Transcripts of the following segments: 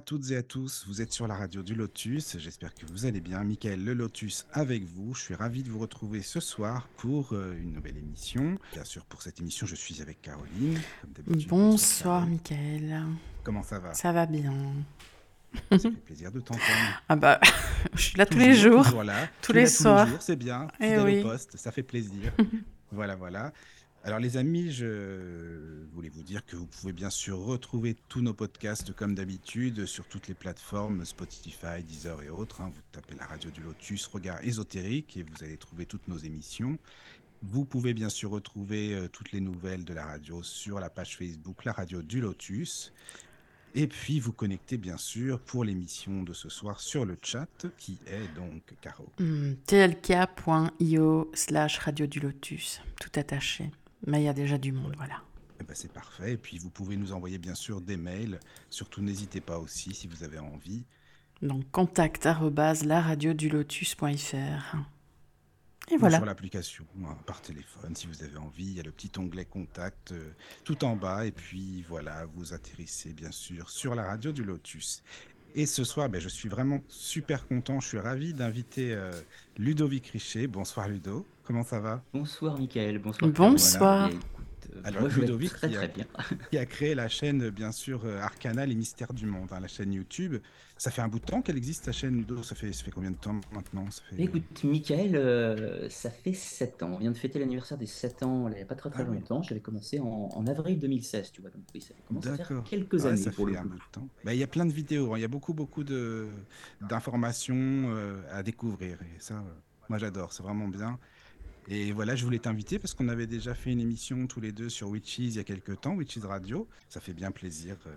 À toutes et à tous, vous êtes sur la radio du Lotus, j'espère que vous allez bien. Michael Le Lotus avec vous, je suis ravi de vous retrouver ce soir pour euh, une nouvelle émission. Bien sûr, pour cette émission, je suis avec Caroline. Comme. Bonsoir Caroline. Michael, Comment ça va? Ça va bien Ça fait plaisir de t'entendre. Ah bah, je suis là tous les jours. toujours là, tous les là soirs. jours, c'est bien, Eh fidèle oui. au poste, ça fait plaisir. voilà, voilà. Alors les amis, je voulais vous dire que vous pouvez bien sûr retrouver tous nos podcasts comme d'habitude sur toutes les plateformes Spotify, Deezer et autres. hein. Vous tapez la radio du Lotus, regard ésotérique et vous allez trouver toutes nos émissions. Vous pouvez bien sûr retrouver euh, toutes les nouvelles de la radio sur la page Facebook La Radio du Lotus. Et puis vous connectez bien sûr pour l'émission de ce soir sur le chat qui est donc Caro. Hmm, tlk.io slash radio du lotus, tout attaché. Mais il y a déjà du monde, voilà. Eh ben, c'est parfait. Et puis vous pouvez nous envoyer bien sûr des mails. Surtout n'hésitez pas aussi si vous avez envie. Donc contact laradiodulotus.fr. Et voilà. Sur l'application, hein, par téléphone si vous avez envie. Il y a le petit onglet contact euh, tout en bas. Et puis voilà, vous atterrissez bien sûr sur la radio du Lotus. Et ce soir, ben, je suis vraiment super content. Je suis ravi d'inviter euh, Ludovic Richet. Bonsoir Ludo. Comment ça va? Bonsoir Michael, bonsoir. Bonsoir. Écoute, euh, Alors, moi, je vais Ludovic, très qui a- très bien. Qui a créé la chaîne, bien sûr, euh, Arcana, les mystères du monde, hein, la chaîne YouTube. Ça fait un bout de temps qu'elle existe, ta chaîne Ludo? Ça fait, ça fait combien de temps maintenant? Ça fait... Écoute, Michael, euh, ça fait 7 ans. On vient de fêter l'anniversaire des 7 ans il n'y a pas très très Ah oui. longtemps. J'avais commencé en, en avril 2016, tu vois. Donc oui, ça commence à faire quelques années ça pour fait le un coup. bout de temps. Bah, Il y a plein de vidéos, hein. il y a beaucoup, beaucoup de, d'informations euh, à découvrir. Et ça, euh, moi j'adore, c'est vraiment bien. Et voilà, je voulais t'inviter parce qu'on avait déjà fait une émission tous les deux sur Witches il y a quelques temps, Witches Radio. Ça fait bien plaisir euh,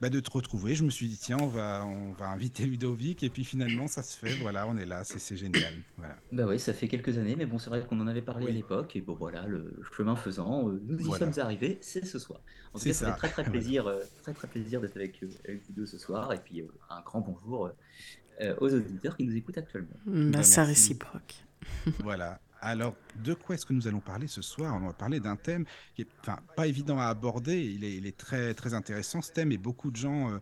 bah, de te retrouver. Je me suis dit, tiens, on va, on va inviter Ludovic. Et puis finalement, ça se fait. Voilà, on est là, c'est, c'est génial. Voilà. Bah oui, ça fait quelques années, mais bon, c'est vrai qu'on en avait parlé Oui. à l'époque. Et bon, voilà, le chemin faisant, euh, nous y Voilà. sommes arrivés, c'est ce soir. En tout C'est cas, ça ça. fait très très Voilà. plaisir, euh, très très plaisir d'être avec, euh, avec vous deux ce soir. Et puis euh, un grand bonjour aux auditeurs qui nous écoutent actuellement. Bah, Bah, c'est merci. réciproque. Voilà. Alors, de quoi est-ce que nous allons parler ce soir? On va parler d'un thème qui est enfin, pas évident à aborder. Il est, il est très, très intéressant, ce thème, et beaucoup de gens euh,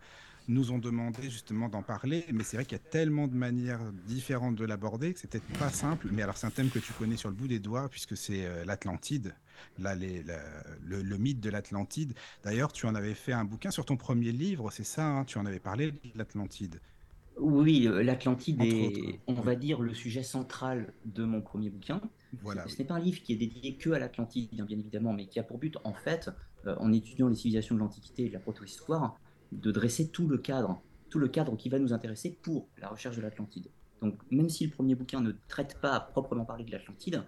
nous ont demandé justement d'en parler. Mais c'est vrai qu'il y a tellement de manières différentes de l'aborder que c'est peut-être pas simple. Mais alors, c'est un thème que tu connais sur le bout des doigts, puisque c'est euh, l'Atlantide. Là, le, mythe de l'Atlantide. D'ailleurs, tu en avais fait un bouquin sur ton premier livre, c'est ça hein? Tu en avais parlé de l'Atlantide. Oui, euh, l'Atlantide est, on oui. va dire, le sujet central de mon premier bouquin. Voilà. Ce n'est pas un livre qui est dédié que à l'Atlantide, bien, bien évidemment, mais qui a pour but, en fait, euh, en étudiant les civilisations de l'Antiquité et de la protohistoire, de dresser tout le cadre, tout le cadre qui va nous intéresser pour la recherche de l'Atlantide. Donc, même si le premier bouquin ne traite pas à proprement parler de l'Atlantide,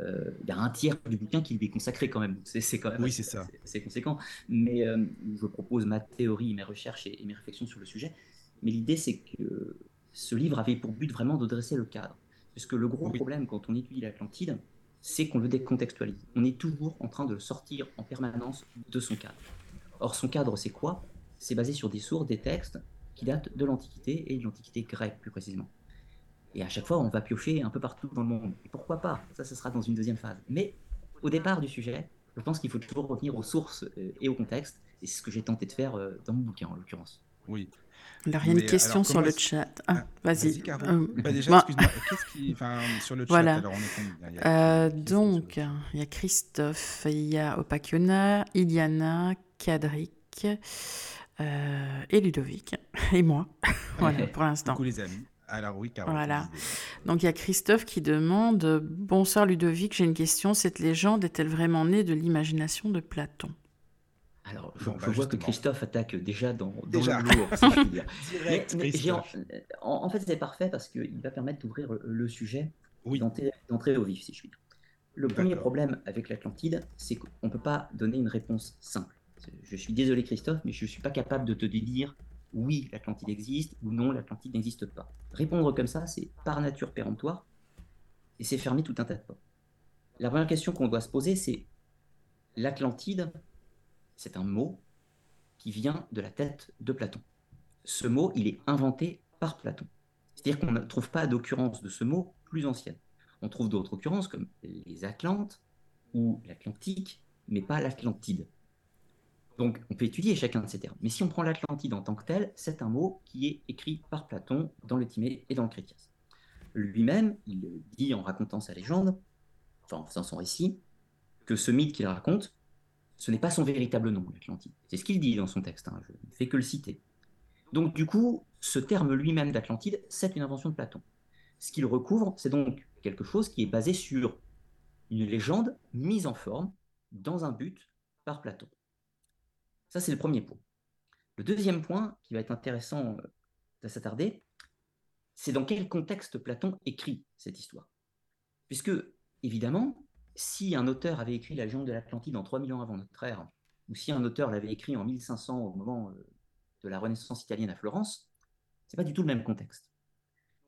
euh, il y a un tiers du bouquin qui lui est consacré quand même. C'est quand même Oui, c'est conséquent. Mais euh, je propose ma théorie, mes recherches et, et mes réflexions sur le sujet. Mais l'idée, c'est que ce livre avait pour but vraiment de dresser le cadre. Parce que le gros Oui. problème quand on étudie l'Atlantide, c'est qu'on le décontextualise. On est toujours en train de le sortir en permanence de son cadre. Or, son cadre, c'est quoi? C'est basé sur des sources, des textes qui datent de l'Antiquité et de l'Antiquité grecque plus précisément. Et à chaque fois, on va piocher un peu partout dans le monde. Et pourquoi pas? Ça, ce sera dans une deuxième phase. Mais au départ du sujet, je pense qu'il faut toujours revenir aux sources euh, et au contexte. Et c'est ce que j'ai tenté de faire euh, dans mon bouquin, en l'occurrence. Oui. Alors, il y a une question alors, sur le chat. Ah, Ah, vas-y. Euh, Bah, déjà, qui. Enfin, sur le chat, Voilà. alors on est combien Il y a- Euh, donc, il y a Christophe, il y a Opakiona, Iliana, Kadrik euh, et Ludovic, et moi, voilà, pour l'instant. Coucou les amis. Alors oui. Voilà. Donc, il y a Christophe qui demande Bonsoir Ludovic, j'ai une question. Cette légende est-elle vraiment née de l'imagination de Platon? Alors, je, Bon, je bah, vois que. Christophe attaque déjà dans, dans Déjà. le lourd. Mais- mais en, Christophe. en- en fait, c'est parfait parce qu'il va permettre d'ouvrir le, le sujet Oui. d'entrer au vif, si je puis dire. Le premier problème avec l'Atlantide, c'est qu'on ne peut pas donner une réponse simple. Je suis désolé, Christophe, mais je ne suis pas capable de te dire oui, l'Atlantide existe ou non, l'Atlantide n'existe pas. Répondre comme ça, c'est par nature péremptoire et c'est fermer tout un tas de portes. La première question qu'on doit se poser, c'est l'Atlantide, c'est un mot qui vient de la tête de Platon. Ce mot, il est inventé par Platon. C'est-à-dire qu'on ne trouve pas d'occurrence de ce mot plus ancienne. On trouve d'autres occurrences comme les Atlantes ou l'Atlantique, mais pas l'Atlantide. Donc on peut étudier chacun de ces termes. Mais si on prend l'Atlantide en tant que tel, c'est un mot qui est écrit par Platon dans le Timée et dans le Critias. Lui-même, il dit en racontant sa légende, enfin en faisant son récit, que ce mythe qu'il raconte, ce n'est pas son véritable nom, l'Atlantide. C'est ce qu'il dit dans son texte, hein, je ne fais que le citer. Donc du coup, ce terme lui-même d'Atlantide, c'est une invention de Platon. Ce qu'il recouvre, c'est donc quelque chose qui est basé sur une légende mise en forme dans un but par Platon. Ça, c'est le premier point. Le deuxième point qui va être intéressant euh, de s'attarder, c'est dans quel contexte Platon écrit cette histoire. Puisque, évidemment, si un auteur avait écrit la légende de l'Atlantide en 3000 ans avant notre ère, ou si un auteur l'avait écrit en 1500 au moment euh, de la Renaissance italienne à Florence, c'est pas du tout le même contexte.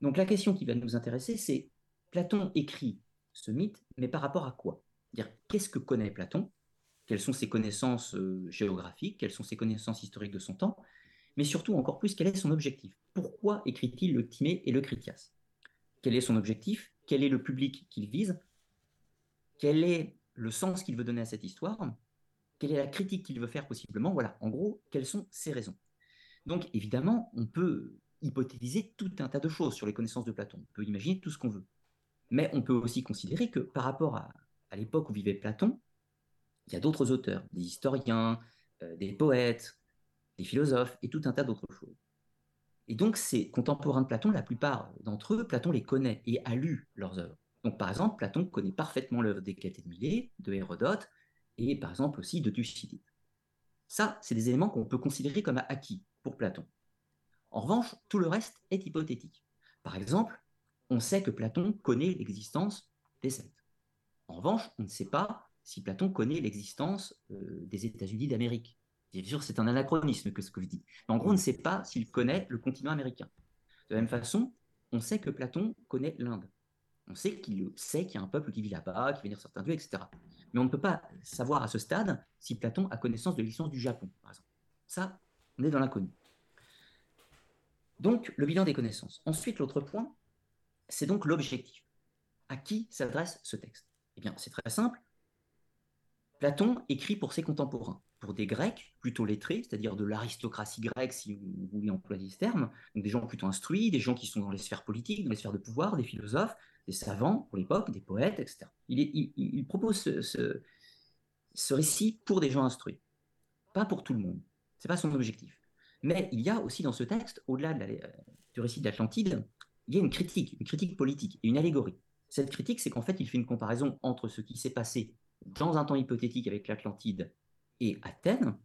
Donc la question qui va nous intéresser, c'est Platon écrit ce mythe, mais par rapport à quoi? Qu'est-ce que connaît Platon? Quelles sont ses connaissances euh, géographiques? Quelles sont ses connaissances historiques de son temps? Mais surtout, encore plus, quel est son objectif? Pourquoi écrit-il le Timée et le Critias? Quel est son objectif? Quel est le public qu'il vise? Quel est le sens qu'il veut donner à cette histoire Quelle est la critique qu'il veut faire possiblement Voilà, en gros, quelles sont ses raisons Donc, évidemment, on peut hypothétiser tout un tas de choses sur les connaissances de Platon. On peut imaginer tout ce qu'on veut. Mais on peut aussi considérer que par rapport à, l'époque où vivait Platon, il y a d'autres auteurs, des historiens, euh, des poètes, des philosophes et tout un tas d'autres choses. Et donc, ces contemporains de Platon, la plupart d'entre eux, Platon les connaît et a lu leurs œuvres. Donc, par exemple, Platon connaît parfaitement l'œuvre et de Millet, de Hérodote, et par exemple aussi de Thucydide. Ça, c'est des éléments qu'on peut considérer comme acquis pour Platon. En revanche, tout le reste est hypothétique. Par exemple, on sait que Platon connaît l'existence des Celtes. En revanche, on ne sait pas si Platon connaît l'existence euh, des États-Unis d'Amérique. Bien sûr, c'est un anachronisme que ce que je dis. Mais en gros, on ne sait pas s'il connaît le continent américain. De la même façon, on sait que Platon connaît l'Inde. On sait qu'il sait qu'il y a un peuple qui vit là-bas, qui vénère certains dieux, etc. Mais on ne peut pas savoir à ce stade si Platon a connaissance de l'existence du Japon, par exemple. Ça, on est dans l'inconnu. Donc, le bilan des connaissances. Ensuite, l'autre point, c'est donc l'objectif. À qui s'adresse ce texte? Eh bien, c'est très simple. Platon écrit pour ses contemporains, pour des Grecs plutôt lettrés, c'est-à-dire de l'aristocratie grecque, si vous voulez employer ce terme, donc des gens plutôt instruits, des gens qui sont dans les sphères politiques, dans les sphères de pouvoir, des philosophes, des savants pour l'époque, des poètes, etc. Il, propose ce, récit pour des gens instruits, pas pour tout le monde. C'est pas son objectif. Mais il y a aussi dans ce texte, au-delà du récit de l'Atlantide, il y a une critique, une critique politique et une allégorie. Cette critique, c'est qu'en fait, il fait une comparaison entre ce qui s'est passé dans un temps hypothétique avec l'Atlantide et Athènes,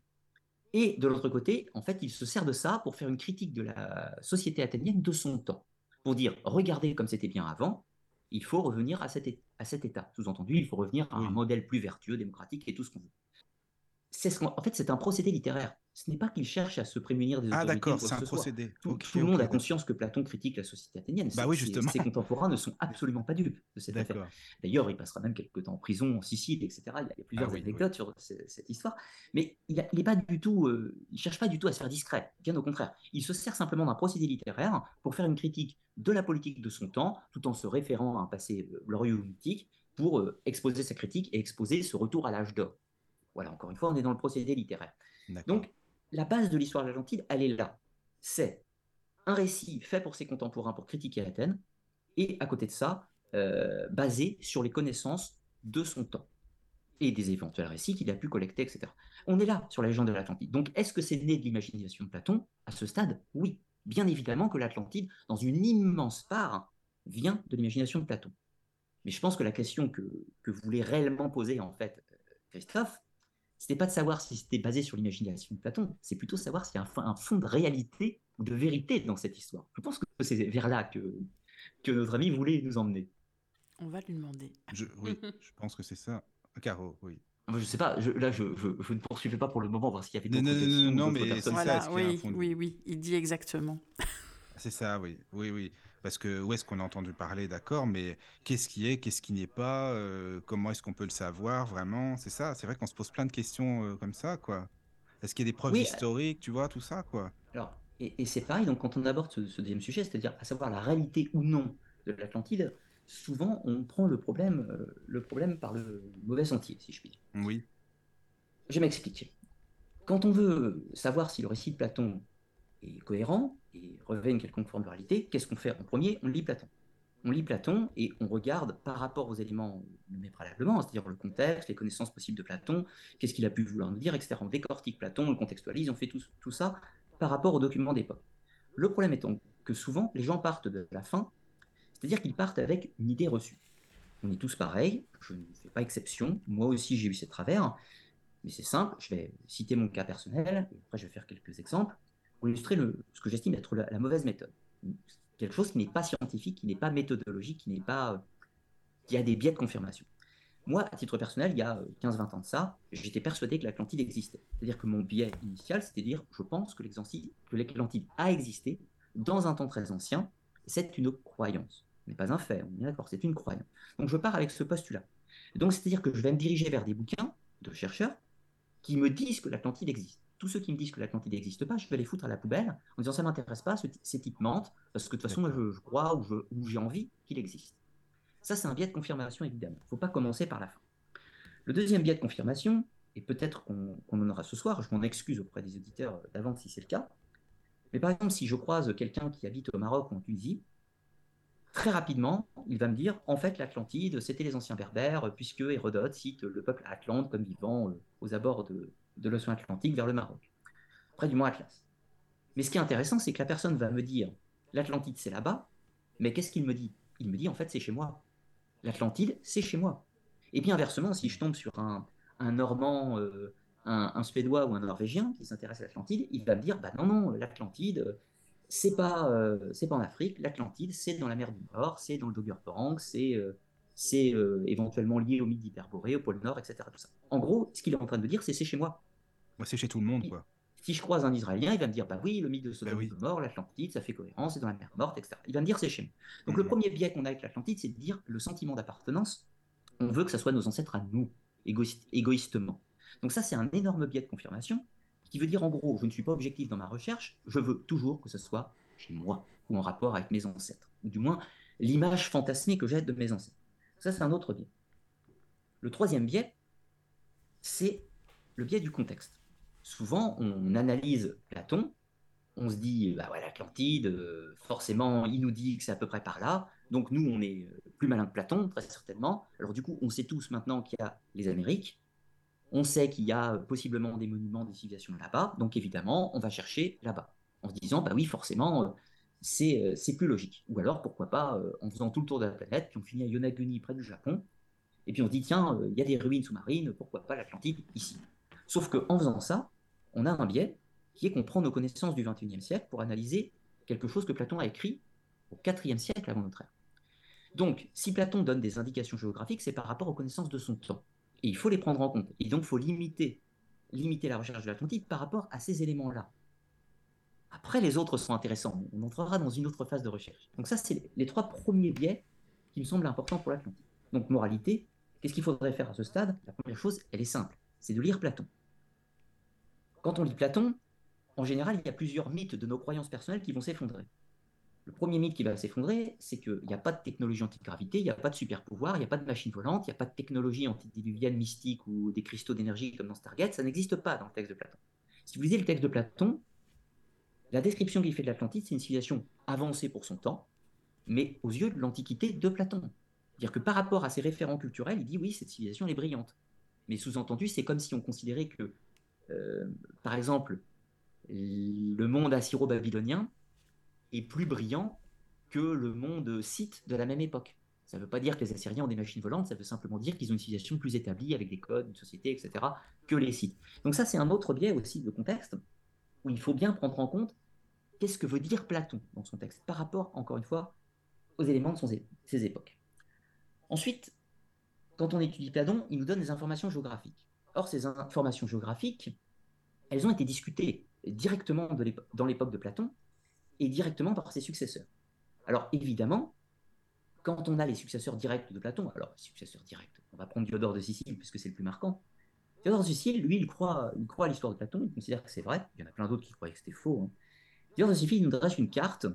et de l'autre côté, en fait, il se sert de ça pour faire une critique de la société athénienne de son temps, pour dire, regardez comme c'était bien avant, il faut revenir à cet, à cet état. Sous-entendu, il faut revenir à un modèle plus vertueux, démocratique et tout ce qu'on veut en fait, c'est un procédé littéraire. Ce n'est pas qu'il cherche à se prémunir des ah, autorités. Ah d'accord, c'est un procédé. Tout, le monde a conscience que Platon critique la société athénienne. Bah oui, justement. Ses contemporains ne sont absolument pas dupes de cette affaire. D'ailleurs, il passera même quelques temps en prison en Sicile, etc. Il y a, plusieurs ah anecdotes sur cette histoire. Mais il ne pas du tout, euh, il cherche pas du tout à se faire discret. Bien au contraire, il se sert simplement d'un procédé littéraire pour faire une critique de la politique de son temps, tout en se référant à un passé euh, glorieux ou mythique, pour euh, exposer sa critique et exposer ce retour à l'âge d'or. Voilà, encore une fois, on est dans le procédé littéraire. Donc, la base de l'histoire de l'Atlantide, elle est là. C'est un récit fait pour ses contemporains pour critiquer Athènes, et à côté de ça, euh, basé sur les connaissances de son temps et des éventuels récits qu'il a pu collecter, etc. On est là sur la légende de l'Atlantide. Donc, est-ce que c'est né de l'imagination de Platon? À ce stade, oui. Bien évidemment que l'Atlantide, dans une immense part, vient de l'imagination de Platon. Mais je pense que la question que, que voulait réellement poser, en fait, Christophe, c'était pas de savoir si c'était basé sur l'imagination de Platon, c'est plutôt savoir s'il y a un, fond de réalité ou de vérité dans cette histoire. Je pense que c'est vers là que, que notre ami voulait nous emmener. On va lui demander. Je, oui, je pense que c'est ça. Caro, oui. Je sais pas, je, là je, je, ne poursuivais pas pour le moment, voir s'il y avait d'autres non, questions. Non, non, mais c'est ça. Oui, oui, oui, il dit exactement. C'est ça, oui, oui, oui. Parce que où est-ce qu'on a entendu parler, d'accord, mais qu'est-ce qui est, qu'est-ce qui n'est pas, euh, comment est-ce qu'on peut le savoir vraiment? C'est ça, c'est vrai qu'on se pose plein de questions euh, comme ça, quoi. Est-ce qu'il y a des preuves Oui, historiques, tu vois, tout ça, quoi? Alors, et, et c'est pareil, donc quand on aborde ce, ce deuxième sujet, c'est-à-dire à savoir la réalité ou non de l'Atlantide, souvent on prend le problème, euh, le problème par le mauvais sentier, si je puis dire. Oui. Je m'explique. Quand on veut savoir si le récit de Platon est cohérent et revêt une quelconque forme de réalité, qu'est-ce qu'on fait En premier, on lit Platon. On lit Platon et on regarde par rapport aux éléments nommés préalablement, c'est-à-dire le contexte, les connaissances possibles de Platon, qu'est-ce qu'il a pu vouloir nous dire, etc. On décortique Platon, on le contextualise, on fait tout, ça par rapport aux documents d'époque. Le problème étant que souvent, les gens partent de la fin, c'est-à-dire qu'ils partent avec une idée reçue. On est tous pareils, je ne fais pas exception, moi aussi j'ai eu ces travers, mais c'est simple, je vais citer mon cas personnel, après je vais faire quelques exemples, pour illustrer ce que j'estime être la, mauvaise méthode. Quelque chose qui n'est pas scientifique, qui n'est pas méthodologique, qui n'est pas... qui a des biais de confirmation. Moi, à titre personnel, il y a 15-20 ans de ça, j'étais persuadé que l'Atlantide existait. C'est-à-dire que mon biais initial, c'était de dire, je pense que l'Atlantide a existé dans un temps très ancien, c'est une croyance. Ce n'est pas un fait, on est d'accord, c'est une croyance. Donc je pars avec ce postulat. Donc c'est-à-dire que je vais me diriger vers des bouquins de chercheurs qui me disent que l'Atlantide existe. Tous ceux qui me disent que l'Atlantide n'existe pas, je vais les foutre à la poubelle en disant ça ne m'intéresse pas, ces types mentent, parce que de toute façon, je, je crois ou, ou j'ai envie qu'il existe. Ça, c'est un biais de confirmation, évidemment. Il ne faut pas commencer par la fin. Le deuxième biais de confirmation, et peut-être qu'on qu en aura ce soir, je m'en excuse auprès des auditeurs d'avance si c'est le cas, mais par exemple, si je croise quelqu'un qui habite au Maroc ou en Tunisie, très rapidement, il va me dire, en fait, l'Atlantide, c'était les anciens berbères, puisque Hérodote cite le peuple Atlante comme vivant aux abords de, de l'océan Atlantique vers le Maroc, près du mont Atlas. Mais ce qui est intéressant, c'est que la personne va me dire, l'Atlantide, c'est là-bas, mais qu'est-ce qu'il me dit? Il me dit, en fait, c'est chez moi l'Atlantide, c'est chez moi. Et puis inversement, si je tombe sur un, Normand, euh, un, Suédois ou un Norvégien qui s'intéresse à l'Atlantide, il va me dire, bah non, non, l'Atlantide, c'est pas, euh, pas en Afrique, l'Atlantide, c'est dans la mer du Nord, c'est dans le Doggerbank, c'est euh, c'est éventuellement lié au mythe d'Hyperborée, au pôle Nord, etc. Tout ça. En gros, ce qu'il est en train de me dire, c'est c'est chez moi. Moi, c'est chez tout le monde, quoi. Si je croise un Israélien, il va me dire, bah oui, le mythe de Sodome et Gomorre, l'Atlantide, ça fait cohérence, c'est dans la mer morte, etc. Il va me dire, c'est chez nous. Donc mmh. le premier biais qu'on a avec l'Atlantide, c'est de dire le sentiment d'appartenance, on veut que ça soit nos ancêtres à nous, égoïste, égoïstement. Donc ça, c'est un énorme biais de confirmation, qui veut dire, en gros, je ne suis pas objectif dans ma recherche, je veux toujours que ce soit chez moi, ou en rapport avec mes ancêtres, ou du moins l'image fantasmée que j'ai de mes ancêtres. Ça, c'est un autre biais. Le troisième biais, c'est le biais du contexte souvent, on analyse Platon, on se dit, bah ouais, l'Atlantide, euh, forcément, il nous dit que c'est à peu près par là. Donc nous, on est plus malin que Platon, très certainement. Alors du coup, on sait tous maintenant qu'il y a les Amériques. On sait qu'il y a possiblement des monuments, des civilisations là-bas. Donc évidemment, on va chercher là-bas. En se disant, bah oui, forcément, c'est plus logique. Ou alors, pourquoi pas, en faisant tout le tour de la planète, puis on finit à Yonaguni, près du Japon. Et puis on se dit, tiens, il y a des ruines sous-marines, pourquoi pas l'Atlantide ici Sauf qu'en faisant ça, on a un biais qui est qu'on prend nos connaissances du XXIe siècle pour analyser quelque chose que Platon a écrit au IVe siècle avant notre ère. Donc, si Platon donne des indications géographiques, c'est par rapport aux connaissances de son temps. Et il faut les prendre en compte. Et donc, il faut limiter, limiter la recherche de l'Atlantide par rapport à ces éléments-là. Après, les autres sont intéressants. On entrera dans une autre phase de recherche. Donc ça, c'est les trois premiers biais qui me semblent importants pour l'Atlantide. Donc, moralité, qu'est-ce qu'il faudrait faire à ce stade? La première chose, elle est simple. C'est de lire Platon. Quand on lit Platon, en général, il y a plusieurs mythes de nos croyances personnelles qui vont s'effondrer. Le premier mythe qui va s'effondrer, c'est qu'il n'y a pas de technologie anti-gravité, il n'y a pas de super pouvoir, il n'y a pas de machine volante, il n'y a pas de technologie antidiluvienne mystique ou des cristaux d'énergie comme dans Stargate, ça n'existe pas dans le texte de Platon. Si vous lisez le texte de Platon, la description qu'il fait de l'Atlantide, c'est une civilisation avancée pour son temps, mais aux yeux de l'Antiquité de Platon. C'est-à-dire que par rapport à ses référents culturels, il dit oui, cette civilisation est brillante. Mais sous-entendu, c'est comme si on considérait que par exemple, le monde assyro-babylonien est plus brillant que le monde scythe de la même époque. Ça ne veut pas dire que les Assyriens ont des machines volantes, ça veut simplement dire qu'ils ont une civilisation plus établie avec des codes, une société, etc., que les Scythes. Donc ça, c'est un autre biais aussi de contexte où il faut bien prendre en compte qu'est-ce que veut dire Platon dans son texte par rapport, encore une fois, aux éléments de ses époques. Ensuite, quand on étudie Platon, il nous donne des informations géographiques. Or, ces informations géographiques, elles ont été discutées directement dans l'époque de Platon et directement par ses successeurs. Alors, évidemment, quand on a les successeurs directs de Platon, alors successeurs directs, on va prendre Diodore de Sicile puisque c'est le plus marquant, Théodore de Sicile, lui, il croit, il croit à l'histoire de Platon, il considère que c'est vrai. Il y en a plein d'autres qui croyaient que c'était faux. Hein. Théodore de Sicile nous dresse une carte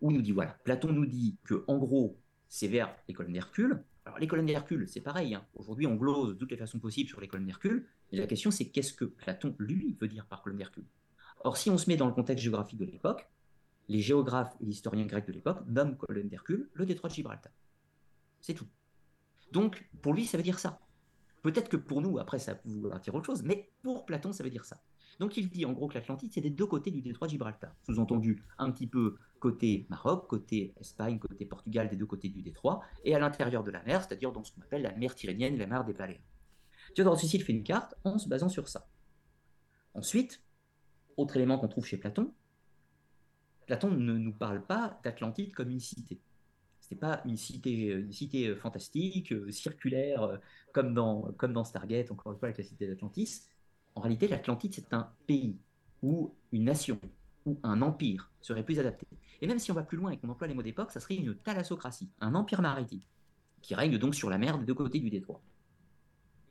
où il nous dit voilà, Platon nous dit que en gros, c'est vers les colonnes d'Hercule. Alors les colonnes d'Hercule, c'est pareil. Hein. Aujourd'hui, on glose de toutes les façons possibles sur les colonnes d'Hercule. La question, c'est qu'est-ce que Platon, lui, veut dire par colonne d'Hercule? Or, si on se met dans le contexte géographique de l'époque, les géographes et historiens grecs de l'époque nomment colonne d'Hercule le détroit de Gibraltar. C'est tout. Donc, pour lui, ça veut dire ça. Peut-être que pour nous, après, ça vous dire autre chose, mais pour Platon, ça veut dire ça. Donc, il dit en gros que l'Atlantide, c'est des deux côtés du détroit de Gibraltar. Sous-entendu, un petit peu côté Maroc, côté Espagne, côté Portugal, des deux côtés du détroit, et à l'intérieur de la mer, c'est-à-dire dans ce qu'on appelle la mer Tyrrhénienne, la mer des Paléas. Théodore de Sicile fait une carte en se basant sur ça. Ensuite, autre élément qu'on trouve chez Platon, Platon ne nous parle pas d'Atlantide comme une cité. Ce n'est pas une cité, une cité euh, fantastique, euh, circulaire, euh, comme dans, comme dans Stargate, encore une fois avec la cité d'Atlantis. En réalité, l'Atlantide, c'est un pays ou une nation ou un empire serait plus adapté. Et même si on va plus loin et qu'on emploie les mots d'époque, ça serait une thalassocratie, un empire maritime, qui règne donc sur la mer des deux côtés du détroit.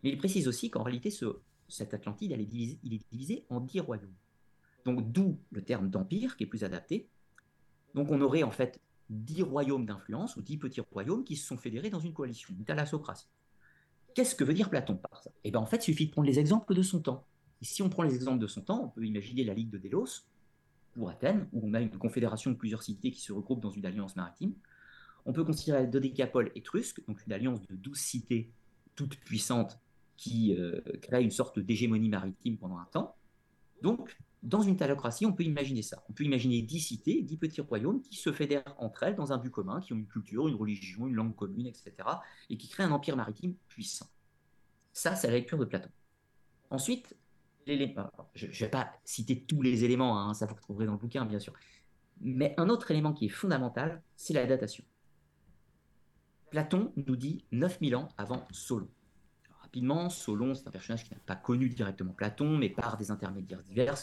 Mais il précise aussi qu'en réalité, ce, cette Atlantide, elle est divisée, il est divisé en dix royaumes. Donc d'où le terme d'empire qui est plus adapté. Donc on aurait en fait dix royaumes d'influence ou dix petits royaumes qui se sont fédérés dans une coalition, une thalassocratie. Qu'est-ce que veut dire Platon par ça? Eh bien en fait, il suffit de prendre les exemples de son temps. Et si on prend les exemples de son temps, on peut imaginer la Ligue de Délos pour Athènes, où on a une confédération de plusieurs cités qui se regroupent dans une alliance maritime. On peut considérer Dodécapole étrusque, donc une alliance de douze cités toutes puissantes qui euh, crée une sorte d'hégémonie maritime pendant un temps. Donc, dans une thalocratie, on peut imaginer ça. On peut imaginer dix cités, dix petits royaumes qui se fédèrent entre elles dans un but commun, qui ont une culture, une religion, une langue commune, etc., et qui créent un empire maritime puissant. Ça, c'est la lecture de Platon. Ensuite, je ne vais pas citer tous les éléments, hein, ça vous retrouverez dans le bouquin, bien sûr. Mais un autre élément qui est fondamental, c'est la datation. Platon nous dit 9000 ans avant Solon. rapidement, Solon, c'est un personnage qui n'a pas connu directement Platon, mais par des intermédiaires divers,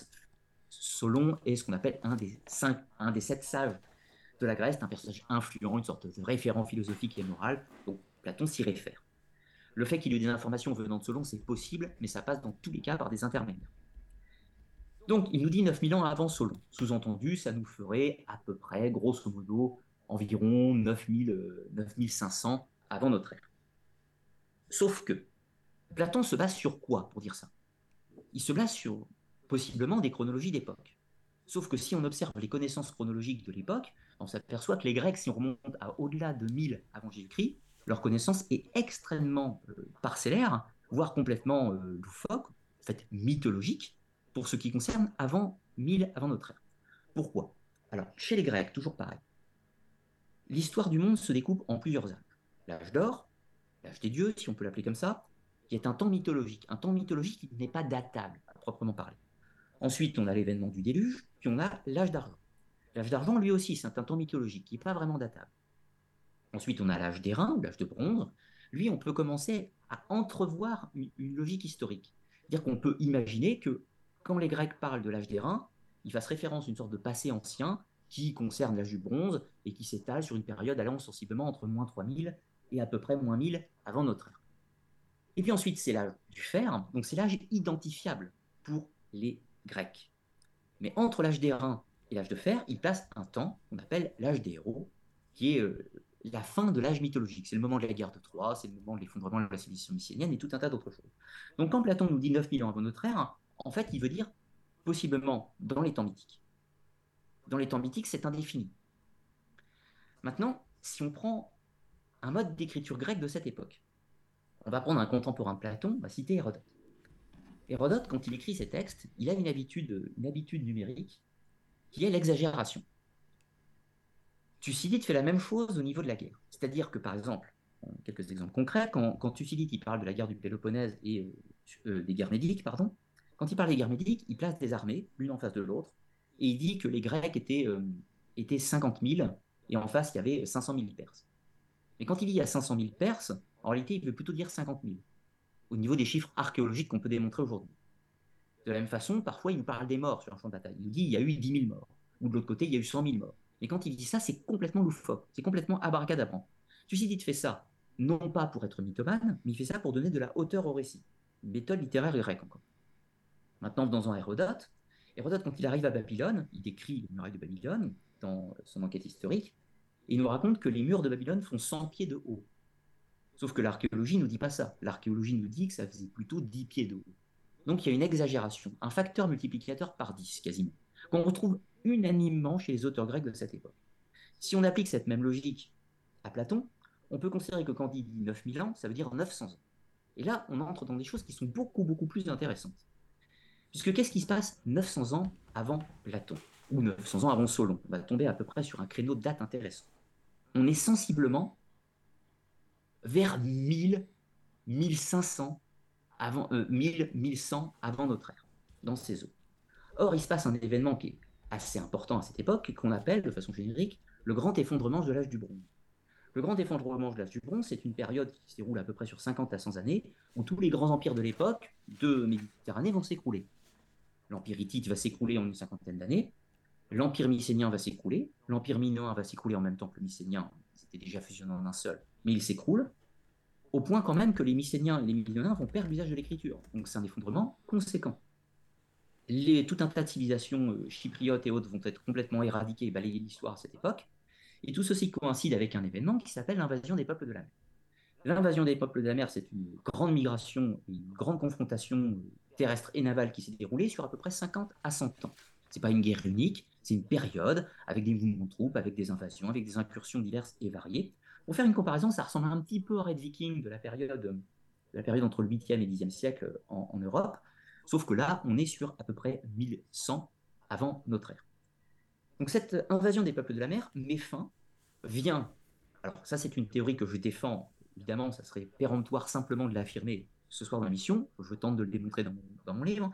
Solon est ce qu'on appelle un des, cinq, un des sept sages de la Grèce, un personnage influent, une sorte de référent philosophique et moral, donc Platon s'y réfère. Le fait qu'il y ait des informations venant de Solon, c'est possible, mais ça passe dans tous les cas par des intermédiaires. Donc, il nous dit 9000 ans avant Solon. Sous-entendu, ça nous ferait à peu près, grosso modo, environ 9000, 9500 euh, avant notre ère. Sauf que, Platon se base sur quoi pour dire ça? Il se base sur possiblement des chronologies d'époque. Sauf que si on observe les connaissances chronologiques de l'époque, on s'aperçoit que les Grecs, si on remonte à au-delà de 1000 avant Jésus-Christ, leur connaissance est extrêmement euh, parcellaire, voire complètement euh, loufoque, en fait mythologique, pour ce qui concerne avant 1000 avant notre ère. Pourquoi? Alors, chez les Grecs, toujours pareil. L'histoire du monde se découpe en plusieurs âges. L'âge d'or, l'âge des dieux, si on peut l'appeler comme ça, qui est un temps mythologique, un temps mythologique qui n'est pas datable, à proprement parler. Ensuite, on a l'événement du déluge, puis on a l'âge d'argent. L'âge d'argent, lui aussi, c'est un temps mythologique qui n'est pas vraiment datable. Ensuite, on a l'âge d'airain ou l'âge de bronze. Lui, on peut commencer à entrevoir une, logique historique. C'est-à-dire qu'on peut imaginer que quand les Grecs parlent de l'âge d'airain, ils fassent référence à une sorte de passé ancien qui concerne l'âge du bronze et qui s'étale sur une période allant sensiblement entre moins 3000 et à peu près moins 1000 avant notre ère. Et puis ensuite, c'est l'âge du fer, donc c'est l'âge identifiable pour les grec. Mais entre l'âge d'airain et l'âge de fer, il passe un temps qu'on appelle l'âge des héros, qui est euh, la fin de l'âge mythologique. C'est le moment de la guerre de Troie, c'est le moment de l'effondrement de la civilisation mycénienne et tout un tas d'autres choses. Donc quand Platon nous dit 9000 ans avant notre ère, en fait, il veut dire possiblement dans les temps mythiques. Dans les temps mythiques, c'est indéfini. Maintenant, si on prend un mode d'écriture grec de cette époque, on va prendre un contemporain de Platon, on va citer Hérodote. Hérodote, quand il écrit ses textes, il a une habitude, une habitude numérique qui est l'exagération. Thucydide fait la même chose au niveau de la guerre. C'est-à-dire que, par exemple, quelques exemples concrets, quand, Thucydide il parle de la guerre du Péloponnèse et euh, euh, des guerres médiques, pardon, quand il parle des guerres médiques, il place des armées, l'une en face de l'autre, et il dit que les Grecs étaient, euh, étaient 50 000, et en face, il y avait 500 000 Perses. Mais quand il dit il y a 500 000 Perses, en réalité, il veut plutôt dire 50 000 au niveau des chiffres archéologiques qu'on peut démontrer aujourd'hui. De la même façon, parfois, il nous parle des morts sur un champ de bataille. Il nous dit il y a eu 10 000 morts. Ou de l'autre côté, il y a eu 100 000 morts. Et quand il dit ça, c'est complètement loufoque. C'est complètement abracadabrant. Thucydide fait ça, non pas pour être mythomane, mais il fait ça pour donner de la hauteur au récit. méthode littéraire grecque encore. Maintenant, dans un Hérodote. Hérodote, quand il arrive à Babylone, il décrit les murailles de Babylone dans son enquête historique, et il nous raconte que les murs de Babylone font 100 pieds de haut. Sauf que l'archéologie ne nous dit pas ça. L'archéologie nous dit que ça faisait plutôt 10 pieds de haut. Donc il y a une exagération, un facteur multiplicateur par 10 quasiment, qu'on retrouve unanimement chez les auteurs grecs de cette époque. Si on applique cette même logique à Platon, on peut considérer que quand il dit 9000 ans, ça veut dire 900 ans. Et là, on entre dans des choses qui sont beaucoup, beaucoup plus intéressantes. Puisque qu'est-ce qui se passe 900 ans avant Platon? Ou 900 ans avant Solon? On va tomber à peu près sur un créneau de date intéressant. On est sensiblement vers 1000, 1500 avant, 1000, euh, 1100 avant notre ère, dans ces eaux. Or, il se passe un événement qui est assez important à cette époque, qu'on appelle de façon générique le grand effondrement de l'âge du bronze. Le grand effondrement de l'âge du bronze, c'est une période qui se déroule à peu près sur 50 à 100 années, où tous les grands empires de l'époque de Méditerranée vont s'écrouler. L'empire hittite va s'écrouler en une cinquantaine d'années, l'empire mycénien va s'écrouler, l'empire minoen va s'écrouler en même temps que le mycénien, c'était déjà fusionné en un seul, mais il s'écroule, au point quand même que les mycéniens et les millionnaires vont perdre l'usage de l'écriture. Donc c'est un effondrement conséquent. Les, tout un tas de civilisations euh, chypriotes et autres vont être complètement éradiquées et balayées de l'histoire à cette époque. Et tout ceci coïncide avec un événement qui s'appelle l'invasion des peuples de la mer. L'invasion des peuples de la mer, c'est une grande migration, une grande confrontation euh, terrestre et navale qui s'est déroulée sur à peu près 50 à 100 ans. Ce n'est pas une guerre unique, c'est une période avec des mouvements de troupes, avec des invasions, avec des incursions diverses et variées. Pour faire une comparaison, ça ressemble un petit peu au Red Viking de la période, de la période entre le 8e et 10e siècle en, Europe, sauf que là, on est sur à peu près 1100 avant notre ère. Donc cette invasion des peuples de la mer met fin, vient, alors ça c'est une théorie que je défends, évidemment ça serait péremptoire simplement de l'affirmer ce soir dans la mission, je tente de le démontrer dans mon livre,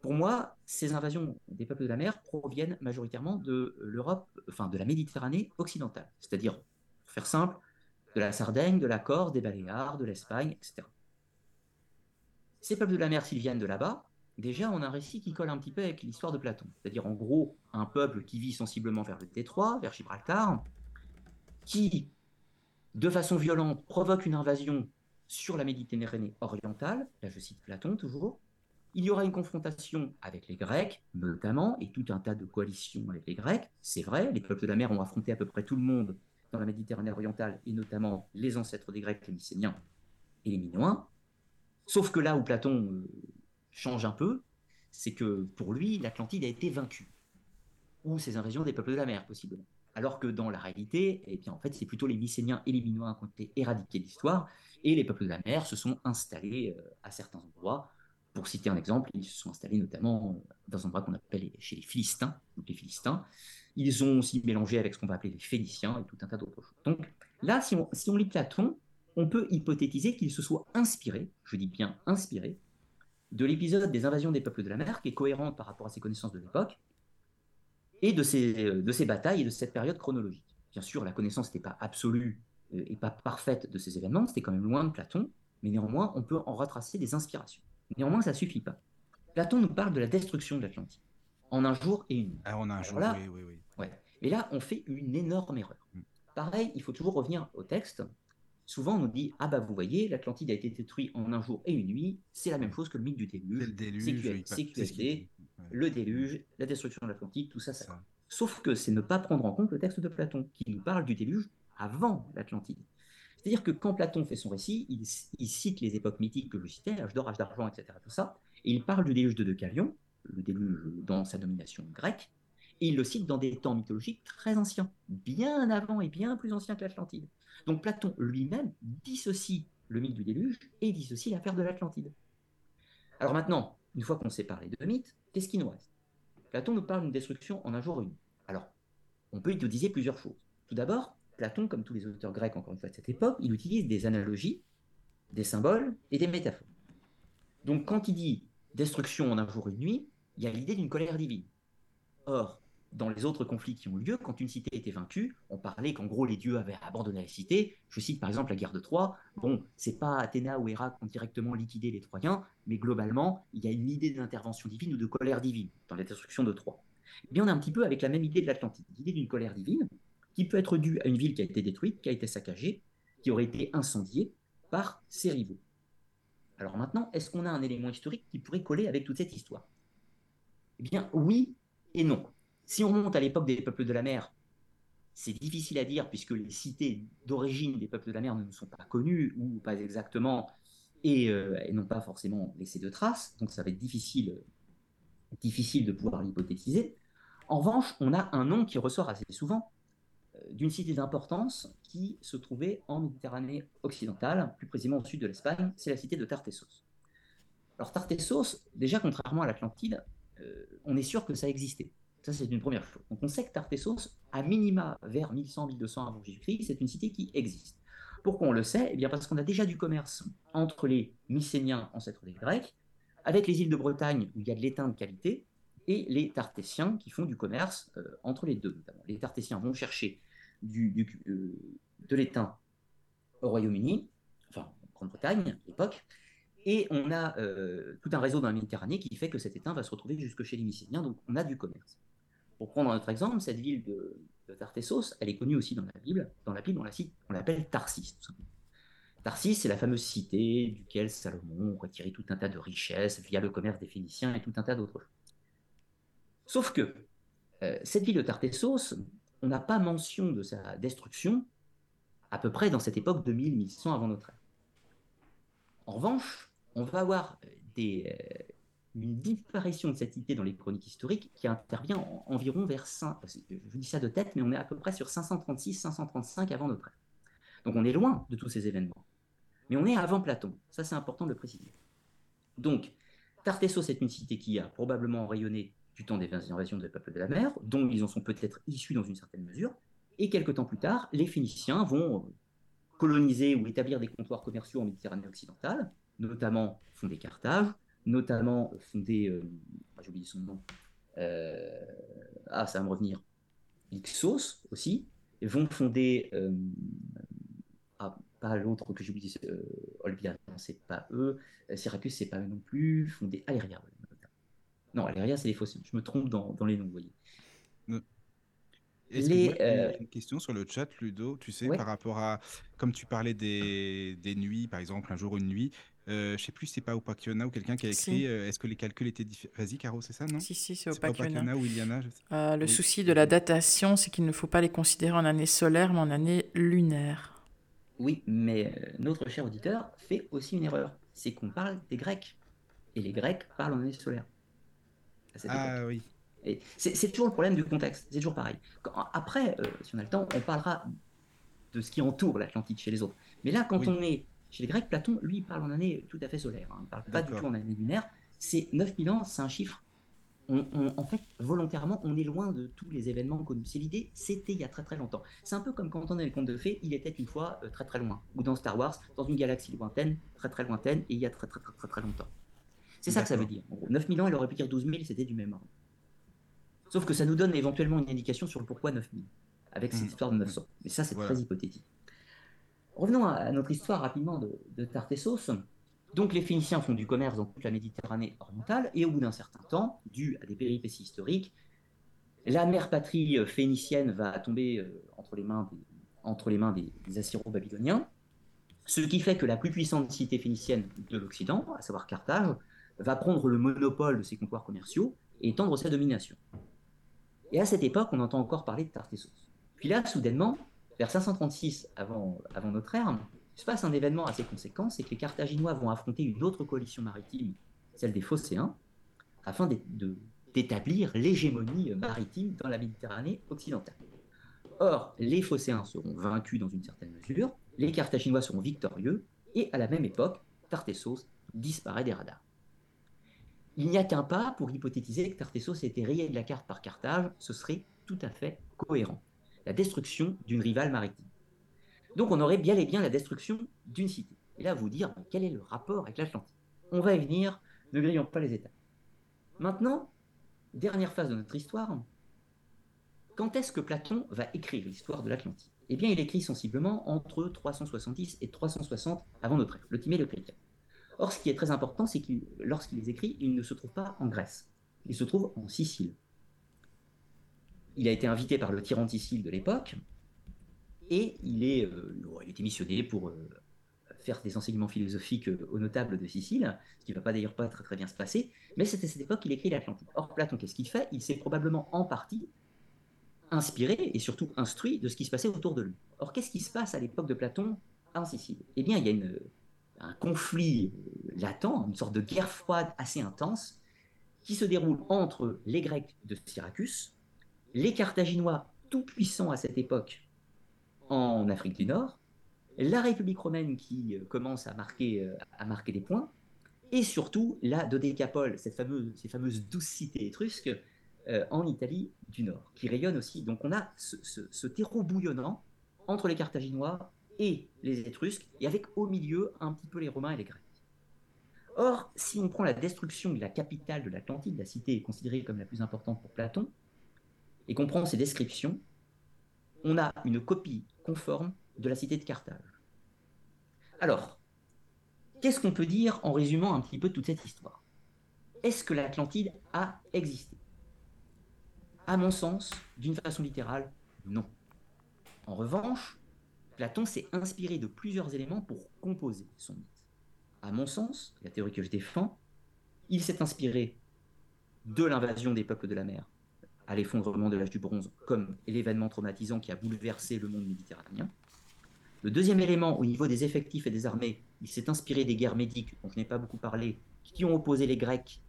pour moi, ces invasions des peuples de la mer proviennent majoritairement de l'Europe, enfin de la Méditerranée occidentale, c'est-à-dire pour faire simple, de la Sardaigne, de la Corse, des Baléares, de l'Espagne, etc. Ces peuples de la mer, s'ils viennent de là-bas, déjà on a un récit qui colle un petit peu avec l'histoire de Platon. C'est-à-dire en gros un peuple qui vit sensiblement vers le Détroit, vers Gibraltar, qui, de façon violente, provoque une invasion sur la Méditerranée orientale, là je cite Platon toujours, il y aura une confrontation avec les Grecs, notamment, et tout un tas de coalitions avec les Grecs. C'est vrai, les peuples de la mer ont affronté à peu près tout le monde dans la Méditerranée orientale, et notamment les ancêtres des Grecs, les Mycéniens et les Minoens. Sauf que là où Platon euh, change un peu, c'est que pour lui, l'Atlantide a été vaincue, ou ces invasions des peuples de la mer, possiblement. Alors que dans la réalité, eh bien, en fait, c'est plutôt les Mycéniens et les Minoens qui ont été éradiqués de l'histoire, et les peuples de la mer se sont installés euh, à certains endroits. Pour citer un exemple, ils se sont installés notamment dans un endroit qu'on appelle chez les Philistins, donc les Philistins, ils ont aussi mélangé avec ce qu'on va appeler les Phéniciens et tout un tas d'autres choses. Donc là, si on, lit Platon, on peut hypothétiser qu'il se soit inspiré, je dis bien inspiré, de l'épisode des invasions des peuples de la mer, qui est cohérente par rapport à ses connaissances de l'époque, et de ces, de ces batailles et de cette période chronologique. Bien sûr, la connaissance n'était pas absolue euh, et pas parfaite de ces événements, c'était quand même loin de Platon, mais néanmoins, on peut en retracer des inspirations. Néanmoins, ça ne suffit pas. Platon nous parle de la destruction de l'Atlantide en un jour et une nuit. Ah, en un jour, oui, oui, oui. Ouais. Et là, on fait une énorme erreur. Mm. Pareil, il faut toujours revenir au texte. Souvent, on nous dit Ah, bah, vous voyez, l'Atlantide a été détruite en un jour et une nuit. C'est la même chose que le mythe du déluge. Le déluge, le déluge, la destruction de l'Atlantide, tout ça, ça. Sauf que c'est ne pas prendre en compte le texte de Platon, qui nous parle du déluge avant l'Atlantide. C'est-à-dire que quand Platon fait son récit, il, cite les époques mythiques que je citais, l'âge d'or, âge d'argent, etc., tout ça, et il parle du déluge de Deucalion, le déluge dans sa domination grecque, et il le cite dans des temps mythologiques très anciens, bien avant et bien plus anciens que l'Atlantide. Donc Platon lui-même dissocie le mythe du déluge et dissocie l'affaire de l'Atlantide. Alors maintenant, une fois qu'on sait parler de mythes, qu'est-ce qui nous reste? Platon nous parle d'une destruction en un jour une. Alors, on peut utiliser plusieurs choses. Tout d'abord, Platon, comme tous les auteurs grecs encore une fois de cette époque, il utilise des analogies, des symboles et des métaphores. Donc quand il dit destruction en un jour une nuit, il y a l'idée d'une colère divine. Or, dans les autres conflits qui ont lieu, quand une cité était vaincue, on parlait qu'en gros les dieux avaient abandonné la cité. Je cite par exemple la guerre de Troie. Bon, c'est pas Athéna ou Héra qui ont directement liquidé les Troyens, mais globalement, il y a une idée d'intervention divine ou de colère divine dans la destruction de Troie. Eh bien, on est un petit peu avec la même idée de l'Atlantide, l'idée d'une colère divine qui peut être due à une ville qui a été détruite, qui a été saccagée, qui aurait été incendiée par ses rivaux. Alors maintenant, est-ce qu'on a un élément historique qui pourrait coller avec toute cette histoire? Eh bien, oui et non. Si on remonte à l'époque des peuples de la mer, c'est difficile à dire puisque les cités d'origine des peuples de la mer ne nous sont pas connues ou pas exactement et, euh, n'ont pas forcément laissé de traces. Donc ça va être difficile, de pouvoir l'hypothétiser. En revanche, on a un nom qui ressort assez souvent euh, d'une cité d'importance qui se trouvait en Méditerranée occidentale, plus précisément au sud de l'Espagne, c'est la cité de Tartessos. Alors Tartessos, déjà contrairement à l'Atlantide, euh, on est sûr que ça existait. Ça, c'est une première chose. Donc on sait que Tartessos, à minima vers 1100-1200 avant Jésus-Christ, c'est une cité qui existe. Pourquoi on le sait? Eh bien parce qu'on a déjà du commerce entre les Mycéniens, ancêtres des Grecs, avec les îles de Bretagne, où il y a de l'étain de qualité, et les Tartésiens qui font du commerce euh, entre les deux, notamment. Les Tartésiens vont chercher du, euh, de l'étain au Royaume-Uni, enfin en Grande-Bretagne à l'époque, et on a euh, tout un réseau dans la Méditerranée qui fait que cet étain va se retrouver jusque chez les Mycéniens, donc on a du commerce. Pour prendre un autre exemple, cette ville de, de Tartessos, elle est connue aussi dans la Bible. Dans la Bible, on la cite, on l'appelle Tarsis. Tarsis, c'est la fameuse cité duquel Salomon retiré tout un tas de richesses via le commerce des Phéniciens et tout un tas d'autres choses. Sauf que euh, cette ville de Tartessos, on n'a pas mention de sa destruction à peu près dans cette époque de 1100 avant notre ère. En revanche, on va avoir des, euh, une disparition de cette idée dans les chroniques historiques qui intervient environ vers 5, je dis ça de tête, mais on est à peu près sur 536-535 avant notre ère. Donc on est loin de tous ces événements. Mais on est avant Platon, ça c'est important de le préciser. Donc, Tartessos c'est une cité qui a probablement rayonné du temps des invasions des peuples de la mer, dont ils en sont peut-être issus dans une certaine mesure, et quelques temps plus tard, les Phéniciens vont coloniser ou établir des comptoirs commerciaux en Méditerranée occidentale, notamment fonder Carthage, notamment fondé, euh, ah, j'ai oublié son nom, euh, ah ça va me revenir, Ixos aussi, et vont fonder, euh, ah, pas l'autre que j'ai oublié, euh, Olbia, c'est pas eux, Syracuse c'est pas eux non plus, fondé Aléria. Non, Aléria c'est les Phocéens, je me trompe dans, dans les noms, vous voyez. Les, euh... une question sur le chat, Ludo, tu sais, par rapport à, comme tu parlais des, des nuits, par exemple, un jour, une nuit, je sais plus, c'est pas Opakiona ou quelqu'un qui a écrit. Euh, Est-ce que les calculs étaient différents Vas-y, Caro, c'est ça, non? Si, si, c'est Opakiona. Opakiona ou Iliana euh, Le oui. souci de la datation, c'est qu'il ne faut pas les considérer en année solaire, mais en année lunaire. Oui, mais euh, notre cher auditeur fait aussi une erreur. C'est qu'on parle des Grecs. Et les Grecs parlent en année solaire. Ah époque. oui. C'est toujours le problème du contexte. C'est toujours pareil. Quand, après, euh, si on a le temps, on parlera de ce qui entoure l'Atlantide chez les autres. Mais là, quand oui. on est chez les Grecs, Platon, lui, il parle en année tout à fait solaire. Hein. Il ne parle pas du tout en année lunaire. C'est 9000 ans, c'est un chiffre. On, on, en fait, volontairement, on est loin de tous les événements connus. C'est l'idée, c'était il y a très très longtemps. C'est un peu comme quand on a le conte de fées, il était une fois euh, très très loin. Ou dans Star Wars, dans une galaxie lointaine, très très lointaine, et il y a très très très très, très longtemps. C'est ça que ça veut dire. En gros, 9000 ans, il aurait pu dire 12 000, c'était du même ordre. Sauf que ça nous donne éventuellement une indication sur le pourquoi 9000, avec cette mmh. histoire de 900. Mais ça, c'est voilà. très hypothétique. Revenons à notre histoire rapidement de, de Tartessos. Donc les Phéniciens font du commerce dans toute la Méditerranée orientale, et au bout d'un certain temps, dû à des péripéties historiques, la mère patrie phénicienne va tomber euh, entre les mains des Assyro-Babyloniens, ce qui fait que la plus puissante cité phénicienne de l'Occident, à savoir Carthage, va prendre le monopole de ses comptoirs commerciaux et étendre sa domination. Et à cette époque, on entend encore parler de Tartessos. Puis là, soudainement, vers 536 avant, notre ère, il se passe un événement assez conséquent, c'est que les Carthaginois vont affronter une autre coalition maritime, celle des Phocéens, afin d'établir l'hégémonie maritime dans la Méditerranée occidentale. Or, les Phocéens seront vaincus dans une certaine mesure, les Carthaginois seront victorieux, et à la même époque, Tartessos disparaît des radars. Il n'y a qu'un pas pour hypothétiser que Tartessos était rayé de la carte par Carthage, ce serait tout à fait cohérent. La destruction d'une rivale maritime. Donc on aurait bien et bien la destruction d'une cité. Et là, vous dire, quel est le rapport avec l'Atlantique? On va y venir, ne grillons pas les étapes. Maintenant, dernière phase de notre histoire, quand est-ce que Platon va écrire l'histoire de l'Atlantique? Eh bien, il écrit sensiblement entre 370 et 360 avant notre ère, le Timée le. Or, ce qui est très important, c'est que lorsqu'il les écrit, il ne se trouve pas en Grèce. Il se trouve en Sicile. Il a été invité par le tyran de Sicile de l'époque, et il, est, euh, missionné pour euh, faire des enseignements philosophiques aux notables de Sicile, ce qui ne va pas d'ailleurs pas très très bien se passer, mais c'est à cette époque qu'il écrit l'Atlantide. Or, Platon, qu'est-ce qu'il fait? Il s'est probablement en partie inspiré et surtout instruit de ce qui se passait autour de lui. Or, qu'est-ce qui se passe à l'époque de Platon en Sicile? Eh bien, il y a un conflit latent, une sorte de guerre froide assez intense, qui se déroule entre les Grecs de Syracuse, les Carthaginois tout puissants à cette époque en Afrique du Nord, la République romaine qui euh, commence à marquer, euh, à marquer des points, et surtout la Dodécapole, cette fameuse, ces fameuses douze cités étrusques euh, en Italie du Nord, qui rayonnent aussi. Donc on a ce, ce terreau bouillonnant entre les Carthaginois et les Étrusques, et avec au milieu un petit peu les Romains et les Grecs. Or, si on prend la destruction de la capitale de l'Atlantide, la cité est considérée comme la plus importante pour Platon, et qu'on prend ses descriptions, on a une copie conforme de la cité de Carthage. Alors, qu'est-ce qu'on peut dire en résumant un petit peu toute cette histoire? Est-ce que l'Atlantide a existé? À mon sens, d'une façon littérale, non. En revanche, Platon s'est inspiré de plusieurs éléments pour composer son mythe. À mon sens, la théorie que je défends, il s'est inspiré de l'invasion des peuples de la mer à l'effondrement de l'âge du bronze comme l'événement traumatisant qui a bouleversé le monde méditerranéen. Le deuxième élément, au niveau des effectifs et des armées, il s'est inspiré des guerres médiques, dont je n'ai pas beaucoup parlé, qui ont opposé les Grecs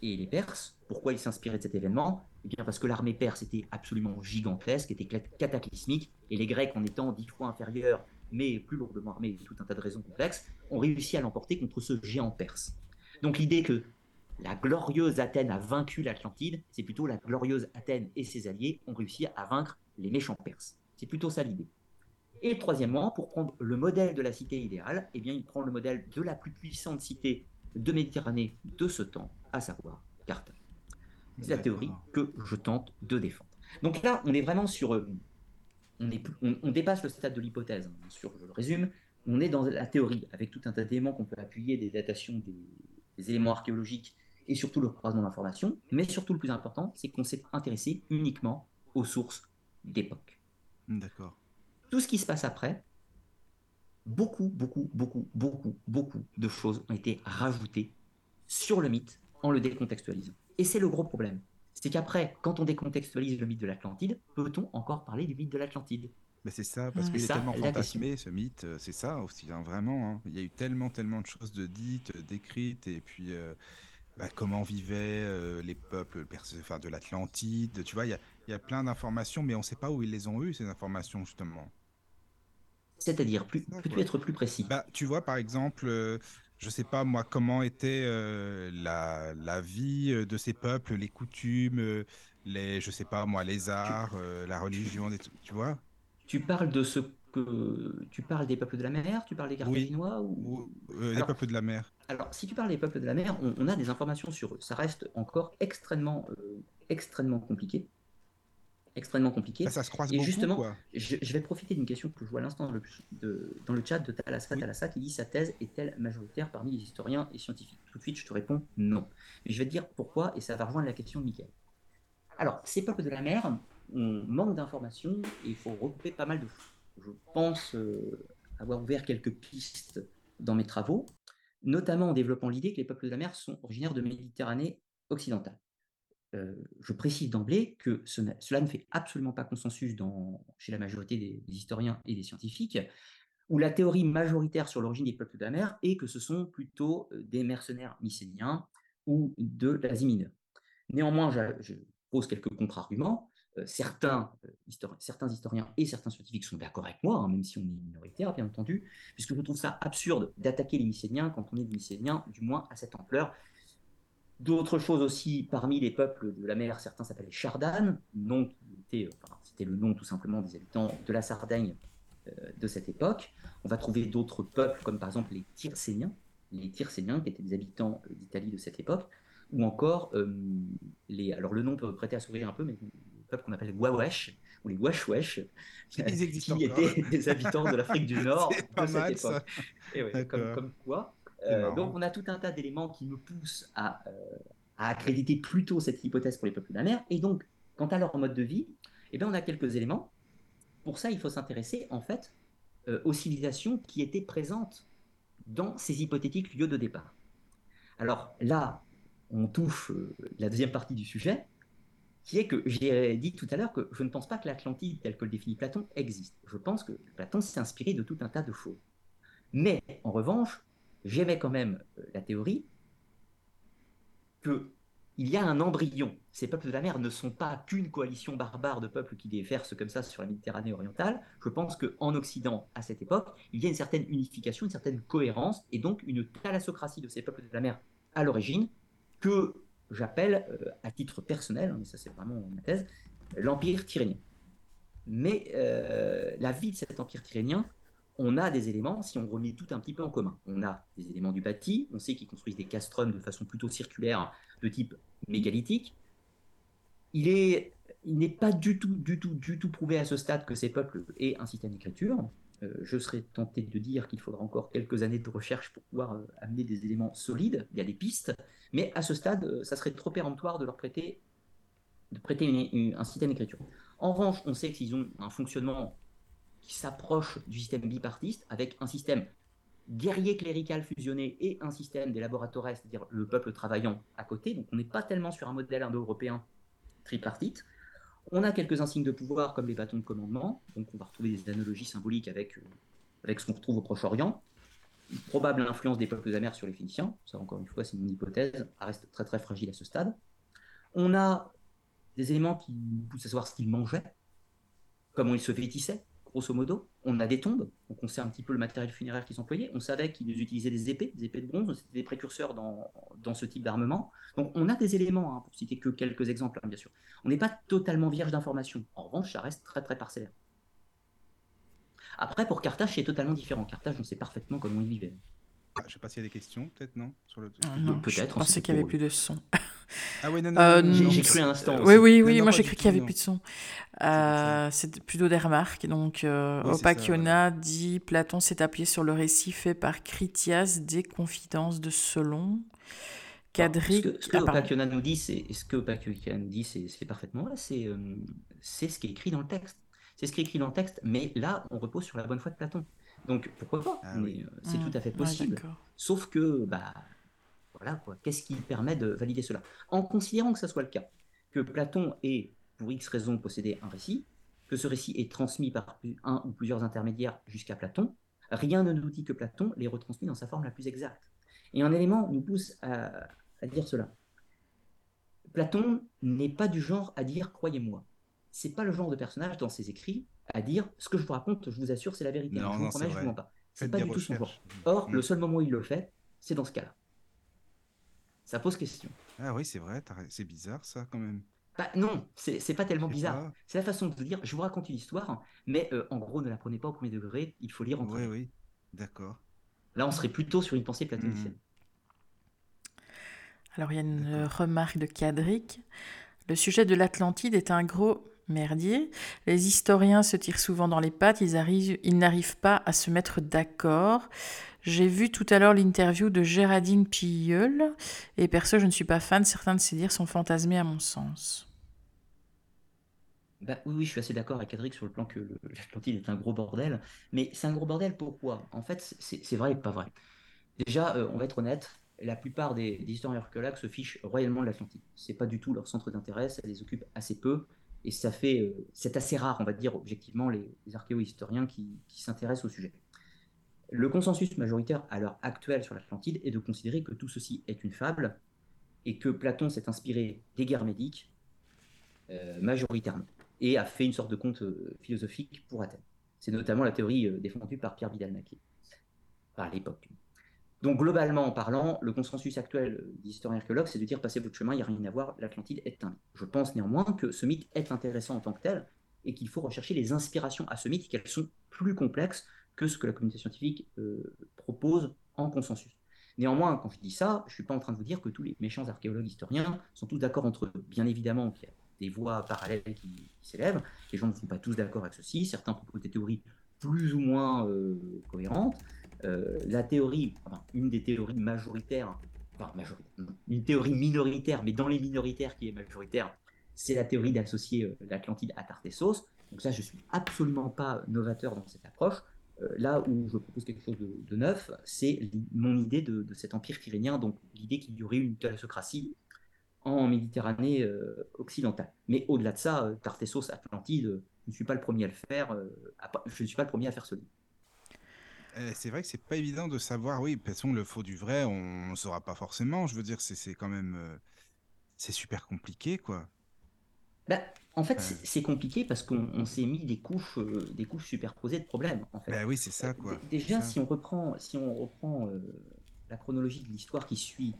et les Perses. Pourquoi il s'inspirait de cet événement? Eh bien parce que l'armée perse était absolument gigantesque, était cataclysmique, et les Grecs, en étant dix fois inférieurs, mais plus lourdement armés, tout un tas de raisons complexes, ont réussi à l'emporter contre ce géant perse. Donc l'idée que la glorieuse Athènes a vaincu l'Atlantide, c'est plutôt la glorieuse Athènes et ses alliés ont réussi à vaincre les méchants Perses. C'est plutôt ça l'idée. Et troisièmement, pour prendre le modèle de la cité idéale, eh bien, il prend le modèle de la plus puissante cité de Méditerranée de ce temps, à savoir Carthage. C'est la théorie que je tente de défendre. Donc là, on est vraiment sur... Euh, on, est, on, dépasse le stade de l'hypothèse, hein, je le résume, on est dans la théorie, avec tout un tas d'éléments qu'on peut appuyer, des datations, des éléments archéologiques et surtout le croisement d'informations. Mais surtout, le plus important, c'est qu'on s'est intéressé uniquement aux sources d'époque. D'accord. Tout ce qui se passe après, beaucoup, beaucoup, beaucoup, beaucoup, beaucoup de choses ont été rajoutées sur le mythe en le décontextualisant. Et c'est le gros problème. C'est qu'après, quand on décontextualise le mythe de l'Atlantide, peut-on encore parler du mythe de l'Atlantide? Mais c'est ça, parce qu'il est tellement fantasmé, ce mythe, euh, c'est ça aussi, hein, vraiment. Hein. Il y a eu tellement, tellement de choses de dites, d'écrites, et puis euh, bah, comment vivaient euh, les peuples enfin, de l'Atlantide. Tu vois, il y a, plein d'informations, mais on ne sait pas où ils les ont eues, ces informations, justement. C'est-à-dire, plus, peux-tu être plus précis bah, Tu vois, par exemple, euh, je ne sais pas, moi, comment était euh, la, la, vie de ces peuples, les coutumes, les, je sais pas, moi, les arts, la religion, tu vois? Tu parles de ce que tu parles des peuples de la mer, tu parles des Carthaginois ou, Les euh, peuples de la mer. Alors, si tu parles des peuples de la mer, on, a des informations sur eux. Ça reste encore extrêmement, euh, extrêmement compliqué. Extrêmement compliqué. Ça, se croise Et beaucoup, justement, Je, vais profiter d'une question que je vois à l'instant dans, dans, le chat de Talassa Talassa qui dit sa thèse est-elle majoritaire parmi les historiens et scientifiques? Tout de suite, je te réponds non. Mais je vais te dire pourquoi et ça va rejoindre la question de Michael. Alors, ces peuples de la mer, on manque d'informations et il faut regrouper pas mal de choses je pense euh, avoir ouvert quelques pistes dans mes travaux, notamment en développant l'idée que les peuples de la mer sont originaires de Méditerranée occidentale. Euh, je précise d'emblée que cela ne fait absolument pas consensus chez la majorité des, historiens et des scientifiques, où la théorie majoritaire sur l'origine des peuples de la mer est que ce sont plutôt euh, des mercenaires mycéniens ou de l'Asie mineure. Néanmoins, je pose quelques contre-arguments. Euh, certains, euh, historiens, certains historiens et certains scientifiques sont d'accord avec moi, hein, même si on est minoritaire, bien entendu, puisque je trouve ça absurde d'attaquer les Mycéniens quand on est des Mycéniens, du moins à cette ampleur. D'autres choses aussi, parmi les peuples de la mer, certains s'appellent les Chardanes, c'était le nom tout simplement des habitants de la Sardaigne euh, de cette époque. On va trouver d'autres peuples, comme par exemple les Tyrcéniens, les Tyrcéniens qui étaient des habitants d'Italie de cette époque, ou encore les. Alors le nom peut prêter à sourire un peu, mais qu'on appelle les Wawesh, ou les Washwesh, qui étaient des habitants de l'Afrique du Nord de cette époque. Et comme, quoi. Euh, donc on a tout un tas d'éléments qui nous poussent à, euh, à, accréditer plutôt cette hypothèse pour les peuples de la mer. Et donc, quant à leur mode de vie, eh bien, on a quelques éléments. Pour ça, il faut s'intéresser en fait euh, aux civilisations qui étaient présentes dans ces hypothétiques lieux de départ. Alors là, on touche euh, la deuxième partie du sujet, qui est que j'ai dit tout à l'heure que je ne pense pas que l'Atlantide, tel que le définit Platon, existe. Je pense que Platon s'est inspiré de tout un tas de choses. Mais en revanche, j'aimais quand même euh, la théorie qu'il y a un embryon. Ces peuples de la mer ne sont pas qu'une coalition barbare de peuples qui déversent comme ça sur la Méditerranée orientale. Je pense qu'en Occident, à cette époque, il y a une certaine unification, une certaine cohérence, et donc une thalassocratie de ces peuples de la mer à l'origine, j'appelle, euh, à titre personnel, hein, mais ça c'est vraiment ma thèse, l'empire tyrannien. Mais euh, la vie de cet empire tyrannien, on a des éléments, si on remet tout un petit peu en commun. On a des éléments du bâti, on sait qu'ils construisent des castrums de façon plutôt circulaire, de type mégalithique. Il est, il n'est pas du tout, du tout, du tout prouvé à ce stade que ces peuples aient un système d'écriture. Euh, je serais tenté de dire qu'il faudra encore quelques années de recherche pour pouvoir euh, amener des éléments solides. Il y a des pistes, mais à ce stade, euh, ça serait trop péremptoire de leur prêter, un système d'écriture. En revanche, on sait qu'ils ont un fonctionnement qui s'approche du système bipartiste, avec un système guerrier clérical fusionné et un système des laboratoires, c'est-à-dire le peuple travaillant à côté. Donc on n'est pas tellement sur un modèle indo-européen tripartite. On a quelques insignes de pouvoir comme les bâtons de commandement, donc on va retrouver des analogies symboliques avec, euh, avec ce qu'on retrouve au Proche-Orient. Une probable influence des peuples amers sur les Phéniciens, ça encore une fois c'est mon hypothèse, reste très très fragile à ce stade. On a des éléments qui nous poussent à savoir ce qu'ils mangeaient, comment ils se vêtissaient, grosso modo. On a des tombes, donc on sait un petit peu le matériel funéraire qu'ils employaient. On savait qu'ils utilisaient des épées, des épées de bronze, c'était des précurseurs dans, ce type d'armement. Donc on a des éléments, hein, pour citer que quelques exemples, hein, bien sûr. On n'est pas totalement vierge d'informations. En revanche, ça reste très très parcellaire. Après, pour Carthage, c'est totalement différent. Carthage, on sait parfaitement comment ils vivaient. Ah, je ne sais pas s'il y a des questions, peut-être, non sur le... Ah, Peut-être. Je pensais qu'il n'y avait plus de son. Ah oui, non, non, euh, j'ai cru un instant. Oui, oui, oui, moi j'ai cru qu'il n'y avait plus de son. Euh, c'est plutôt des remarques. Donc, euh, Opakiona dit Platon s'est appuyé sur le récit fait par Critias des Confidences de Solon. Cadric. Ce que, Opakiona nous dit, c'est ce que Opakiona nous dit, c'est parfaitement là. C'est c'est ce qui est écrit dans le texte. C'est ce qui est écrit dans le texte, mais là, on repose sur la bonne foi de Platon. Donc pourquoi pas ah C'est mmh. tout à fait possible. Sauf que, bah, voilà quoi. Qu'est-ce qui permet de valider cela? En considérant que ça soit le cas, que Platon ait, pour X raison, possédé un récit, que ce récit est transmis par un ou plusieurs intermédiaires jusqu'à Platon, rien ne nous dit que Platon l'ait retransmis dans sa forme la plus exacte. Et un élément nous pousse à, à dire cela. Platon n'est pas du genre à dire croyez-moi. C'est pas le genre de personnage dans ses écrits à dire ce que je vous raconte, je vous assure, c'est la vérité. Non, je vous promets, je vous mens pas. C'est pas du tout son genre. Or, le seul moment où il le fait, c'est dans ce cas-là. Ça pose question. Ah oui, c'est vrai, c'est bizarre ça quand même. Bah, non, c'est pas tellement bizarre. C'est la façon de dire, je vous raconte une histoire, mais euh, en gros, ne la prenez pas au premier degré, il faut lire en Oui, oui, d'accord. Là, on serait plutôt sur une pensée platonicienne. Hmm. Alors, il y a une remarque de Cadric. Le sujet de l'Atlantide est un gros merdier. Les historiens se tirent souvent dans les pattes, ils, ils n'arrivent pas à se mettre d'accord. J'ai vu tout à l'heure l'interview de Géraldine Pilleul, et perso, je ne suis pas fan, certains de ses dires sont fantasmés à mon sens. Bah, oui, oui, je suis assez d'accord avec Adric sur le plan que l'Atlantide est un gros bordel. Mais c'est un gros bordel pourquoi? En fait, c'est vrai et pas vrai. Déjà, euh, on va être honnête, la plupart des, historiens archéologues se fichent royalement de l'Atlantide. C'est pas du tout leur centre d'intérêt, ça les occupe assez peu. Et ça fait, euh, c'est assez rare, on va dire objectivement, les, archéo-historiens qui s'intéressent au sujet. Le consensus majoritaire à l'heure actuelle sur l'Atlantide est de considérer que tout ceci est une fable et que Platon s'est inspiré des guerres médiques euh, majoritairement et a fait une sorte de conte euh, philosophique pour Athènes. C'est notamment la théorie défendue par Pierre Vidal-Naquet, par l'époque. Donc globalement en parlant, le consensus actuel des historiens archéologues, c'est de dire passez votre chemin, il n'y a rien à voir, l'Atlantide est un mythe. Je pense néanmoins que ce mythe est intéressant en tant que tel et qu'il faut rechercher les inspirations à ce mythe, qu'elles sont plus complexes que ce que la communauté scientifique euh, propose en consensus. Néanmoins, quand je dis ça, je ne suis pas en train de vous dire que tous les méchants archéologues historiens sont tous d'accord entre eux. Bien évidemment qu'il y a des voix parallèles qui, s'élèvent, les gens ne sont pas tous d'accord avec ceci, certains proposent des théories plus ou moins euh, cohérentes. Euh, la théorie, enfin, une des théories majoritaires, enfin une théorie minoritaire, mais dans les minoritaires qui est majoritaire, c'est la théorie d'associer l'Atlantide à Tartessos. Donc ça, je ne suis absolument pas novateur dans cette approche Euh, là où je propose quelque chose de, neuf, c'est mon idée de, cet empire tyrrhénien, donc l'idée qu'il y aurait une thalassocratie en Méditerranée euh, occidentale. Mais au-delà de ça, euh, Tartessos, Atlantide, je ne suis pas le premier à le faire, je ne suis pas le premier à faire ce livre. Eh, c'est vrai que c'est pas évident de savoir, oui, de toute façon, le faux du vrai, on ne saura pas forcément. Je veux dire, c'est quand même. c'est super compliqué, quoi. Bah, en fait, c'est compliqué parce qu'on s'est mis des couches, euh, des couches superposées de problèmes. En fait. Bah oui, c'est ça, quoi. Déjà, si on reprend, si on reprend euh, la chronologie de l'histoire qui suit,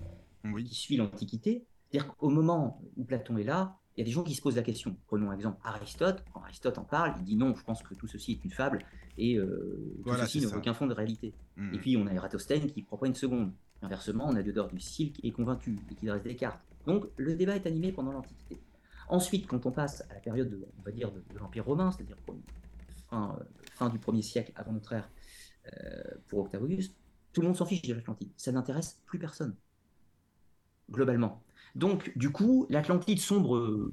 qui suit l'Antiquité, c'est-à-dire qu'au moment où Platon est là, il y a des gens qui se posent la question. Prenons un exemple Aristote. Quand Aristote en parle, il dit non, je pense que tout ceci est une fable et euh, tout ceci n'a aucun fond de réalité. Mm, et mm. puis on a Eratosthène qui prend pas une seconde. Inversement, on a Diodore du Sile qui est convaincu et qui dresse des cartes. Donc le débat est animé pendant l'Antiquité. Ensuite, quand on passe à la période, de, on va dire, de, l'Empire romain, c'est-à-dire fin, euh, fin, du 1er siècle avant notre ère euh, pour Octavius, tout le monde s'en fiche de l'Atlantide. Ça n'intéresse plus personne, globalement. Donc, du coup, l'Atlantide sombre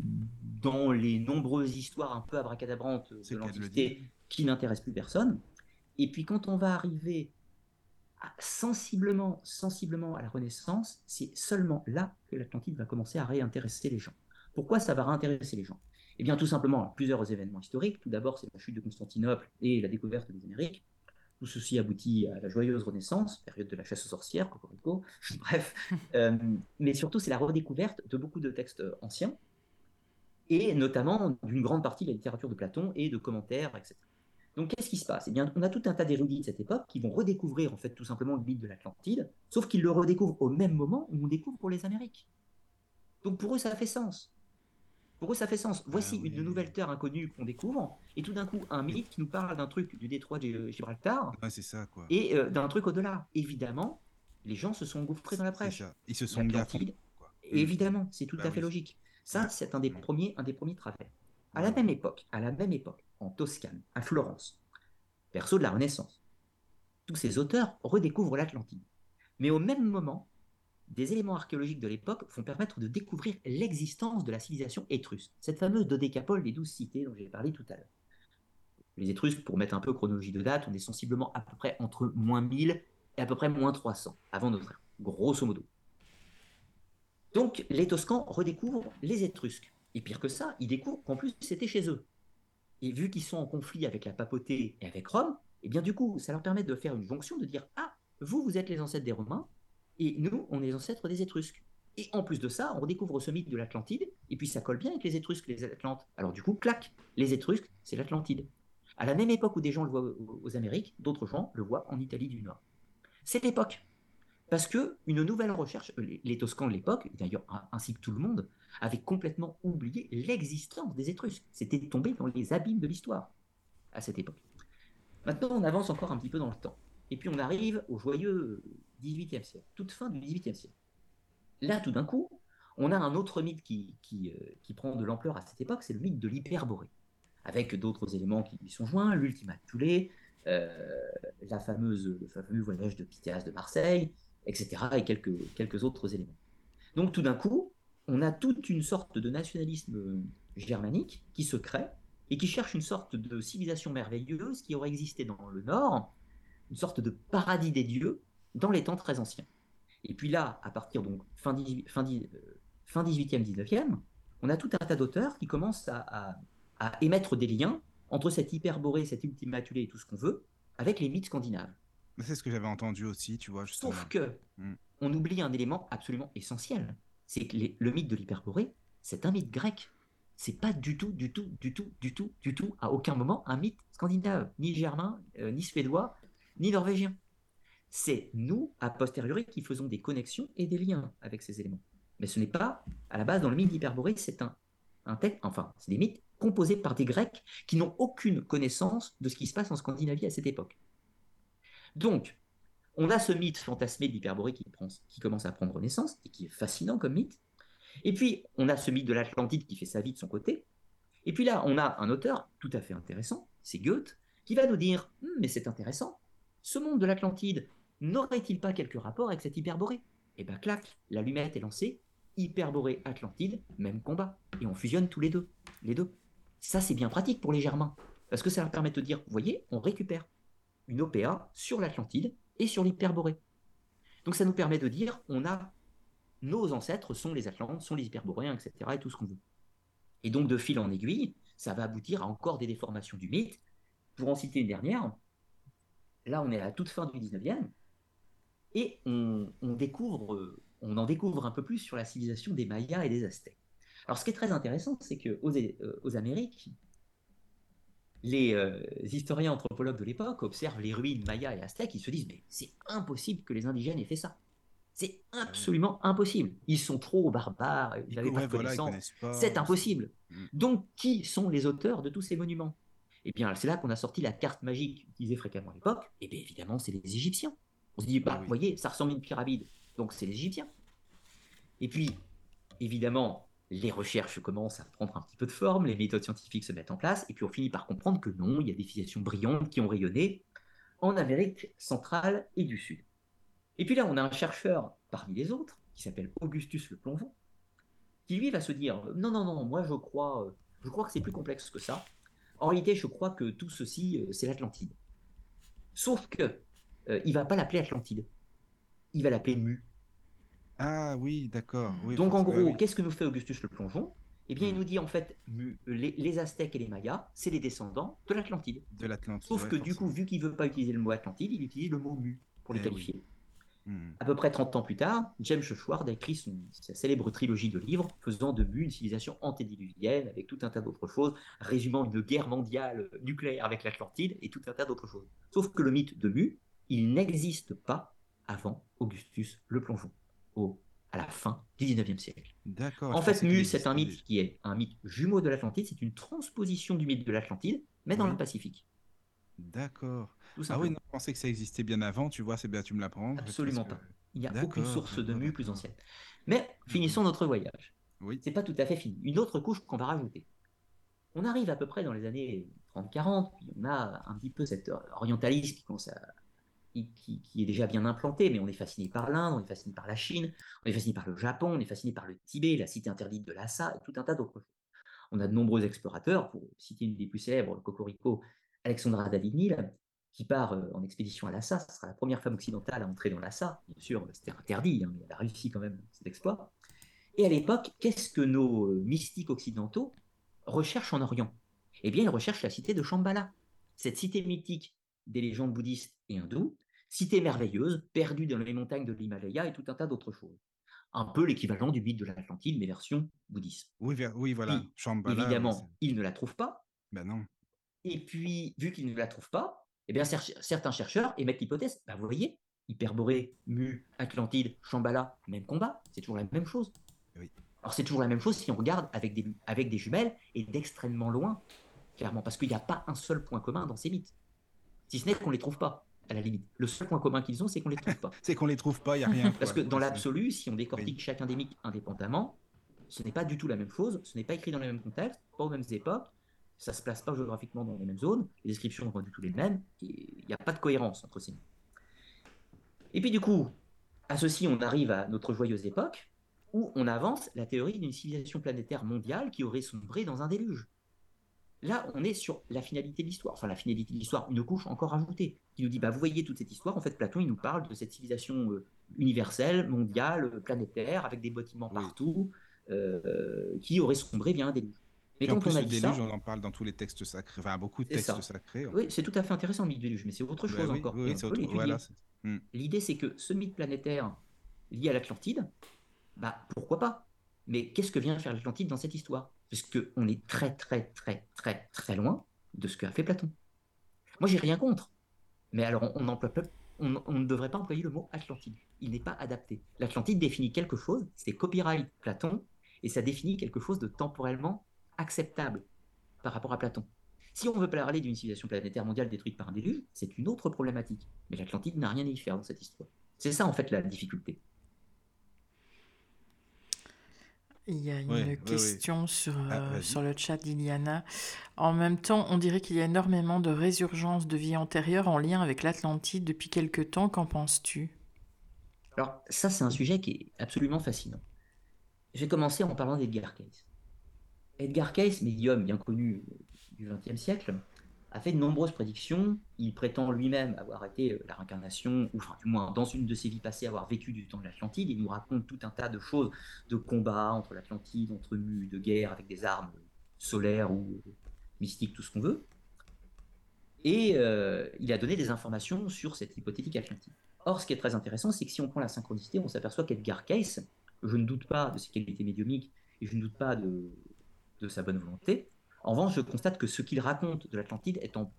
dans les nombreuses histoires un peu abracadabrantes de l'Antiquité qui n'intéressent plus personne. Et puis, quand on va arriver sensiblement, sensiblement à la Renaissance, c'est seulement là que l'Atlantide va commencer à réintéresser les gens. Pourquoi ça va réintéresser les gens? Eh bien, tout simplement, plusieurs événements historiques. Tout d'abord, c'est la chute de Constantinople et la découverte des Amériques. Tout ceci aboutit à la joyeuse Renaissance, période de la chasse aux sorcières, cocorico, bref. Euh, mais surtout, c'est la redécouverte de beaucoup de textes anciens, et notamment d'une grande partie de la littérature de Platon et de commentaires, etc. Donc, qu'est-ce qui se passe? Eh bien, on a tout un tas d'érudits de cette époque qui vont redécouvrir, en fait, tout simplement le mythe de l'Atlantide, sauf qu'ils le redécouvrent au même moment où on découvre pour les Amériques. Donc, pour eux, ça fait sens. Pour eux, ça fait sens. Voici ah une nouvelle terre inconnue qu'on découvre, et tout d'un coup, un mythe qui nous parle d'un truc du détroit de Gibraltar. c'est ça, quoi. Et euh, d'un truc au-delà. Évidemment, les gens se sont engouffrés dans la presse. Ils se sont bien Évidemment, c'est tout bah à fait logique. Ça, c'est un des premiers, un des premiers travers. À la même époque, à la même époque, en Toscane, à Florence, perso de la Renaissance, tous ces auteurs redécouvrent l'Atlantide. Mais au même moment, des éléments archéologiques de l'époque vont permettre de découvrir l'existence de la civilisation étrusque, cette fameuse dodécapole des douze cités dont j'ai parlé tout à l'heure. Les Étrusques, pour mettre un peu chronologie de date, on est sensiblement à peu près entre moins 1000 et à peu près moins 300 avant notre ère, grosso modo. Donc les Toscans redécouvrent les Étrusques. Et pire que ça, ils découvrent qu'en plus c'était chez eux. Et vu qu'ils sont en conflit avec la papauté et avec Rome, et eh bien du coup, ça leur permet de faire une jonction, de dire Ah, vous, vous êtes les ancêtres des Romains, et nous, on est les ancêtres des Étrusques. Et en plus de ça, on redécouvre ce mythe de l'Atlantide, et puis ça colle bien avec les Étrusques, les Atlantes. Alors du coup, clac, les Étrusques, c'est l'Atlantide. À la même époque où des gens le voient aux Amériques, d'autres gens le voient en Italie du Nord. Cette époque, parce que une nouvelle recherche, euh, les, Toscans de l'époque, d'ailleurs ainsi que tout le monde, avaient complètement oublié l'existence des Étrusques. C'était tombé dans les abîmes de l'histoire à cette époque. Maintenant, on avance encore un petit peu dans le temps. Et puis on arrive au joyeux XVIIIe siècle, toute fin du XVIIIe siècle. Là, tout d'un coup, on a un autre mythe qui, qui, euh, prend de l'ampleur à cette époque, c'est le mythe de l'hyperborée, avec d'autres éléments qui lui sont joints, l'Ultima Thule, euh, la fameuse, le fameux voyage de Pythias de Marseille, etc., et quelques, quelques autres éléments. Donc tout d'un coup, on a toute une sorte de nationalisme germanique qui se crée et qui cherche une sorte de civilisation merveilleuse qui aurait existé dans le Nord, une sorte de paradis des dieux dans les temps très anciens. Et puis là, à partir donc fin, fin, fin 18e, 19e, on a tout un tas d'auteurs qui commencent à, émettre des liens entre cette hyperborée, cette ultimatulée et tout ce qu'on veut, avec les mythes scandinaves. C'est ce que j'avais entendu aussi, tu vois. Justement. Sauf que hmm. on oublie un élément absolument essentiel, c'est que le mythe de l'hyperborée, c'est un mythe grec. C'est pas du tout, du tout, du tout, du tout, du tout, à aucun moment un mythe scandinave, ni germain, euh, ni suédois, ni norvégien. C'est nous, a posteriori, qui faisons des connexions et des liens avec ces éléments. Mais ce n'est pas, à la base, dans le mythe d'Hyperborée, c'est un, texte, enfin, c'est des mythes composés par des Grecs qui n'ont aucune connaissance de ce qui se passe en Scandinavie à cette époque. Donc, on a ce mythe fantasmé d'Hyperborée qui, qui commence à prendre naissance et qui est fascinant comme mythe. Et puis, on a ce mythe de l'Atlantide qui fait sa vie de son côté. Et puis là, on a un auteur tout à fait intéressant, c'est Goethe, qui va nous dire hum, Mais c'est intéressant, ce monde de l'Atlantide n'aurait-il pas quelques rapports avec cette hyperborée? Et eh ben clac, l'allumette est lancée, hyperborée Atlantide, même combat, et on fusionne tous les deux, les deux. Ça c'est bien pratique pour les Germains, parce que ça leur permet de dire, vous voyez, on récupère. une OPA sur l'Atlantide et sur l'Hyperborée. Donc ça nous permet de dire, on a nos ancêtres sont les Atlantes, sont les Hyperboréens, etc. et tout ce qu'on veut. Et donc de fil en aiguille, ça va aboutir à encore des déformations du mythe. Pour en citer une dernière, là on est à la toute fin du 19e, et on, découvre, on en découvre un peu plus sur la civilisation des Mayas et des Aztèques. Alors ce qui est très intéressant, c'est qu'aux euh, aux Amériques, les euh, historiens anthropologues de l'époque observent les ruines mayas et aztèques, ils se disent mais c'est impossible que les indigènes aient fait ça. C'est absolument impossible. Ils sont trop barbares, ils n'avaient pas de connaissances. C'est impossible. Mm. Donc qui sont les auteurs de tous ces monuments? Eh bien c'est là qu'on a sorti la carte magique utilisée fréquemment à l'époque. Et bien évidemment c'est les Égyptiens. On se dit bah ah vous voyez ça ressemble à une pyramide, donc c'est les Égyptiens. Et puis évidemment les recherches commencent à prendre un petit peu de forme, les méthodes scientifiques se mettent en place, et puis on finit par comprendre que non, il y a des civilisations brillantes qui ont rayonné en Amérique centrale et du Sud. Et puis là, on a un chercheur parmi les autres, qui s'appelle Augustus Le Plongeon, qui lui va se dire non, non, non, moi je crois, euh, je crois que c'est plus complexe que ça. En réalité, je crois que tout ceci, euh, c'est l'Atlantide. Sauf que euh, il va pas l'appeler Atlantide, il va l'appeler Mu. Ah oui, d'accord. Donc en gros, qu'est-ce que nous fait Augustus le plongeon? Eh bien, il hmm. nous dit en fait, les, Aztèques et les Mayas, c'est les descendants de l'Atlantide. De l'Atlantide. Sauf que du coup, vu qu'il veut pas utiliser le mot Atlantide, il utilise le mot mu pour les eh qualifier. Hmm. À peu près 30 ans plus tard, James Schwartz a écrit sa célèbre trilogie de livres faisant de Mu une civilisation antédiluvienne avec tout un tas d'autres choses, résumant une guerre mondiale nucléaire avec l'Atlantide et tout un tas d'autres choses. Sauf que le mythe de Mu, il n'existe pas avant Augustus le plongeon à la fin du 19e siècle. D'accord. En fait, Mu, c'est un mythe qui est un mythe jumeau de l'Atlantide, c'est une transposition du mythe de l'Atlantide, mais dans le Pacifique. D'accord. Ah oui, non, je pensais que ça existait bien avant, tu vois, c'est bien, tu me l'apprends. Absolument pas. Il n'y a aucune source de Mu plus ancienne. Mais finissons notre voyage. Oui. C'est pas tout à fait fini. Une autre couche qu'on va rajouter. On arrive à peu près dans les années 30-40, puis on a un petit peu cet orientalisme qui commence à qui, est déjà bien implanté, mais on est fasciné par l'Inde, on est fasciné par la Chine, on est fasciné par le Japon, on est fasciné par le Tibet, la cité interdite de Lhasa, et tout un tas d'autres choses. On a de nombreux explorateurs, pour citer une des plus célèbres, Cocorico, Alexandra David-Nil, qui part euh, en expédition à Lhasa, ce sera la première femme occidentale à entrer dans Lhasa, bien sûr, c'était interdit, hein, mais elle a réussi quand même cet exploit. Et à l'époque, qu'est-ce que nos euh, mystiques occidentaux recherchent en Orient? Eh bien, ils recherchent la cité de Shambhala, cette cité mythique des légendes bouddhistes et hindoues, cité merveilleuse, perdue dans les montagnes de l'Himalaya et tout un tas d'autres choses. Un peu l'équivalent du mythe de l'Atlantide, mais version bouddhiste. Oui, oui voilà. évidemment, il ne la trouve pas. Ben non. Et puis, vu qu'il ne la trouve pas, eh bien, certains chercheurs émettent l'hypothèse, bah, vous voyez, Hyperborée, Mu, Atlantide, Shambhala, même combat, c'est toujours la même chose. Oui. Alors c'est toujours la même chose si on regarde avec des, avec des jumelles et d'extrêmement loin, clairement, parce qu'il n'y a pas un seul point commun dans ces mythes si ce n'est qu'on les trouve pas à la limite. Le seul point commun qu'ils ont, c'est qu'on les trouve pas. c'est qu'on les trouve pas, il y a rien. Parce que dans l'absolu, si on décortique chacun des mythes indépendamment, ce n'est pas du tout la même chose, ce n'est pas écrit dans les mêmes contextes, pas aux mêmes époques, ça se place pas géographiquement dans les mêmes zones, les descriptions ne sont pas du tout les mêmes, il n'y a pas de cohérence entre ces mythes. Et puis du coup, à ceci, on arrive à notre joyeuse époque, où on avance la théorie d'une civilisation planétaire mondiale qui aurait sombré dans un déluge. Là, on est sur la finalité de l'histoire, enfin la finalité de l'histoire, une couche encore ajoutée, qui nous dit, bah, vous voyez toute cette histoire, en fait, Platon, il nous parle de cette civilisation euh, universelle, mondiale, planétaire, avec des bâtiments partout, euh, qui aurait sombré bien un déluge. Mais quand on a dit déluge, on en parle dans tous les textes sacrés, enfin beaucoup de textes sacrés. Oui, c'est tout à fait intéressant le mythe déluge, mais c'est autre bah chose encore. Hmm. L'idée, c'est que ce mythe planétaire lié à l'Atlantide, bah pourquoi pas? Mais qu'est-ce que vient faire l'Atlantide dans cette histoire? On est très, très, très, très, très loin de ce qu'a fait Platon. Moi, j'ai rien contre. Mais alors, on, ne devrait pas employer le mot Atlantide. Il n'est pas adapté. L'Atlantide définit quelque chose, c'est copyright Platon, et ça définit quelque chose de temporellement acceptable par rapport à Platon. Si on veut parler d'une civilisation planétaire mondiale détruite par un déluge, c'est une autre problématique. Mais l'Atlantide n'a rien à y faire dans cette histoire. C'est ça, en fait, la difficulté. Il y a une question Sur, ah, euh, sur le chat d'Iliana. En même temps, on dirait qu'il y a énormément de résurgence de vie antérieure en lien avec l'Atlantide depuis quelque temps. Qu'en penses-tu? Alors, ça, c'est un sujet qui est absolument fascinant. Je vais commencer en parlant d'Edgar Cayce. Edgar Cayce, médium bien connu du XXe siècle, a fait de nombreuses prédictions. Il prétend lui-même avoir été euh, la réincarnation, ou du moins dans une de ses vies passées, avoir vécu du temps de l'Atlantide. Il nous raconte tout un tas de choses, de combats entre l'Atlantide, entre mu, de guerre avec des armes solaires ou mystiques, tout ce qu'on veut. Et euh, il a donné des informations sur cette hypothétique Atlantide. Or, ce qui est très intéressant, c'est que si on prend la synchronicité, on s'aperçoit qu'Edgar Cayce, je ne doute pas de ses qualités médiumiques et je ne doute pas de, de sa bonne volonté, en revanche, je constate que ce qu'il raconte de l'Atlantide est en,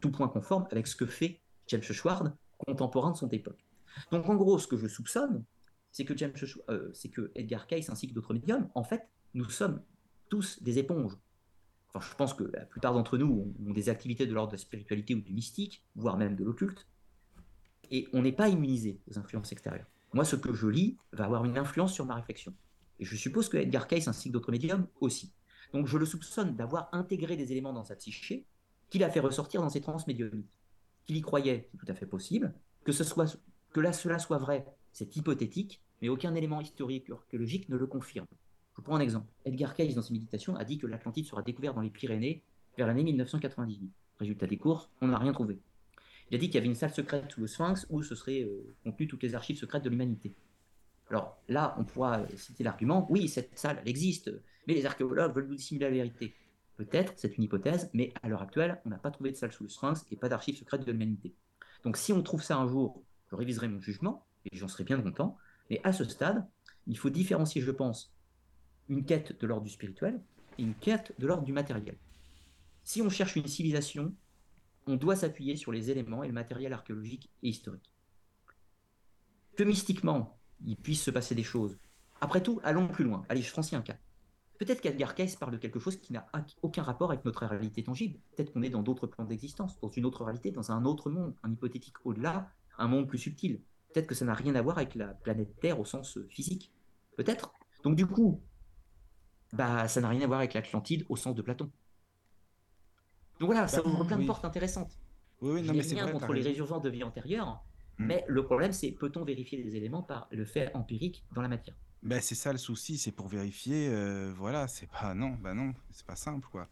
tout point conforme avec ce que fait James Schwartz, contemporain de son époque. Donc en gros, ce que je soupçonne, c'est que, James, euh, c'est que Edgar Cayce ainsi que d'autres médiums, en fait, nous sommes tous des éponges. Enfin, je pense que la plupart d'entre nous ont, des activités de l'ordre de la spiritualité ou du mystique, voire même de l'occulte, et on n'est pas immunisé aux influences extérieures. Moi, ce que je lis va avoir une influence sur ma réflexion. Et je suppose que Edgar Cayce ainsi que d'autres médiums aussi. Donc je le soupçonne d'avoir intégré des éléments dans sa psyché qu'il a fait ressortir dans ses trans. Qu'il y croyait, c'est tout à fait possible. Que, là, cela soit vrai, c'est hypothétique, mais aucun élément historique ou archéologique ne le confirme. Je prends un exemple. Edgar Cayce, dans ses méditations, a dit que l'Atlantide sera découvert dans les Pyrénées vers l'année 1998. Résultat des courses, on n'a rien trouvé. Il a dit qu'il y avait une salle secrète sous le Sphinx où ce serait euh, contenu toutes les archives secrètes de l'humanité. Alors là, on pourra citer l'argument, oui, cette salle, elle existe, mais les archéologues veulent nous dissimuler la vérité. Peut-être, c'est une hypothèse, mais à l'heure actuelle, on n'a pas trouvé de salle sous le Sphinx et pas d'archives secrètes de l'humanité. Donc si on trouve ça un jour, je réviserai mon jugement, et j'en serai bien content, mais à ce stade, il faut différencier, je pense, une quête de l'ordre du spirituel et une quête de l'ordre du matériel. Si on cherche une civilisation, on doit s'appuyer sur les éléments et le matériel archéologique et historique. Que mystiquement, il puisse se passer des choses. Après tout, allons plus loin. Allez, je franchis un cas. Peut-être qu'Edgar Cayce parle de quelque chose qui n'a aucun rapport avec notre réalité tangible. Peut-être qu'on est dans d'autres plans d'existence, dans une autre réalité, dans un autre monde, un hypothétique au-delà, un monde plus subtil. Peut-être que ça n'a rien à voir avec la planète Terre au sens euh, physique. Peut-être. Donc du coup, bah ça n'a rien à voir avec l'Atlantide au sens de Platon. Donc voilà, ça bah, ouvre plein de portes intéressantes. Oui, oui, non, mais rien contre les résurgences de vie antérieure. Mais le problème, c'est peut-on vérifier les éléments par le fait empirique dans la matière? Ben, c'est ça le souci, c'est pour vérifier, euh, voilà, c'est pas non, bah non, c'est pas simple quoi.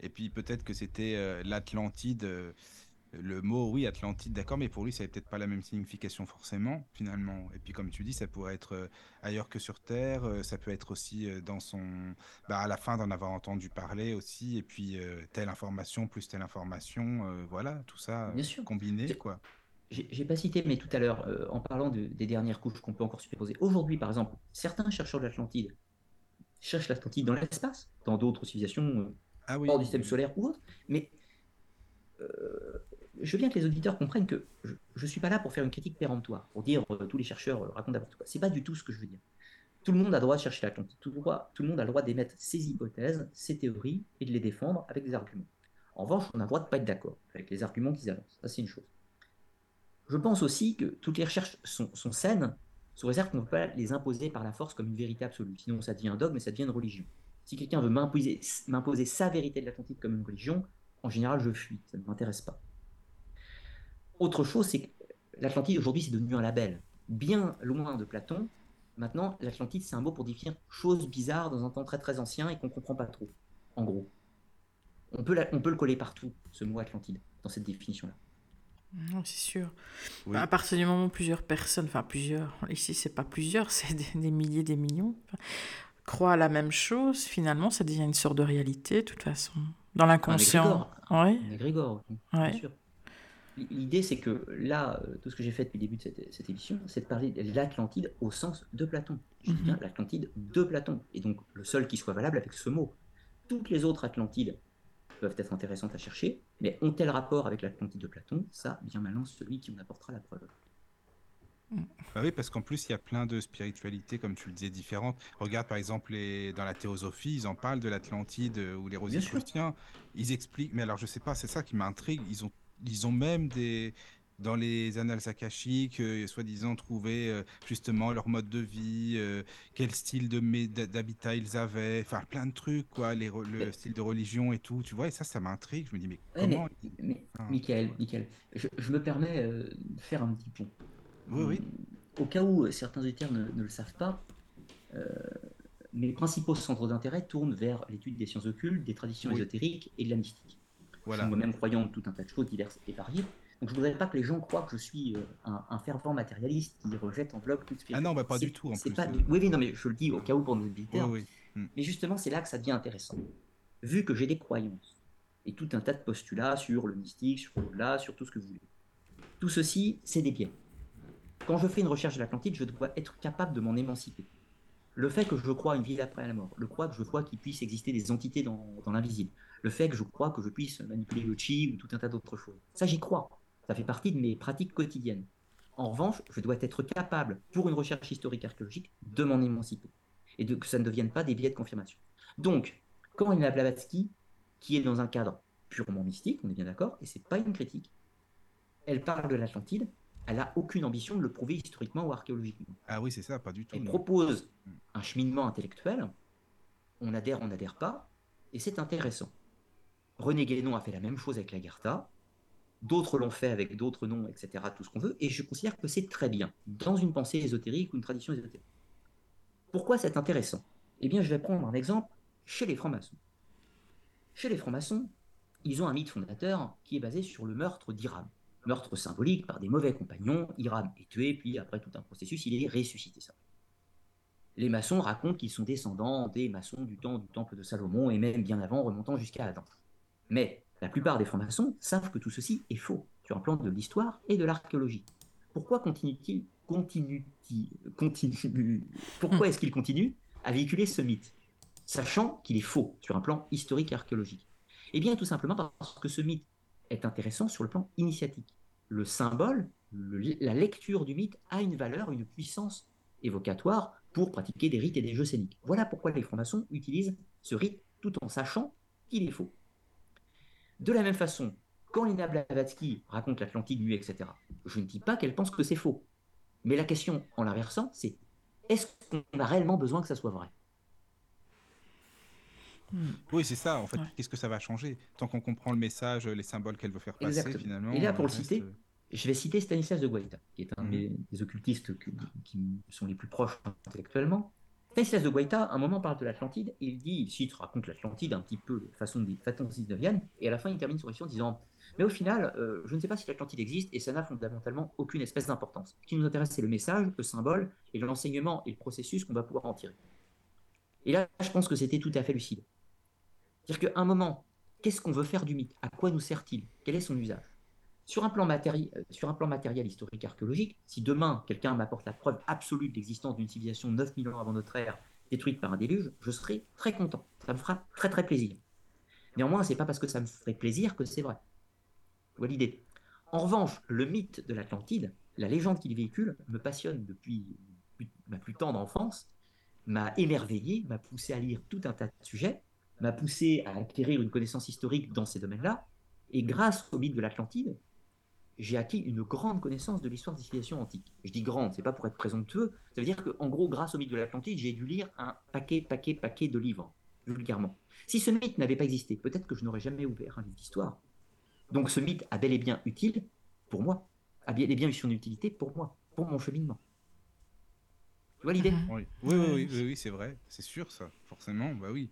Et puis peut-être que c'était euh, l'Atlantide, euh, le mot oui Atlantide, d'accord, mais pour lui ça n'avait peut-être pas la même signification forcément finalement. Et puis comme tu dis, ça pourrait être ailleurs que sur Terre, ça peut être aussi dans son, bah, à la fin d'en avoir entendu parler aussi, et puis telle information plus telle information, voilà, tout ça combiné quoi j'ai pas cité, mais tout à l'heure, euh, en parlant des dernières couches qu'on peut encore superposer. Aujourd'hui, par exemple, certains chercheurs de l'Atlantide cherchent l'Atlantide dans l'espace, dans d'autres civilisations euh, ah hors du système solaire ou autre, mais euh, je veux bien que les auditeurs comprennent que je ne suis pas là pour faire une critique péremptoire, pour dire tous les chercheurs racontent n'importe quoi. C'est pas du tout ce que je veux dire. Tout le monde a le droit de chercher l'Atlantide. Tout, tout le monde a le droit d'émettre ses hypothèses, ses théories et de les défendre avec des arguments. En revanche, on a le droit de ne pas être d'accord avec les arguments qu'ils avancent. Ça, c'est une chose. Je pense aussi que toutes les recherches sont, saines, sous réserve qu'on ne peut pas les imposer par la force comme une vérité absolue. Sinon, ça devient un dogme et ça devient une religion. Si quelqu'un veut m'imposer sa vérité de l'Atlantique comme une religion, en général, je fuis. Ça ne m'intéresse pas. Autre chose, c'est que l'Atlantide, aujourd'hui, c'est devenu un label. Bien loin de Platon, maintenant, l'Atlantide, c'est un mot pour définir chose bizarre dans un temps très très ancien et qu'on ne comprend pas trop, en gros. On peut, on peut le coller partout, ce mot Atlantide, dans cette définition-là. Non, c'est sûr. À partir du moment où plusieurs personnes, enfin plusieurs, ici c'est pas plusieurs, c'est des, milliers, des millions, croient à la même chose, finalement ça devient une sorte de réalité, de toute façon. Dans l'inconscient. Oui. Grégor, sûr. L'idée, c'est que là, euh, tout ce que j'ai fait depuis le début de cette, émission, c'est de parler de l'Atlantide au sens de Platon. Je dis bien mhm. l'Atlantide de Platon. Et donc, le seul qui soit valable avec ce mot. Toutes les autres Atlantides peuvent être intéressantes à chercher, mais ont-elles rapport avec l'Atlantide de Platon? Ça, bien malin celui qui en apportera la preuve. Bah oui, parce qu'en plus, il y a plein de spiritualités, comme tu le disais, différentes. Regarde, par exemple, les... dans la théosophie, ils en parlent de l'Atlantide euh, ou les Rosicruciens. Ils expliquent, mais alors je sais pas, c'est ça qui m'intrigue. Ils ont, ils ont même des, dans les annales akashiques, euh, soi-disant trouver euh, justement leur mode de vie, euh, quel style d'habitat ils avaient, enfin plein de trucs, quoi, les, le style de religion et tout, tu vois, et ça, ça m'intrigue. Je me dis, mais comment. Mais, Michael, je, me permets de faire un petit pont. Oui, oui. Au cas où certains auditeurs ne, ne, le savent pas, mes principaux centres d'intérêt tournent vers l'étude des sciences occultes, des traditions ésotériques et de la mystique. Voilà. Moi-même croyant de tout un tas de choses diverses et variées. Donc je ne voudrais pas que les gens croient que je suis euh, un, un fervent matérialiste qui rejette en bloc toute Ah non, bah pas du tout en plus. pas-. Oui, oui, non, mais je le dis au cas où pour nos auditeurs. oui. Mm. Mais justement, c'est là que ça devient intéressant. Vu que j'ai des croyances et tout un tas de postulats sur le mystique, sur l'au-delà, sur tout ce que vous voulez. Tout ceci, c'est des biais. Quand je fais une recherche de l'Atlantide, je dois être capable de m'en émanciper. Le fait que je crois à une vie après la mort, le fait que je crois qu'il puisse exister des entités dans, dans l'invisible, le fait que je crois que je puisse manipuler le chi ou tout un tas d'autres choses, ça j'y crois. Ça fait partie de mes pratiques quotidiennes. En revanche, je dois être capable, pour une recherche historique archéologique, de m'en émanciper et de, que ça ne devienne pas des biais de confirmation. Donc, quand Elena Blavatsky, qui est dans un cadre purement mystique, on est bien d'accord, et c'est pas une critique, elle parle de l'Atlantide, elle n'a aucune ambition de le prouver historiquement ou archéologiquement. Ah oui, c'est ça, pas du tout. Elle non. propose un cheminement intellectuel, on adhère, on n'adhère pas, et c'est intéressant. René Guénon a fait la même chose avec l'Agartha, d'autres l'ont fait avec d'autres noms, etc., tout ce qu'on veut, et je considère que c'est très bien, dans une pensée ésotérique ou une tradition ésotérique. Pourquoi c'est intéressant? Eh bien, je vais prendre un exemple chez les francs-maçons. Chez les francs-maçons, ils ont un mythe fondateur qui est basé sur le meurtre d'Iram. Meurtre symbolique par des mauvais compagnons, Iram est tué, puis après tout un processus, il est ressuscité. Les maçons racontent qu'ils sont descendants des maçons du temps du temple de Salomon, et même bien avant, remontant jusqu'à Adam. Mais la plupart des francs-maçons savent que tout ceci est faux, sur un plan de l'histoire et de l'archéologie. Pourquoi continue-t-il continue continue, Pourquoi est-ce qu'il continue à véhiculer ce mythe, sachant qu'il est faux sur un plan historique et archéologique? Eh bien, tout simplement parce que ce mythe est intéressant sur le plan initiatique. Le symbole, le- la lecture du mythe a une valeur, une puissance évocatoire pour pratiquer des rites et des jeux scéniques. Voilà pourquoi les francs-maçons utilisent ce rite tout en sachant qu'il est faux. De la même façon, quand Lina Blavatsky raconte l'Atlantide nue, etc., je ne dis pas qu'elle pense que c'est faux. Mais la question, en l'inversant, c'est est-ce qu'on a réellement besoin que ça soit vrai? Oui, c'est ça, en fait. Ouais. Qu'est-ce que ça va changer? Tant qu'on comprend le message, les symboles qu'elle veut faire passer, Exactement. finalement. Et là, pour le reste, citer, euh, Je vais citer Stanislas de Guaita, qui est un Mhm. des, des occultistes que- qui me sont les plus proches intellectuellement. Stanislas de Guaita, un moment, parle de l'Atlantide, il dit, il cite, raconte l'Atlantide un petit peu de façon façon 19e, et à la fin, il termine son récit en disant Mais au final, euh, je ne sais pas si l'Atlantide existe, et ça n'a fondamentalement aucune espèce d'importance. Ce qui nous intéresse, c'est le message, le symbole, et l'enseignement et le processus qu'on va pouvoir en tirer. Et là, je pense que c'était tout à fait lucide. C'est-à-dire qu'à un moment, qu'est-ce qu'on veut faire du mythe? À quoi nous sert-il? Quel est son usage? Sur un, plan euh, sur un plan matériel, historique, archéologique, si demain quelqu'un m'apporte la preuve absolue de l'existence d'une civilisation 9000 ans avant notre ère détruite par un déluge, je serai très content. Ça me fera très très plaisir. Néanmoins, c'est pas parce que ça me ferait plaisir que c'est vrai. Tu vois l'idée. En revanche, le mythe de l'Atlantide, la légende qu'il véhicule, me passionne depuis ma plus tendre enfance, m'a émerveillé, m'a poussé à lire tout un tas de sujets, m'a poussé à acquérir une connaissance historique dans ces domaines-là, et grâce au mythe de l'Atlantide, j'ai acquis une grande connaissance de l'histoire des civilisations antiques. Je dis grande, c'est pas pour être présomptueux, ça veut dire qu'en gros, grâce au mythe de l'Atlantide, j'ai dû lire un paquet, paquet, paquet de livres, vulgairement. Si ce mythe n'avait pas existé, peut-être que je n'aurais jamais ouvert un livre d'histoire. Donc ce mythe a bel et bien utile pour moi, a bel et bien eu son utilité pour moi, pour mon cheminement. Tu vois l'idée? Oui, oui, oui, oui, oui, oui, c'est vrai, c'est sûr ça, forcément, bah oui.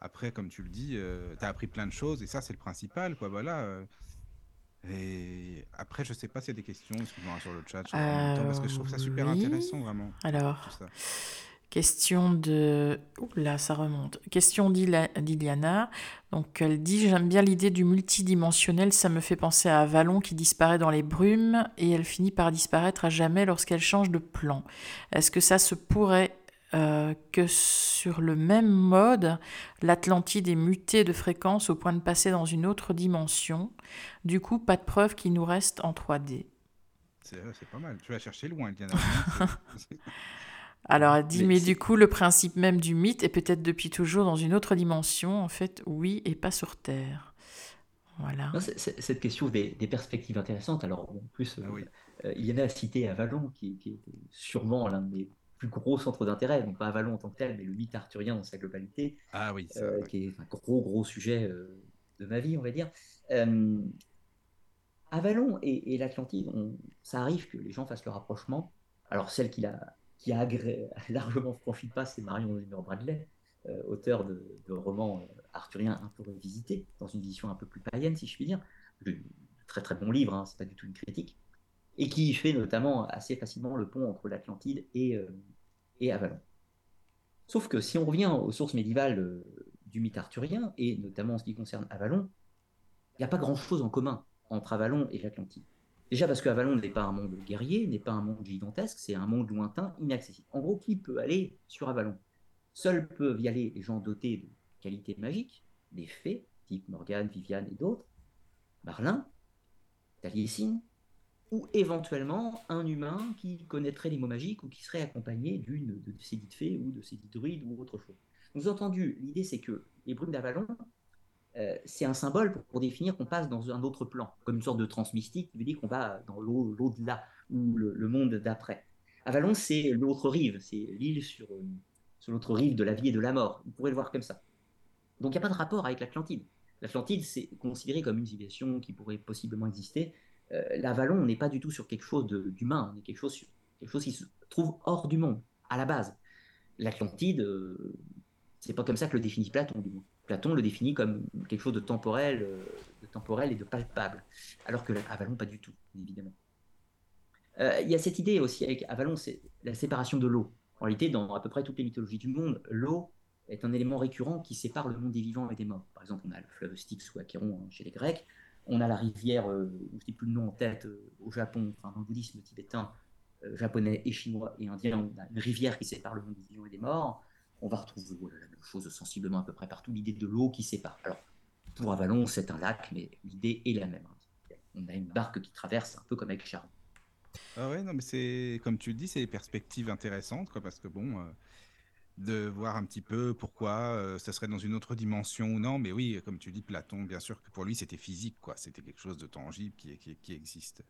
Après, comme tu le dis, euh, t'as appris plein de choses et ça, c'est le principal, quoi, voilà. euh. Et après, je sais pas s'il y a des questions, excuse-moi, sur le chat, temps, parce que je trouve ça super Euh, oui. intéressant, vraiment, Alors, question de... Ouh là, ça remonte. Question d'Iliana. Donc, elle dit J'aime bien l'idée du multidimensionnel. Ça me fait penser à Avalon qui disparaît dans les brumes et elle finit par disparaître à jamais lorsqu'elle change de plan. Est-ce que ça se pourrait euh, que sur le même mode, l'Atlantide est mutée de fréquence au point de passer dans une autre dimension Du coup, pas de preuve qu'il nous reste en 3D. C'est euh, c'est pas mal. Tu vas chercher loin, Diana. Alors elle dit, Mais du coup, le principe même du mythe est peut-être depuis toujours dans une autre dimension, en fait, oui, et pas sur Terre. Voilà. Non, cette question des, des perspectives intéressantes. Alors, en plus, euh, Ah oui. euh, il y en a cité Avalon, qui, qui est sûrement l'un des plus gros centres d'intérêt, donc pas Avalon en tant que tel, mais le mythe arthurien dans sa globalité, Ah oui, ça, euh, ouais. qui est un gros, gros sujet euh, de ma vie, on va dire. Euh, Avalon et, et l'Atlantide, ça arrive que les gens fassent le rapprochement. Alors, celle qui a, qui a agré- largement franchi le pas, c'est Marion Zimmer Bradley, auteur de, de romans euh, arthurien un peu revisité, dans une vision un peu plus païenne, si je puis dire. très très bon livre, hein, c'est pas du tout une critique, et qui fait notamment assez facilement le pont entre l'Atlantide et, euh, et Avalon. Sauf que si on revient aux sources médiévales euh, du mythe arthurien, et notamment en ce qui concerne Avalon, il n'y a pas grand-chose en commun entre Avalon et l'Atlantide. Déjà parce que Avalon n'est pas un monde guerrier, n'est pas un monde gigantesque, c'est un monde lointain, inaccessible. En gros, qui peut aller sur Avalon? Seuls peuvent y aller les gens dotés de qualités magiques, des fées, type Morgane, Viviane et d'autres, Marlin, Taliesin, ou éventuellement un humain qui connaîtrait les mots magiques ou qui serait accompagné d'une de ces dites fées ou de ces dites druides ou autre chose. Vous entendu, l'idée c'est que les brumes d'Avalon, euh, c'est un symbole pour, définir qu'on passe dans un autre plan, comme une sorte de transmystique qui veut dire qu'on va dans l'au-delà ou le, monde d'après. Avalon, c'est l'autre rive, c'est l'île sur, euh, sur l'autre rive de la vie et de la mort. Vous pourrez le voir comme ça. Donc il n'y a pas de rapport avec l'Atlantide. L'Atlantide, c'est considéré comme une civilisation qui pourrait possiblement exister. Euh, L'Avalon, on n'est pas du tout sur quelque chose d'humain, on est quelque chose, qui se trouve hors du monde, à la base. L'Atlantide, c'est pas comme ça que le définit Platon. Platon le définit comme quelque chose de temporel, euh, de temporel et de palpable, alors que Avalon pas du tout, évidemment. Euh, il y a cette idée aussi avec Avalon, c'est la séparation de l'eau. En réalité, dans à peu près toutes les mythologies du monde, l'eau est un élément récurrent qui sépare le monde des vivants et des morts. Par exemple, on a le fleuve Styx ou Acheron hein, chez les Grecs, on a la rivière, euh, je n'ai plus le nom en tête, au Japon, enfin dans le bouddhisme tibétain, japonais et chinois et indien, on a une rivière qui sépare le monde des vivants et des morts on va retrouver la même chose sensiblement à peu près partout, l'idée de l'eau qui sépare. Alors, pour Avalon, c'est un lac, mais l'idée est la même. On a une barque qui traverse un peu comme avec Charon. Ah ouais, non, mais c'est comme tu le dis, c'est des perspectives intéressantes, quoi, parce que bon, euh, de voir un petit peu pourquoi euh, ça serait dans une autre dimension ou non, mais oui, comme tu dis, Platon, bien sûr que pour lui c'était physique, quoi, c'était quelque chose de tangible qui, qui, existe,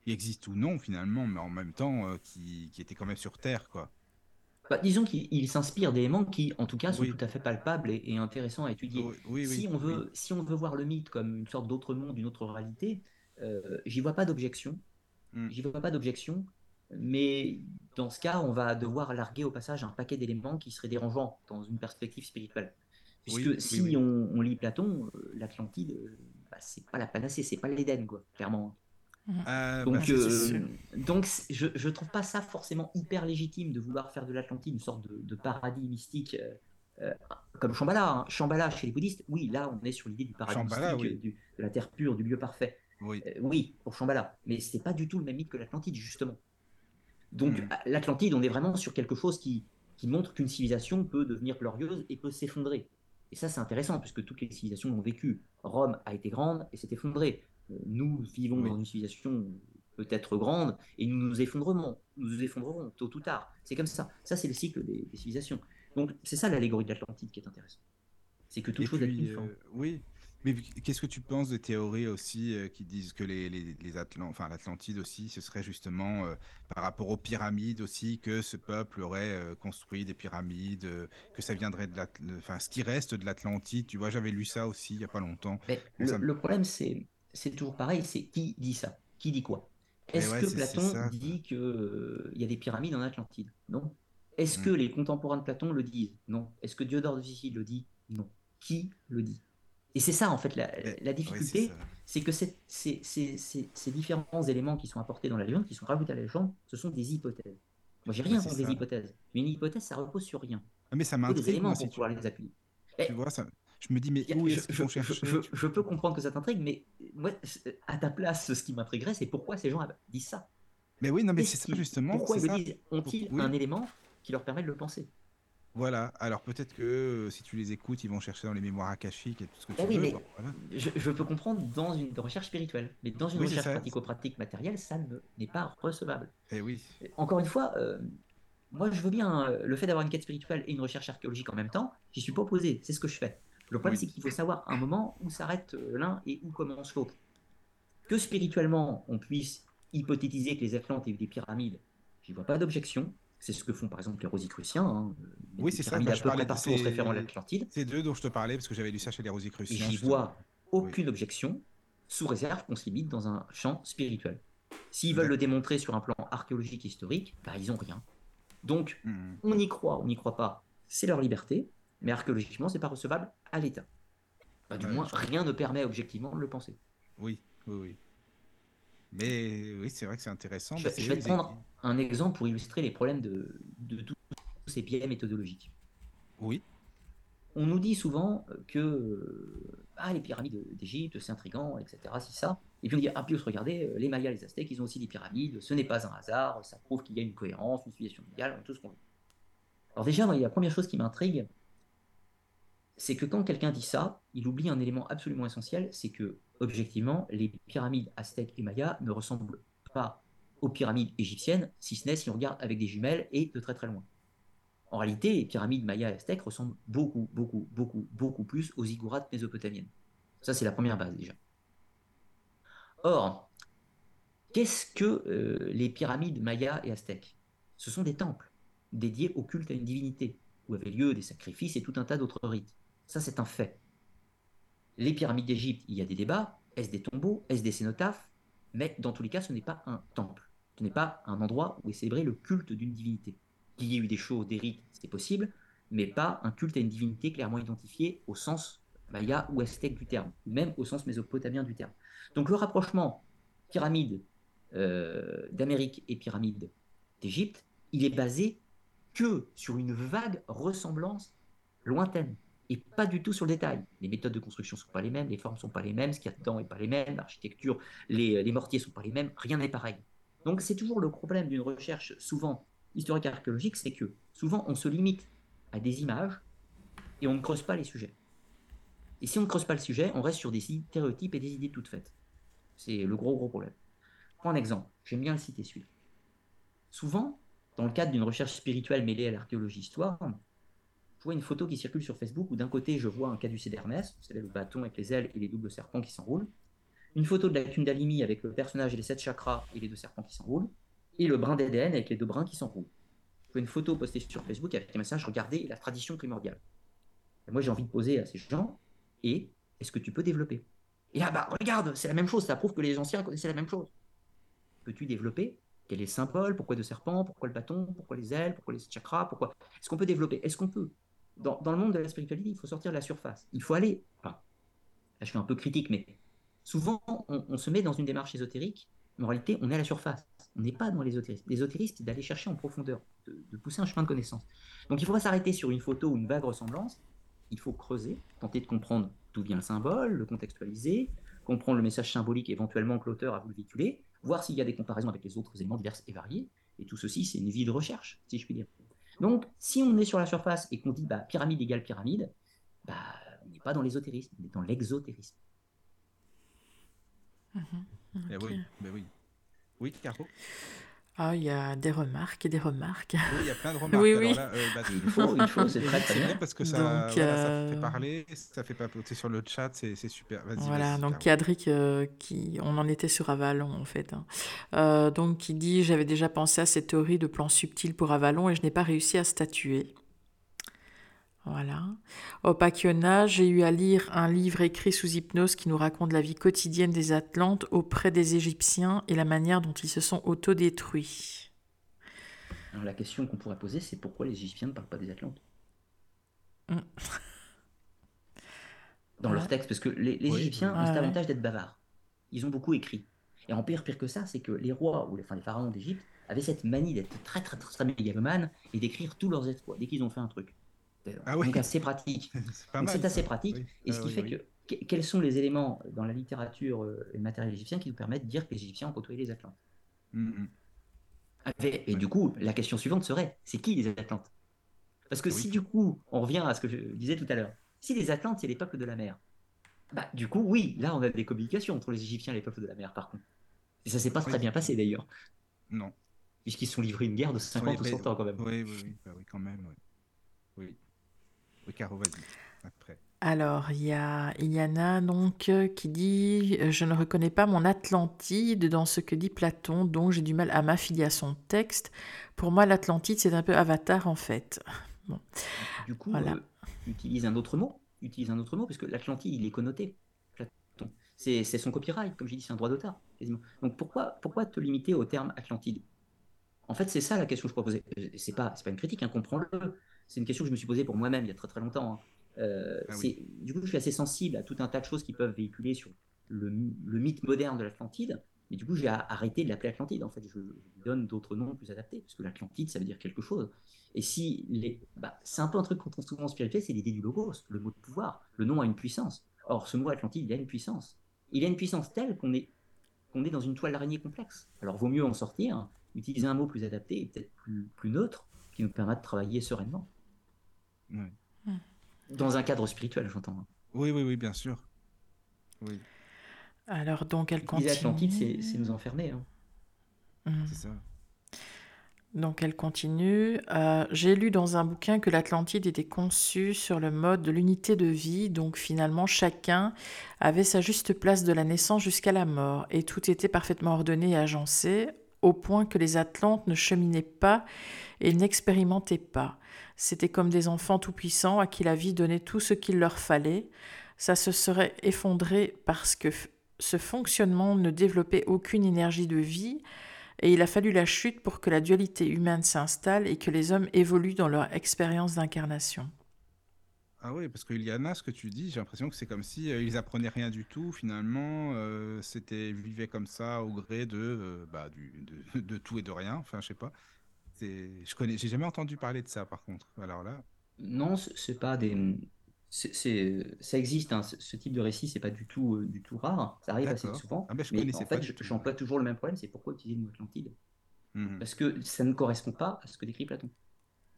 qui existe ou non finalement, mais en même temps euh, qui, qui était quand même sur Terre, quoi. Bah, disons qu'il s'inspire d'éléments qui, en tout cas, sont tout à fait palpables et, intéressants à étudier. si, on veut, si on veut voir le mythe comme une sorte d'autre monde, une autre réalité, euh, j'y vois pas d'objection. Hmm. J'y vois pas d'objection. Mais dans ce cas, on va devoir larguer au passage un paquet d'éléments qui seraient dérangeants dans une perspective spirituelle. Puisque si on, lit Platon, euh, l'Atlantide, euh, bah, c'est pas la panacée, c'est pas l'Éden, quoi, clairement. Euh, donc, bah, euh, donc je, je trouve pas ça forcément hyper légitime de vouloir faire de l'Atlantide une sorte de, paradis mystique euh, comme Shambhala. Hein. Shambhala chez les bouddhistes, oui, là on est sur l'idée du paradis mystique, de la terre pure, du lieu parfait. Oui, oui pour Shambhala, mais c'est pas du tout le même mythe que l'Atlantide justement. Donc hmm. l'Atlantide, on est vraiment sur quelque chose qui, qui montre qu'une civilisation peut devenir glorieuse et peut s'effondrer. Et ça, c'est intéressant, puisque toutes les civilisations l'ont vécu. Rome a été grande et s'est effondrée nous vivons dans une civilisation peut-être grande et nous nous effondrerons, nous nous effondrerons tôt ou tard. C'est comme ça. Ça, c'est le cycle des, civilisations. Donc, c'est ça l'allégorie de l'Atlantide qui est intéressant. C'est que toute chose puis, une euh, Oui. Mais qu'est-ce que tu penses de théories aussi euh, qui disent que les, les, enfin l'Atlantide aussi, ce serait justement euh, par rapport aux pyramides aussi que ce peuple aurait construit des pyramides, que ça viendrait de la, enfin ce qui reste de l'Atlantide? Tu vois, j'avais lu ça aussi il y a pas longtemps. Mais le, problème c'est c'est toujours pareil, c'est qui dit ça? Qui dit quoi? Est-ce que Platon dit qu'il euh, y a des pyramides en Atlantide? Non. Est-ce que mm. les contemporains de Platon le disent? Non. Est-ce que Diodore de Sicile le dit? Non. Qui le dit? Et c'est ça, en fait, la, difficulté, c'est que ces, ces, différents éléments qui sont apportés dans la légende, qui sont rajoutés à la légende, ce sont des hypothèses. Moi, j'ai rien contre des hypothèses. Mais une hypothèse, ça repose sur rien. Ah, mais ça m'intrigue. des éléments pour pouvoir les appuyer. Tu vois, ça, je me dis, mais où est-ce je, je, peux comprendre que ça t'intrigue, mais moi, à ta place, ce qui m'intriguerait, c'est pourquoi ces gens disent ça. Mais oui, non, mais c'est ça justement. Pourquoi ils disent? Ont-ils un élément qui leur permet de le penser? Voilà, alors peut-être que euh, si tu les écoutes, ils vont chercher dans les mémoires akashiques et tout ce que tu ah veux. Mais je, peux comprendre dans une recherche spirituelle, mais dans une recherche pratico-pratique matérielle, ça n'est pas recevable. Et eh oui. Encore une fois, euh, moi je veux bien euh, le fait d'avoir une quête spirituelle et une recherche archéologique en même temps, j'y suis pas opposé, c'est ce que je fais. Le problème, c'est qu'il faut savoir un moment où s'arrête euh, l'un et où commence l'autre. Que spirituellement, on puisse hypothétiser que les Atlantes aient eu des pyramides, j'y vois pas d'objection. C'est ce que font par exemple les Rosicruciens. Hein, oui, c'est ça. Bah, je parlais partout en se référant à l'Atlantide. C'est d'eux dont je te parlais parce que j'avais lu ça chez les Rosicruciens. J'y vois aucune objection, sous réserve qu'on se limite dans un champ spirituel. S'ils veulent le démontrer sur un plan archéologique historique, bah, ils n'ont rien. Donc, hmm. on y croit, on n'y croit pas, c'est leur liberté mais archéologiquement, c'est pas recevable à l'État. Bah, du moins, rien ne permet objectivement de le penser. Oui, oui, oui. Mais oui, c'est vrai que c'est intéressant. Je, Bah, vais te prendre un exemple pour illustrer les problèmes de, de tous ces biais méthodologiques. Oui, On nous dit souvent que euh, ah, les pyramides d'Égypte, c'est intriguant, etc. Si ça. Et puis on dit, ah, plus regardez, euh, les Mayas, les Aztèques, ils ont aussi des pyramides, ce n'est pas un hasard, ça prouve qu'il y a une cohérence, une civilisation mondiale, tout ce qu'on veut. Alors déjà, moi, la première chose qui m'intrigue, c'est que quand quelqu'un dit ça, il oublie un élément absolument essentiel, c'est que, objectivement, les pyramides aztèques et mayas ne ressemblent pas aux pyramides égyptiennes, si ce n'est si on regarde avec des jumelles et de très très loin. En réalité, les pyramides mayas et aztèques ressemblent beaucoup, beaucoup, beaucoup, beaucoup plus aux ziggourats mésopotamiennes. Ça, c'est la première base déjà. Or, qu'est-ce que euh, les pyramides mayas et aztèques? Ce sont des temples dédiés au culte à une divinité, où avaient lieu des sacrifices et tout un tas d'autres rites. Ça, c'est un fait. Les pyramides d'Égypte, il y a des débats. Est-ce des tombeaux? Est-ce des cénotaphes? Mais dans tous les cas, ce n'est pas un temple. Ce n'est pas un endroit où est célébré le culte d'une divinité. Qu'il y ait eu des choses, des rites, c'est possible, mais pas un culte à une divinité clairement identifiée au sens maya ou aztèque du terme, ou même au sens mésopotamien du terme. Donc le rapprochement pyramide euh, d'Amérique et pyramide d'Égypte, il est basé que sur une vague ressemblance lointaine et pas du tout sur le détail. Les méthodes de construction ne sont pas les mêmes, les formes ne sont pas les mêmes, ce qu'il y a dedans n'est pas les mêmes, l'architecture, les, les mortiers ne sont pas les mêmes, rien n'est pareil. Donc c'est toujours le problème d'une recherche souvent historique archéologique, c'est que souvent on se limite à des images et on ne creuse pas les sujets. Et si on ne creuse pas le sujet, on reste sur des stéréotypes et des idées toutes faites. C'est le gros gros problème. Prends un exemple, j'aime bien le citer celui-là. Souvent, dans le cadre d'une recherche spirituelle mêlée à l'archéologie-histoire, je vois une photo qui circule sur Facebook où d'un côté je vois un caducée d'Hermès, vous savez le bâton avec les ailes et les doubles serpents qui s'enroulent, une photo de la Kundalini avec le personnage et les sept chakras et les deux serpents qui s'enroulent, et le brin d'Éden avec les deux brins qui s'enroulent. Je vois une photo postée sur Facebook avec un message Regardez la tradition primordiale. Moi j'ai envie de poser à ces gens Et est-ce que tu peux développer? Et là, bah regarde, c'est la même chose, ça prouve que les anciens connaissaient la même chose. Peux-tu développer? Quel est le symbole? Pourquoi deux serpents? Pourquoi le bâton? Pourquoi les ailes? Pourquoi les chakras? Pourquoi? Est-ce qu'on peut développer? Est-ce qu'on peut? Dans, dans, le monde de la spiritualité, il faut sortir de la surface. Il faut aller. Enfin, là, je suis un peu critique, mais souvent, on, se met dans une démarche ésotérique, mais en réalité, on est à la surface. On n'est pas dans l'ésotérisme. L'ésotérisme, c'est d'aller chercher en profondeur, de, de, pousser un chemin de connaissance. Donc, il ne faut pas s'arrêter sur une photo ou une vague ressemblance. Il faut creuser, tenter de comprendre d'où vient le symbole, le contextualiser, comprendre le message symbolique éventuellement que l'auteur a voulu véhiculer, voir s'il y a des comparaisons avec les autres éléments divers et variés. Et tout ceci, c'est une vie de recherche, si je puis dire. Donc, si on est sur la surface et qu'on dit bah, pyramide égale pyramide, bah, on n'est pas dans l'ésotérisme, on est dans l'exotérisme. Mmh, okay. eh oui, mais oui. Oui, Caro ah, il y a des remarques et des remarques. Oui, il y a plein de remarques. oui, Alors oui. Là, euh, bah, il faut, il faut, c'est très très bien bien. parce que ça, Donc, voilà, euh... ça fait parler, ça fait papoter sur le chat, c'est super. Vas-y, Voilà, donc Cadric, euh, qui, on en était sur Avalon en fait. Hein. Euh, donc qui dit j'avais déjà pensé à cette théorie de plan subtil pour Avalon et je n'ai pas réussi à statuer. Voilà. Au Pakiona, j'ai eu à lire un livre écrit sous hypnose qui nous raconte la vie quotidienne des Atlantes auprès des Égyptiens et la manière dont ils se sont autodétruits. Alors la question qu'on pourrait poser, c'est pourquoi les Égyptiens ne parlent pas des Atlantes? Mm. Dans ouais. leur texte, parce que les, les oui. Égyptiens ouais, ont cet ouais. avantage d'être bavards. Ils ont beaucoup écrit. Et en pire, pire que ça, c'est que les rois ou les, enfin, les pharaons d'Égypte avaient cette manie d'être très très très, très mégalomanes et d'écrire tous leurs exploits dès qu'ils ont fait un truc. Ah Donc oui. assez pratique. c'est Donc assez pratique. Oui. Et ce ah, qui oui, fait que quels sont les éléments dans la littérature et le matériel égyptien qui nous permettent de dire que les Égyptiens ont côtoyé les Atlantes? Mm -hmm. Et du coup, la question suivante serait c'est qui les Atlantes? Parce que oui. si du coup, on revient à ce que je disais tout à l'heure, si les Atlantes, c'est les peuples de la mer, bah du coup, oui, là, on a des communications entre les Égyptiens et les peuples de la mer, par contre. Et ça s'est pas oui. très bien passé d'ailleurs. Non. Puisqu'ils se sont livrés une guerre de 50 ou 100 ans quand même. Oui, oui, oui, bah, oui quand même, oui. Oui. Oui, Caro, vas-y, après. Alors, il y a donc, qui dit « Je ne reconnais pas mon Atlantide dans ce que dit Platon, donc j'ai du mal à m'affilier à son texte. Pour moi, l'Atlantide, c'est un peu Avatar, en fait. » bon. Du coup, voilà. euh, utilise un autre mot. Utilise un autre mot, parce que l'Atlantide, il est connoté. Platon. C'est son copyright, comme j'ai dit, c'est un droit d'auteur. Donc, pourquoi, pourquoi te limiter au terme Atlantide? En fait, c'est ça la question que je proposais. C'est pas, pas une critique, hein, comprends-le. C'est une question que je me suis posée pour moi-même il y a très très longtemps. Hein. Euh, ah oui. du coup, je suis assez sensible à tout un tas de choses qui peuvent véhiculer sur le, mythe moderne de l'Atlantide. Mais du coup, j'ai arrêté de l'appeler Atlantide. En fait, je, donne d'autres noms plus adaptés, parce que l'Atlantide, ça veut dire quelque chose. Et si les, bah, c'est un peu un truc qu'on trouve souvent en spirituel, c'est l'idée du logos, le mot de pouvoir. Le nom a une puissance. Or, ce mot Atlantide, il a une puissance. Il a une puissance telle qu'on est, qu'on est dans une toile d'araignée complexe. Alors, vaut mieux en sortir, utiliser un mot plus adapté et peut-être plus, plus neutre, qui nous permet de travailler sereinement. Dans un cadre spirituel, j'entends. Oui, oui, oui, bien sûr. Oui. Alors, donc, elle continue. L'Atlantide, c'est nous enfermer. Hein. Mmh. C'est ça. Donc elle continue. Euh, j'ai lu dans un bouquin que l'Atlantide était conçue sur le mode de l'unité de vie, donc finalement chacun avait sa juste place de la naissance jusqu'à la mort, et tout était parfaitement ordonné et agencé, au point que les Atlantes ne cheminaient pas et n'expérimentaient pas. C'était comme des enfants tout-puissants à qui la vie donnait tout ce qu'il leur fallait. Ça se serait effondré parce que ce fonctionnement ne développait aucune énergie de vie, et il a fallu la chute pour que la dualité humaine s'installe et que les hommes évoluent dans leur expérience d'incarnation. Ah oui, parce qu'il y en a ce que tu dis, j'ai l'impression que c'est comme si euh, ils apprenaient rien du tout finalement, euh, c'était vivaient comme ça au gré de, euh, bah, du, de, de, tout et de rien, enfin je sais pas. Je connais, j'ai jamais entendu parler de ça par contre. Alors là. Non, c'est pas des, c'est, ça existe, hein, ce, type de récit, c'est pas du tout, euh, du tout rare, ça arrive assez souvent. Ah ben, je mais en fait, j'emploie toujours le même problème, c'est pourquoi utiliser le mot Atlantide mmh Parce que ça ne correspond pas à ce que décrit Platon.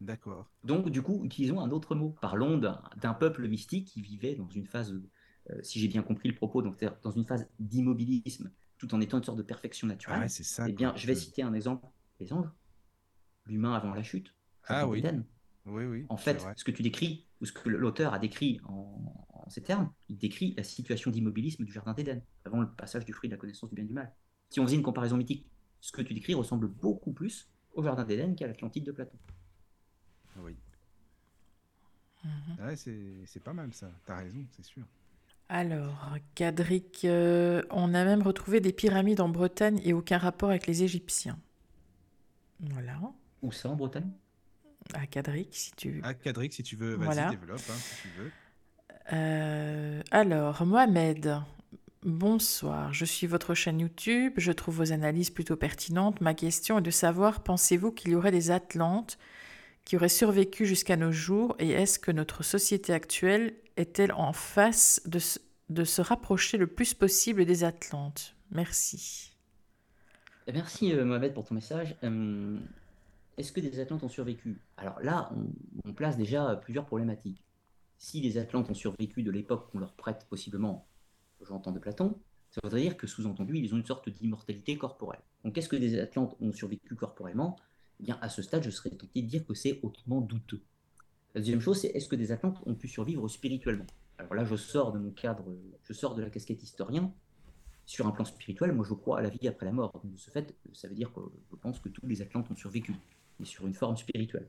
D'accord. Donc, du coup, utilisons un autre mot. Parlons d'un, peuple mystique qui vivait dans une phase, euh, si j'ai bien compris le propos, donc dans une phase d'immobilisme, tout en étant une sorte de perfection naturelle. Ah c'est ça. Eh bien, je vais citer un exemple les anges, l'humain avant la chute, ah oui. Oui, oui. En fait, ce que tu décris, ou ce que l'auteur a décrit en, ces termes, il décrit la situation d'immobilisme du Jardin d'Éden, avant le passage du fruit de la connaissance du bien et du mal. Si on faisait une comparaison mythique, ce que tu décris ressemble beaucoup plus au Jardin d'Éden qu'à l'Atlantide de Platon. Oui. Mhm. c'est pas mal ça, t'as raison, c'est sûr. Alors, Cadric, euh, on a même retrouvé des pyramides en Bretagne et aucun rapport avec les Égyptiens. Voilà. Où ça en Bretagne? À Cadric, si tu À Cadric, si tu veux. Vas-y, développe, hein, si tu veux. Euh, alors, Mohamed, bonsoir. Je suis votre chaîne YouTube. Je trouve vos analyses plutôt pertinentes. Ma question est de savoir, pensez-vous qu'il y aurait des Atlantes qui auraient survécu jusqu'à nos jours et est-ce que notre société actuelle est-elle en face de, de se rapprocher le plus possible des Atlantes? Merci. Merci euh, Mohamed pour ton message. Euh, est-ce que des Atlantes ont survécu? Alors là, on, place déjà plusieurs problématiques. Si les Atlantes ont survécu de l'époque qu'on leur prête possiblement, j'entends de Platon, ça voudrait dire que sous-entendu, ils ont une sorte d'immortalité corporelle. Donc est-ce que des Atlantes ont survécu corporellement? Eh bien, à ce stade, je serais tenté de dire que c'est hautement douteux. La deuxième chose, c'est est-ce que des Atlantes ont pu survivre spirituellement? Alors là, je sors de mon cadre, je sors de la casquette historien. Sur un plan spirituel, moi je crois à la vie après la mort. de ce fait, ça veut dire que je pense que tous les Atlantes ont survécu sur une forme spirituelle.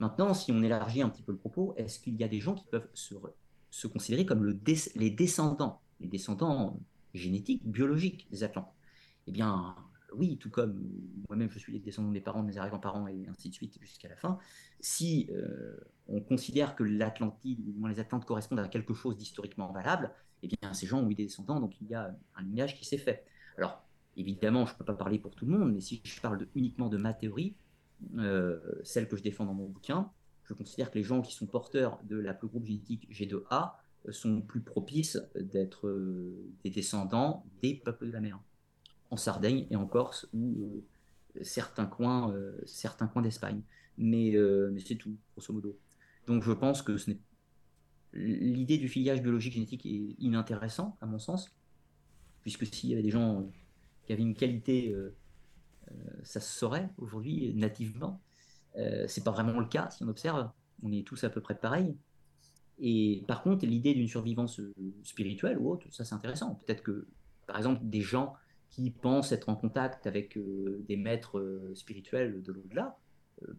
Maintenant, si on élargit un petit peu le propos, est-ce qu'il y a des gens qui peuvent se, considérer comme le les descendants, les descendants génétiques, biologiques des Atlantes? Eh bien, oui, tout comme moi-même je suis les descendants de mes parents, de mes arrière-grands-parents et ainsi de suite jusqu'à la fin, si euh, on considère que l'Atlantide, les Atlantes correspondent à quelque chose d'historiquement valable, eh bien ces gens ont eu des descendants, donc il y a un lignage qui s'est fait. Alors, évidemment, je ne peux pas parler pour tout le monde, mais si je parle uniquement de ma théorie, euh, celle que je défends dans mon bouquin, je considère que les gens qui sont porteurs de la plus groupe génétique G2A euh, sont plus propices d'être des descendants des peuples de la mer, en Sardaigne et en Corse ou certains coins, certains coins d'Espagne. Mais, mais c'est tout, grosso modo. Donc je pense que l'idée du filiage biologique génétique est inintéressant à mon sens, puisque s'il y avait des gens qui avaient une qualité euh, ça se saurait aujourd'hui nativement. Euh, c'est pas vraiment le cas si on observe. On est tous à peu près pareils. Et par contre, l'idée d'une survivance euh, spirituelle ou autre, ça c'est intéressant. Peut-être que, par exemple, des gens qui pensent être en contact avec des maîtres spirituels de l'au-delà,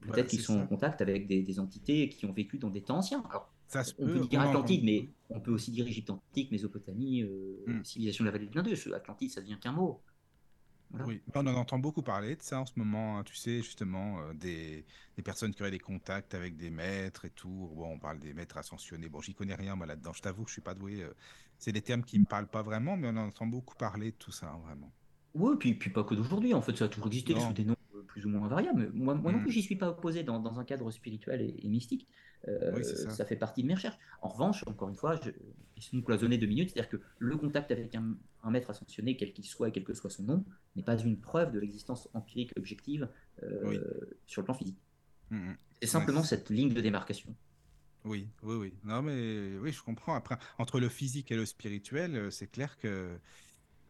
peut-être qu'ils sont en contact avec des, entités qui ont vécu dans des temps anciens. Alors, ça on peut, dire Atlantide, mais on peut aussi dire Égypte antique, Mésopotamie, hmm. civilisation de la vallée de l'Indus. Atlantide, ça devient qu'un mot. Oui, on en entend beaucoup parler de ça en ce moment. Hein. Tu sais, justement, euh, des, des, personnes qui auraient des contacts avec des maîtres et tout. Bon, on parle des maîtres ascensionnés. Bon, j'y connais rien, moi, là-dedans. Je t'avoue je suis pas doué. Euh. c'est des termes qui me parlent pas vraiment, mais on en entend beaucoup parler de tout ça, hein, vraiment. Oui, puis, puis pas que d'aujourd'hui. En fait, ça a toujours existé sous des noms plus ou moins variables. Moi, moi non mm. plus, j'y suis pas opposé dans, dans, un cadre spirituel et, mystique. Euh, ça. fait partie de mes recherches. En revanche, encore une fois, je, sont cloisonnés deux minutes, c'est-à-dire que le contact avec un, un maître ascensionné, quel qu'il soit et quel que soit son nom, n'est pas une preuve de l'existence empirique objective euh, sur le plan physique. Mm, mm. C'est simplement cette ligne de démarcation. Oui, oui, oui. Non, mais oui, je comprends. Après, entre le physique et le spirituel, euh, c'est clair que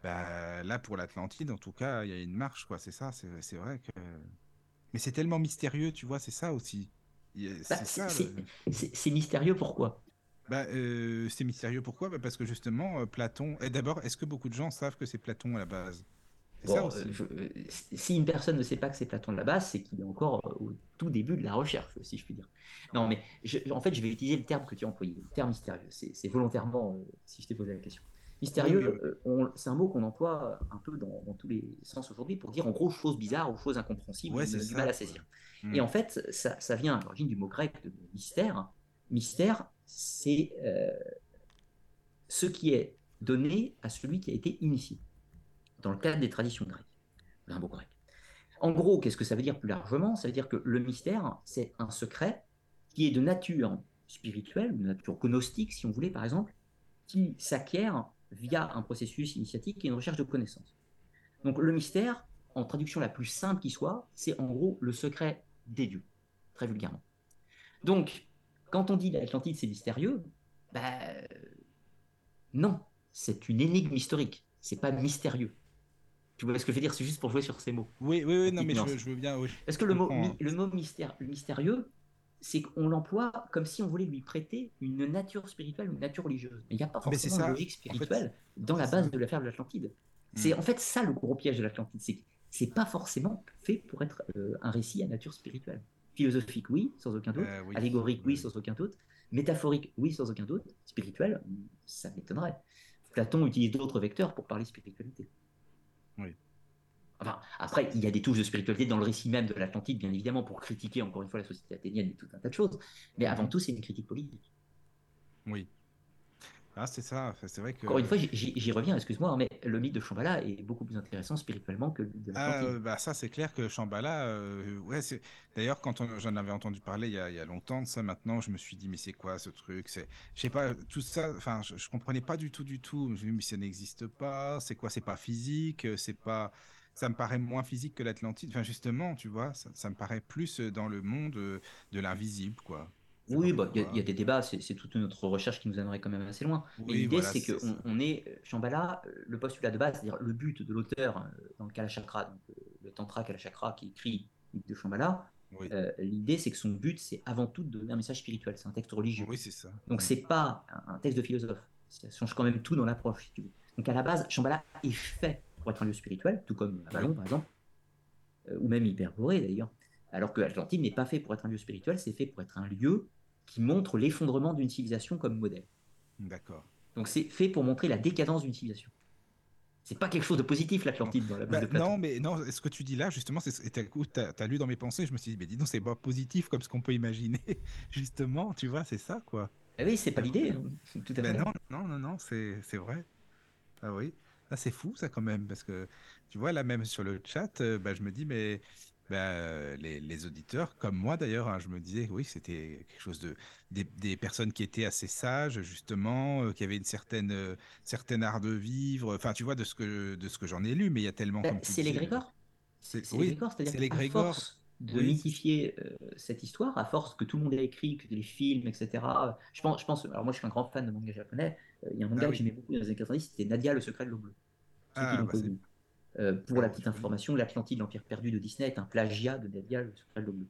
bah, là, pour l'Atlantide, en tout cas, il y a une marche, quoi. C'est ça, c'est vrai que. Mais c'est tellement mystérieux, tu vois, c'est ça aussi. Bah, c'est mystérieux pourquoi? Bah, euh, C'est mystérieux pourquoi? Bah, Parce que justement, euh, Platon. Et d'abord, est-ce que beaucoup de gens savent que c'est Platon à la base? Euh, si une personne ne sait pas que c'est Platon à la base, c'est qu'il est encore au tout début de la recherche, si je puis dire. Non, mais en fait, je vais utiliser le terme que tu as employé, le terme mystérieux. C'est volontairement, si je t'ai posé la question. Mystérieux, euh, c'est un mot qu'on emploie un peu dans, tous les sens aujourd'hui pour dire en gros choses bizarres ou choses incompréhensibles, ouais, du mal à saisir. Hmm. Et en fait, ça, vient à l'origine du mot grec de mystère. Mystère, c'est euh, ce qui est donné à celui qui a été initié, dans le cadre des traditions grecques, un mot grec. En gros, qu'est-ce que ça veut dire plus largement? Ça veut dire que le mystère, c'est un secret qui est de nature spirituelle, de nature gnostique, si on voulait, par exemple, qui s'acquiert via un processus initiatique et une recherche de connaissances. Donc le mystère, en traduction la plus simple qui soit, c'est en gros le secret des dieux, très vulgairement. Donc, quand on dit l'Atlantide c'est mystérieux, ben non, c'est une énigme historique, c'est pas mystérieux. Tu vois ce que je veux dire? C'est juste pour jouer sur ces mots. Oui, oui, oui, non, mais je, veux bien. Oui, Parce que le mot, le mot mystère, le mystérieux, c'est qu'on l'emploie comme si on voulait lui prêter une nature spirituelle, une nature religieuse. Mais il n'y a pas forcément de logique spirituelle dans la base de l'affaire de l'Atlantide. C'est hmm. en fait ça le gros piège de l'Atlantide, c'est c'est pas forcément fait pour être euh, un récit à nature spirituelle. Philosophique, oui, sans aucun doute. Euh, Allégorique, oui, sans aucun doute. Métaphorique, oui, sans aucun doute. Spirituel, ça m'étonnerait. Platon utilise d'autres vecteurs pour parler spiritualité. Oui. Enfin, après, il y a des touches de spiritualité dans le récit même de l'Atlantide, bien évidemment, pour critiquer encore une fois la société athénienne et tout un tas de choses. Mais avant tout, c'est une critique politique. Oui. Ah, c'est ça, c'est vrai que. Encore une fois, j'y reviens, excuse-moi, mais le mythe de Shambhala est beaucoup plus intéressant spirituellement que le mythe de. Ah, bah ça, c'est clair que Shambhala, euh, ouais. D'ailleurs, quand j'en avais entendu parler il y, a, il y, a, longtemps de ça, maintenant, je me suis dit, mais c'est quoi ce truc? Je sais pas, tout ça, enfin, je, je, comprenais pas du tout, du tout. Je me suis dit, mais ça n'existe pas, c'est quoi? C'est pas physique, c'est pas ça me paraît moins physique que l'Atlantide. Enfin, justement, tu vois, ça, me paraît plus euh, dans le monde euh, de l'invisible, quoi. Oui, bah, il y, a des débats, c'est toute notre recherche qui nous amènerait quand même assez loin. Mais l'idée, c'est qu'on on est, Shambhala, le postulat de base, c'est-à-dire le but de l'auteur dans le Kalachakra, donc le Tantra Kalachakra qui écrit de Shambhala, euh, l'idée, c'est que son but, c'est avant tout de donner un message spirituel. C'est un texte religieux. Oui, c'est ça. Donc, c'est pas un texte de philosophe. Ça change quand même tout dans l'approche. Donc, à la base, Shambhala est fait pour être un lieu spirituel, tout comme Avalon par exemple, euh, ou même Hyperborée d'ailleurs. Alors que l'Atlantide n'est pas fait pour être un lieu spirituel, c'est fait pour être un lieu qui montre l'effondrement d'une civilisation comme modèle. D'accord. Donc c'est fait pour montrer la décadence d'une civilisation. C'est pas quelque chose de positif l'Atlantide dans la bah, de Platon. Non, mais non, ce que tu dis là, justement, c'est tu as, lu dans mes pensées, je me suis dit, mais dis donc, c'est pas positif comme ce qu'on peut imaginer. justement, tu vois, c'est ça, quoi. Ah oui, c'est pas l'idée. Hein. Tout à ben non, non, non, non, c'est vrai. Ah oui. Ah, c'est fou ça quand même, parce que tu vois, là même sur le chat, euh, bah, je me dis, mais bah, les, auditeurs, comme moi d'ailleurs, hein, je me disais, oui, c'était quelque chose de. Des, personnes qui étaient assez sages, justement, euh, qui avaient une certaine, euh, certaine art de vivre, enfin, tu vois, de ce que, de ce que j'en ai lu, mais il y a tellement. Bah, c'est les Grégor C'est oui, c'est-à-dire les Grégor de mythifier cette histoire à force que tout le monde ait écrit, que les films, etc. Je pense, je pense, alors moi je suis un grand fan de manga japonais. Euh, il y a un manga ah que j'aimais beaucoup dans les années 90, c'était Nadia, le secret de l'eau bleue. Ah, bah euh, pour la petite information, l'Atlantide, l'Empire perdu de Disney est un plagiat de Nadia, le secret de l'eau bleue.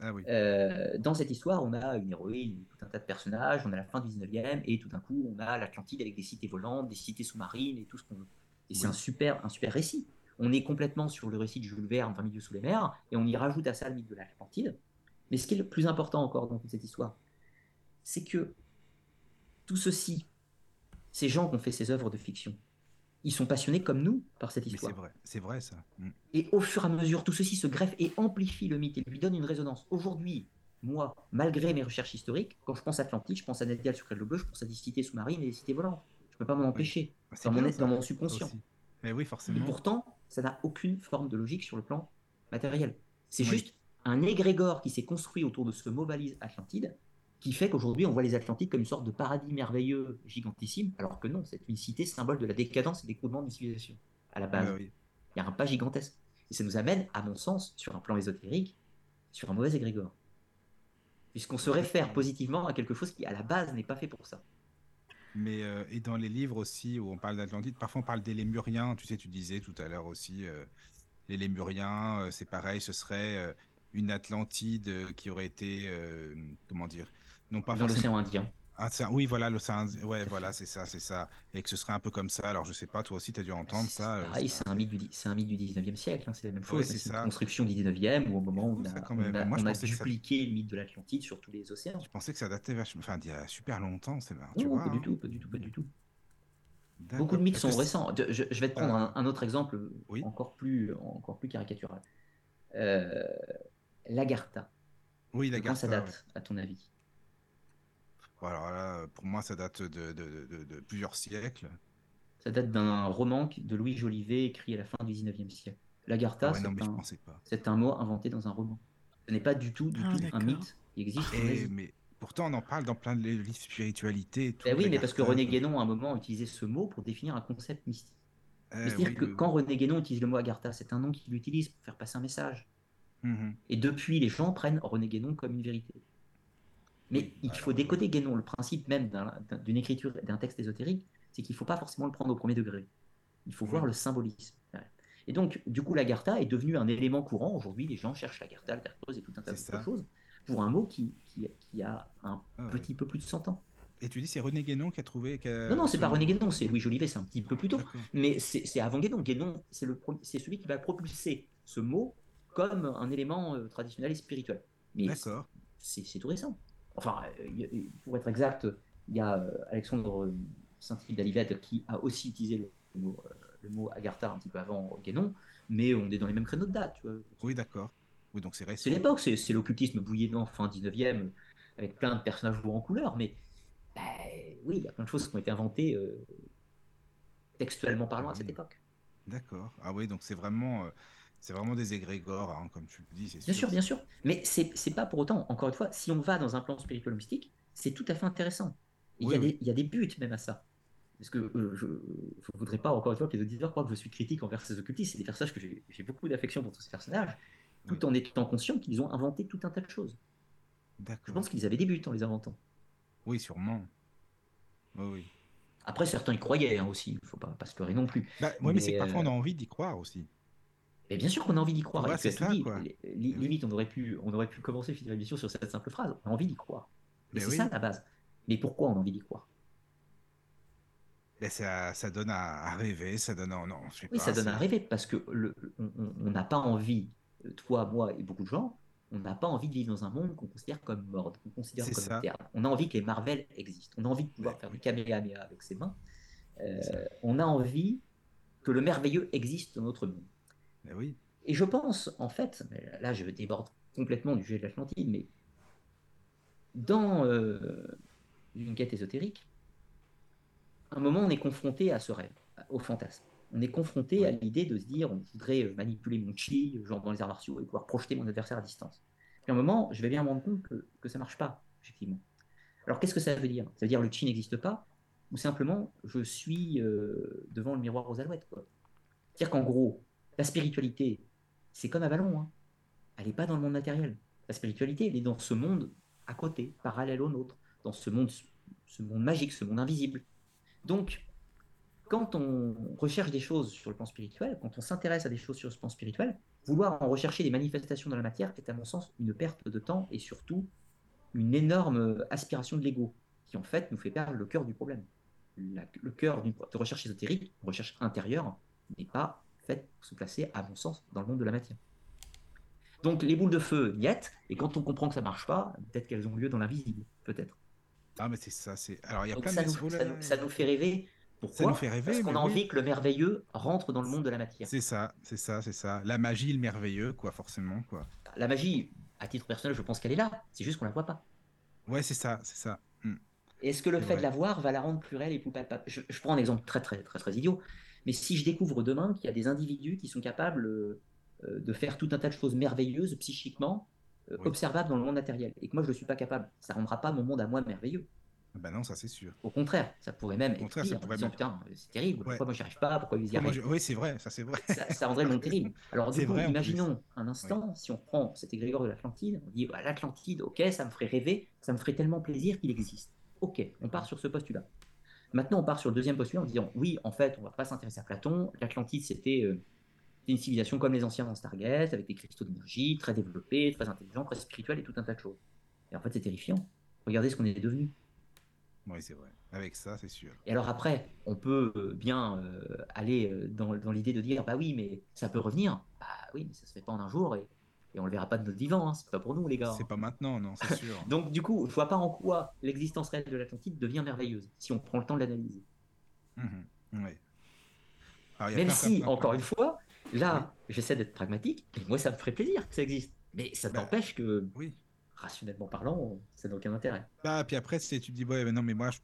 Ah, oui. euh, dans cette histoire, on a une héroïne, tout un tas de personnages, on a la fin du 19e, et tout d'un coup, on a l'Atlantide avec des cités volantes, des cités sous-marines et tout ce qu'on veut. Et c'est un super, un super récit. On est complètement sur le récit de Jules Verne, 20 milieux sous les mers, et on y rajoute à ça le mythe de l'Atlantide. Mais ce qui est le plus important encore dans toute cette histoire, c'est que tout ceci ces gens qui ont fait ces œuvres de fiction, ils sont passionnés comme nous par cette histoire. c'est vrai, c'est vrai ça. Mm. Et au fur et à mesure, tout ceci se greffe et amplifie le mythe et lui donne une résonance. Aujourd'hui, moi, malgré mes recherches historiques, quand je pense Atlantide, je pense à Ned sur le bleu, je pense à des cités sous-marines et des cités volantes. Je ne peux pas m'en empêcher. Ah, c'est Dans, mon, dans mon subconscient. aussi. Mais oui, Et forcément. pourtant, ça n'a aucune forme de logique sur le plan matériel. C'est Oui. juste un égrégore qui s'est construit autour de ce mot valise Atlantide, qui fait qu'aujourd'hui, on voit les Atlantides comme une sorte de paradis merveilleux, gigantissime, alors que non, c'est une cité symbole de la décadence et d'écroulement d'une civilisation, à la base. Oui. Il y a un pas gigantesque. Et ça nous amène, à mon sens, sur un plan ésotérique, sur un mauvais égrégore. Puisqu'on se réfère positivement à quelque chose qui, à la base, n'est pas fait pour ça. Mais euh, et dans les livres aussi où on parle d'Atlantide, parfois on parle des Lémuriens. Tu sais, tu disais tout à l'heure aussi, euh, les Lémuriens, euh, c'est pareil, ce serait euh, une Atlantide qui aurait été, euh, comment dire, non pas Dans l'océan Indien. Ah, oui, voilà, l'océan. Ouais, voilà, c'est ça, c'est ça. Et que ce serait un peu comme ça. Alors, je sais pas, toi aussi, tu as dû entendre ça. euh, Pareil, c'est un mythe du, dix- c'est un mythe du 19e siècle, hein, c'est la même chose. C'est c'est une ça. construction du 19e où au moment où on a, quand même. on a- Moi, je on a pensais que ça- dupliqué le mythe de l'Atlantide sur tous les océans. Je pensais que ça datait vachement, enfin, d'il y a super longtemps, c'est ben, tu Non, vois. pas du hein. tout, pas du tout, pas du tout. D'accord. Beaucoup de mythes Parce sont que c'est- récents. Je, je vais te prendre un, un autre exemple Oui. encore, plus, encore plus caricatural. Euh, L'Agartha. Oui, la quand ça date, à ton avis? Alors là, pour moi, ça date de, de- de- de plusieurs siècles. Ça date d'un roman de Louis Jolivet écrit à la fin du 19e siècle. L'Agartha, Ah ouais, c'est je un, pensais pas. c'est un mot inventé dans un roman. Ce n'est pas du tout, du Ah, tout un mythe qui existe. Et, Asie. mais pourtant, on en parle dans plein de livres de spiritualité. et tout, Ben oui, mais parce que. René Guénon, à un moment, utilisait ce mot pour définir un concept mystique. Eh, Mais C'est-à-dire oui, que oui, quand René Guénon utilise le mot Agartha, c'est un nom qu'il utilise pour faire passer un message. Mhm. Et depuis, les gens prennent René Guénon comme une vérité. Mais il faut décoder Guénon. Le principe même d'un- d'un- d'une écriture, d'un texte ésotérique, c'est qu'il ne faut pas forcément le prendre au premier degré. Il faut voir le symbolisme. Et donc, du coup, l'Agartha est devenu un élément courant. Aujourd'hui, les gens cherchent l'Agartha, le creuse et tout un tas de choses pour un mot qui, qui, qui a un Ah ouais. petit peu plus de 100 ans. Et tu dis, c'est René Guénon qui a trouvé. qui a- non, non, c'est ce pas. René Guénon, c'est Louis Jolivet, c'est un petit peu plus tôt. Mais c'est avant Guénon. Guénon, c'est celui qui va propulser ce mot comme un élément euh, traditionnel et spirituel. Mais c'est tout récent. Enfin, pour être exact, il y a euh, Alexandre euh, Saint-Philippe d'Alivette qui a aussi utilisé le, le mot, euh, le mot Agartha un petit peu avant Guénon, mais on est dans les mêmes créneaux de date. tu vois. Oui, d'accord. Oui, donc c'est. C'est l'époque, c'est l'occultisme bouillant fin 19e, avec plein de personnages jouant en couleur, mais ben, oui, il y a plein de choses qui ont été inventées euh, textuellement parlant à cette époque. D'accord. Ah oui, donc c'est vraiment, euh, c'est vraiment des égrégores, hein, comme tu le dis, Bien sûr, bien sûr. Mais c'est pas pour autant, encore une fois, si on va dans un plan spirituel mystique, c'est tout à fait intéressant. Il Oui, y, a oui. y a des buts même à ça. Parce que euh, je ne voudrais pas, encore une fois, que les auditeurs croient que je suis critique envers ces occultistes. C'est des personnages que j'ai beaucoup d'affection pour tous ces personnages, tout Oui. en étant conscient qu'ils ont inventé tout un tas de choses. Je pense qu'ils avaient des buts en les inventant. Oui, sûrement. Oui, oui. Après, certains y croyaient hein, aussi, il ne faut pas, pas se pleurer non plus. Bah, ouais, mais, Mais, c'est que parfois euh, on a envie d'y croire aussi. Et bien sûr qu'on a envie d'y croire. Ouais, c'est ça, dit. quoi. Limite, on aurait, pu, on aurait pu commencer finalement l'émission sur cette simple phrase. On a envie d'y croire. Mais c'est oui. ça la base. Mais pourquoi on a envie d'y croire? Ça, ça donne à, à rêver, ça donne, non, non, je sais Oui, pas, ça donne à rêver parce que le, on- n'a pas envie, toi, moi et beaucoup de gens, on n'a pas envie de vivre dans un monde qu'on considère comme mort, qu'on considère comme ça. On a envie que les Marvel existent. On a envie de pouvoir faire oui. du Kamehameha avec ses mains. Euh, on a envie que le merveilleux existe dans notre monde. Oui. Et je pense, en fait, là je déborde complètement du sujet de l'Atlantide, mais dans euh, une quête ésotérique, à un moment on est confronté à ce rêve, au fantasme. On est confronté à l'idée de se dire, on voudrait euh, manipuler mon chi, genre dans les arts martiaux, et pouvoir projeter mon adversaire à distance. Puis à un moment, je vais bien me rendre compte que, que ça marche pas, effectivement. Alors qu'est-ce que ça veut dire? Ça veut dire le chi n'existe pas, ou simplement je suis euh, devant le miroir aux alouettes. C'est-à-dire qu'en gros, la spiritualité, c'est comme Avalon, hein. elle n'est pas dans le monde matériel. La spiritualité, elle est dans ce monde à côté, parallèle au nôtre, dans ce monde, ce monde magique, ce monde invisible. Donc, quand on recherche des choses sur le plan spirituel, quand on s'intéresse à des choses sur le plan spirituel, vouloir en rechercher des manifestations dans la matière est à mon sens une perte de temps et surtout une énorme aspiration de l'ego qui en fait nous fait perdre le cœur du problème. Le cœur d'une de recherche ésotérique, recherche intérieure, n'est pas faite pour se placer, à mon sens, dans le monde de la matière. Donc les boules de feu, niette, et quand on comprend que ça marche pas, peut-être qu'elles ont lieu dans l'invisible, peut-être. Ah, mais c'est ça, c'est. Alors, il y a Donc plein ça de nous, ça nous- ça nous fait rêver Pourquoi? Ça nous fait rêver. Parce qu'on a oui. envie que le merveilleux rentre dans le monde de la matière. C'est ça, c'est ça, c'est ça. La magie, le merveilleux, quoi, forcément, quoi. La magie, à titre personnel, je pense qu'elle est là. C'est juste qu'on la voit pas. Ouais, c'est ça, c'est ça. Hmm. Est-ce que le fait vrai. de la voir va la rendre plus réelle et plus palpable? Je, je prends un exemple très très très très idiot, mais si je découvre demain qu'il y a des individus qui sont capables euh, euh, de faire tout un tas de choses merveilleuses psychiquement euh, Oui. observables dans le monde matériel, et que moi je ne suis pas capable, ça rendra pas mon monde à moi merveilleux. Bah non, ça c'est sûr. Au contraire, ça pourrait même Au être contraire, pire, ça pourrait disant, même- putain, c'est terrible, Ouais. pourquoi moi j'y arrive pas, pourquoi ils y arrivent je- Oui, c'est vrai, ça c'est vrai. ça, ça rendrait le monde terrible. Alors du coup, vrai, imaginons un instant, si on prend cet égrégore de l'Atlantide, on dit bah, l'Atlantide, ok, ça me ferait rêver, ça me ferait tellement plaisir qu'il existe. Ok, on part sur ce postulat. Maintenant, on part sur le deuxième postulat en disant oui, en fait, on va pas s'intéresser à Platon. L'Atlantide, c'était euh, une civilisation comme les anciens dans Stargate, avec des cristaux d'énergie, très développés, très intelligents, très spirituels et tout un tas de choses. Et en fait, c'est terrifiant. Regardez ce qu'on est devenu. Oui, c'est vrai. Avec ça, c'est sûr. Et alors après, on peut euh, bien euh, aller dans, dans l'idée de dire, bah oui, mais ça peut revenir. Bah oui, mais ça se fait pas en un jour et, et on le verra pas de notre vivant. Hein. C'est pas pour nous, les gars. C'est pas maintenant, non, c'est sûr. Donc du coup, je vois pas en quoi l'existence réelle de l'Atlantide devient merveilleuse si on prend le temps de l'analyser. Ouais. Alors, a Même si, encore une fois, là, j'essaie d'être pragmatique. Et moi, ça me ferait plaisir que ça existe. Mais ça Bah, n'empêche que, Oui. rationnellement parlant, ça n'a aucun intérêt. Bah, puis après, tu te dis, ouais, mais non, mais moi, je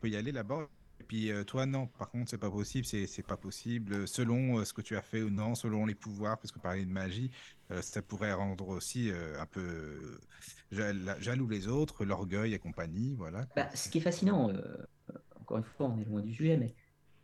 peux y aller là-bas. Et puis, euh, toi, non. Par contre, c'est pas possible, c'est pas possible. Selon euh, ce que tu as fait ou non, selon les pouvoirs, parce que parler de magie, euh, ça pourrait rendre aussi euh, un peu euh, jal- jaloux les autres, l'orgueil et compagnie, voilà. Bah, ce qui est fascinant, euh, encore une fois, on est loin du sujet, mais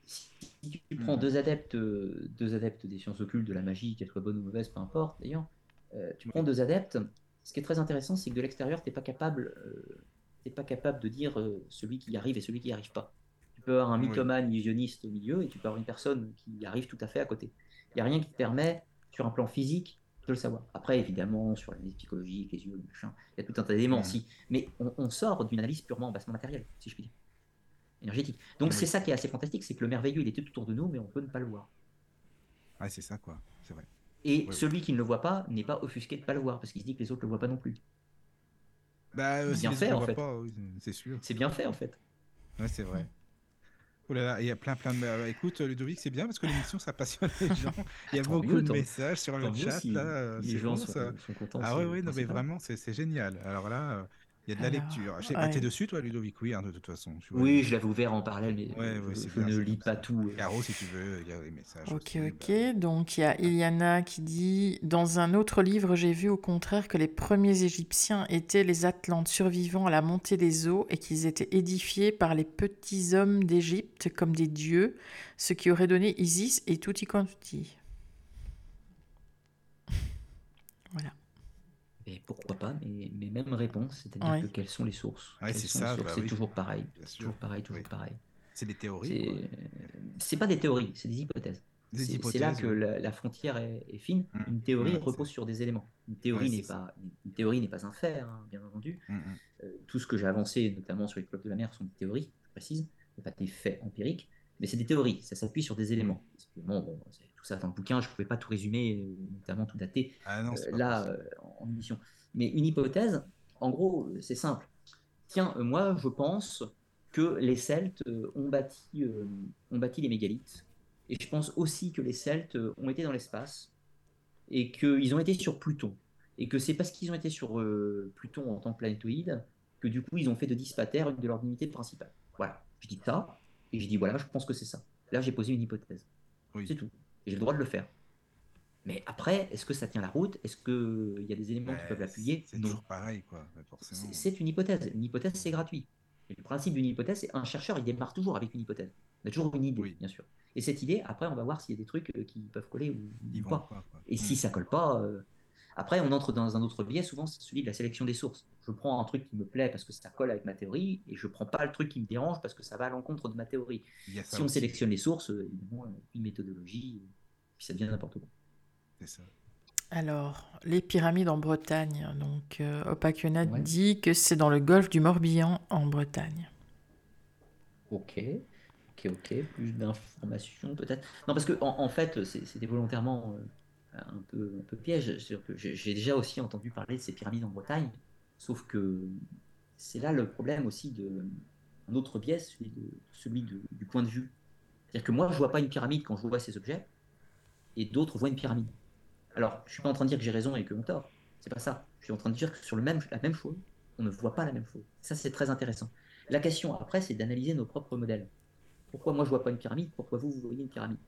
si tu prends Mhm. deux adeptes, euh, deux adeptes des sciences occultes, de la magie, qu'elles soient bonnes ou mauvaises, peu importe d'ailleurs, euh, tu prends deux adeptes, ce qui est très intéressant, c'est que de l'extérieur, t'es pas capable, euh, pas capable de dire euh, celui qui y arrive et celui qui n'y arrive pas. Tu peux avoir un Oui. mythomane illusionniste au milieu et tu peux avoir une personne qui arrive tout à fait à côté. Il n'y a rien qui te permet, sur un plan physique, de le savoir. Après, évidemment, sur l'analyse psychologique, les yeux, le machin, il y a tout un tas d'éléments aussi. Mais on, on sort d'une analyse purement bassement matérielle, si je puis dire. Énergétique. Donc Oui. c'est ça qui est assez fantastique, c'est que le merveilleux, il était tout autour de nous, mais on peut ne pas le voir. Ah, c'est ça, quoi. C'est vrai. Et Oui. celui qui ne le voit pas n'est pas offusqué de ne pas le voir, parce qu'il se dit que les autres ne le voient pas non plus. Bah, euh, si Bien fait, en fait. oui, c'est sûr. C'est bien fait, en fait. Ouais, c'est vrai. Oh là là, il y a plein, plein de. bah, écoute, Ludovic, c'est bien parce que l'émission, ça passionne les gens. Il y a beaucoup mieux, de messages sur le chat, si là. euh, les gens sont, sont contents. Ah oui, oui, non, mais vraiment, c'est c'est génial. Alors là, euh, il y a de la Alors, lecture. Je sais- ah, T'es dessus, toi, Ludovic? Oui, hein, de toute façon. vois. Oui, je l'avais ouvert en parallèle, mais Ouais, je, ouais, je bien, ne lis pas ça. tout. euh. Caro, si tu veux, il y a des messages. Ok, aussi, ok. bah. Donc il y a Iliana qui dit Dans un autre livre, j'ai vu au contraire que les premiers Égyptiens étaient les Atlantes survivants à la montée des eaux et qu'ils étaient édifiés par les petits hommes d'Égypte comme des dieux, ce qui aurait donné Isis et tutti quanti. Voilà. Et pourquoi pas, mais, mais même réponse, c'est-à-dire Ouais. que quelles sont les sources? Ouais, c'est ça, bah C'est oui. toujours pareil. Toujours pareil, toujours Oui. pareil. C'est des théories. C'est pas des théories, c'est des hypothèses. C'est- là que la, la frontière est, est fine. Mm. Une théorie Mm, repose sur des éléments. Une théorie Ouais, n'est pas une théorie n'est pas un fait, hein, bien entendu. Mm, mm. Euh, tout ce que j'ai avancé, notamment sur les clubs de la mer, sont des théories, je précise, pas des faits empiriques, mais c'est des théories. Ça s'appuie sur des éléments. Parce que, bon, bon, c'est tout ça dans le bouquin, je ne pouvais pas tout résumer, euh, notamment tout dater Ah non, euh, là euh, en émission. Mais une hypothèse, en gros, c'est simple. Tiens, moi, je pense que les Celtes ont, bâti, ont bâti les mégalithes. Et je pense aussi que les Celtes ont été dans l'espace et qu'ils ont été sur Pluton. Et que c'est parce qu'ils ont été sur Pluton en tant que planétoïde que du coup, ils ont fait de Dispater une de leurs dignités principales. Voilà. Je dis ça, et je dis voilà, je pense que c'est ça. Là, j'ai posé une hypothèse. Oui. C'est tout. J'ai le droit de le faire. Mais après, est-ce que ça tient la route? Est-ce qu'il y a des éléments qui peuvent l'appuyer? C'est toujours pareil, quoi. bah. C'est une hypothèse. Une hypothèse, c'est gratuit. Et le principe d'une hypothèse, c'est un chercheur, il démarre toujours avec une hypothèse. Il a toujours une idée, Oui. bien sûr. Et cette idée, après, on va voir s'il y a des trucs euh, qui peuvent coller ou, Ils pas. Et si ça colle pas, euh, après, on entre dans un autre biais, souvent, c'est celui de la sélection des sources. Je prends un truc qui me plaît parce que ça colle avec ma théorie, et je prends pas le truc qui me dérange parce que ça va à l'encontre de ma théorie. Si on aussi, sélectionne les sources, euh, évidemment, euh, une méthodologie, puis ça devient n'importe quoi. c'est ça. Alors, les pyramides en Bretagne. Donc, euh, Ouais. dit que c'est dans le golfe du Morbihan en Bretagne. Ok, ok, ok. Plus d'informations peut-être. Non, parce que en, en fait, c'est- c'était volontairement euh, un peu, un peu piège. J'ai déjà aussi entendu parler de ces pyramides en Bretagne, sauf que c'est là le problème aussi de un autre biais, celui, du point de vue. C'est-à-dire que moi, je vois pas une pyramide quand je vois ces objets, et d'autres voient une pyramide. Alors, je suis pas en train de dire que j'ai raison et que ont tort. C'est pas ça. Je suis en train de dire que sur le même, la même chose, on ne voit pas la même chose. Ça, c'est très intéressant. La question après, c'est d'analyser nos propres modèles. Pourquoi moi je vois pas une pyramide? Pourquoi vous, vous voyez une pyramide?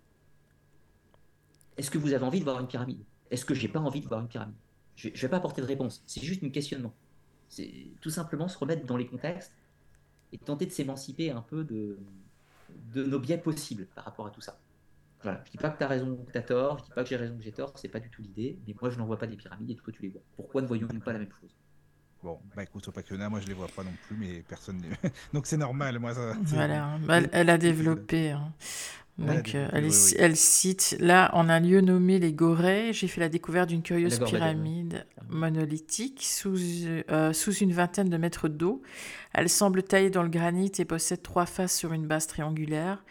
Est-ce que vous avez envie de voir une pyramide? Est-ce que j'ai pas envie de voir une pyramide? Je ne vais pas apporter de réponse. C'est juste un questionnement. C'est tout simplement se remettre dans les contextes et tenter de s'émanciper un peu de, de nos biais possibles par rapport à tout ça. Voilà. Je dis pas que tu as raison ou que tu as tort, je dis pas que j'ai raison ou que j'ai tort, c'est pas du tout l'idée, mais moi je n'en vois pas des pyramides et toi tu les vois. Pourquoi ne voyons-nous pas la même chose? Bon, bah écoute, au Pacquiona, moi je les vois pas non plus, mais personne. Donc c'est normal, moi ça. Voilà, elle, elle, a développé. Hein. Donc, euh, elle, elle, cite Là, en un lieu nommé les Gorées, j'ai fait la découverte d'une curieuse pyramide monolithique sous, euh, sous une vingtaine de mètres d'eau. Elle semble taillée dans le granit et possède trois faces sur une base triangulaire.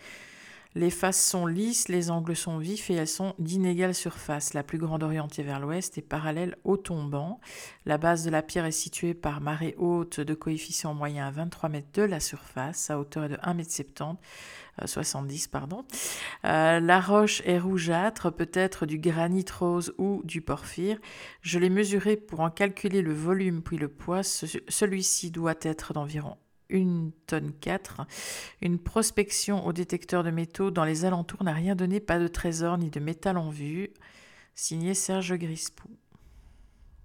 Les faces sont lisses, les angles sont vifs et elles sont d'inégale surface. La plus grande orientée vers l'ouest est parallèle au tombant. La base de la pierre est située par marée haute de coefficient moyen à 23 mètres de la surface. Sa hauteur est de 1,70 m. 70 pardon. Euh, la roche est rougeâtre, peut-être du granit rose ou du porphyre. Je l'ai mesuré pour en calculer le volume puis le poids. Celui-ci doit être d'environ une tonne 4. Une prospection au détecteur de métaux dans les alentours n'a rien donné, pas de trésor ni de métal en vue. Signé Serge Grispou.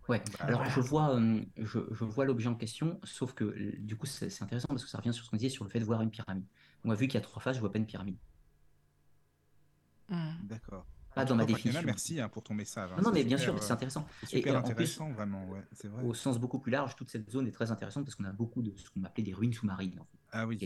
Ouais, bah, alors je vois, euh, je, vois l'objet en question, sauf que du coup c'est intéressant parce que ça revient sur ce qu'on disait sur le fait de voir une pyramide. On a vu qu'il y a trois faces, je vois pas une pyramide. Hmm. D'accord pas dans ma définition. merci hein, pour ton message. Hein. non, mais bien sûr, c'est intéressant. C'est super intéressant, vraiment. Ouais, vrai. Au sens beaucoup plus large, toute cette zone est très intéressante parce qu'on a beaucoup de ce qu'on appelait des ruines sous-marines en ah, oui,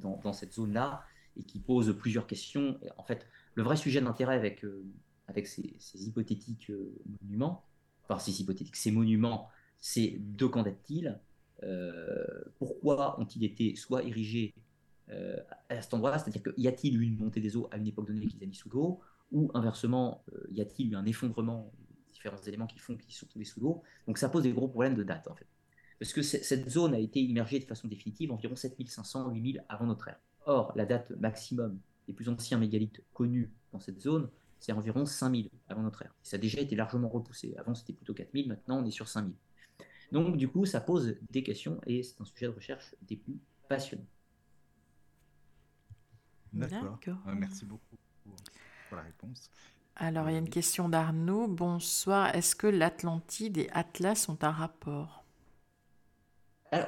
Dans, dans, cette zone-là et qui pose plusieurs questions. en fait, le vrai sujet d'intérêt avec, euh, avec ces, ces hypothétiques euh, monuments, enfin ces hypothétiques, ces monuments, c'est de quand datent-ils euh, Pourquoi ont-ils été soit érigés à cet endroit-là? C'est-à-dire qu'il y a-t-il eu une montée des eaux à une époque donnée qu'ils a mis sous l'eau? Ou inversement, euh, y a-t-il eu un effondrement, différents éléments qui font qu'ils sont tombés sous l'eau? Donc ça pose des gros problèmes de date en fait. Parce que cette zone a été immergée de façon définitive environ 7500, 8000 avant notre ère. Or, la date maximum des plus anciens mégalithes connus dans cette zone, c'est environ 5000 avant notre ère. ça a déjà été largement repoussé. Avant, c'était plutôt 4000, maintenant, on est sur 5000. Donc, du coup, ça pose des questions et c'est un sujet de recherche des plus passionnants. D'accord. merci beaucoup la réponse. Alors, il y a une euh, question d'Arnaud. Bonsoir. Est-ce que l'Atlantide et Atlas ont un rapport?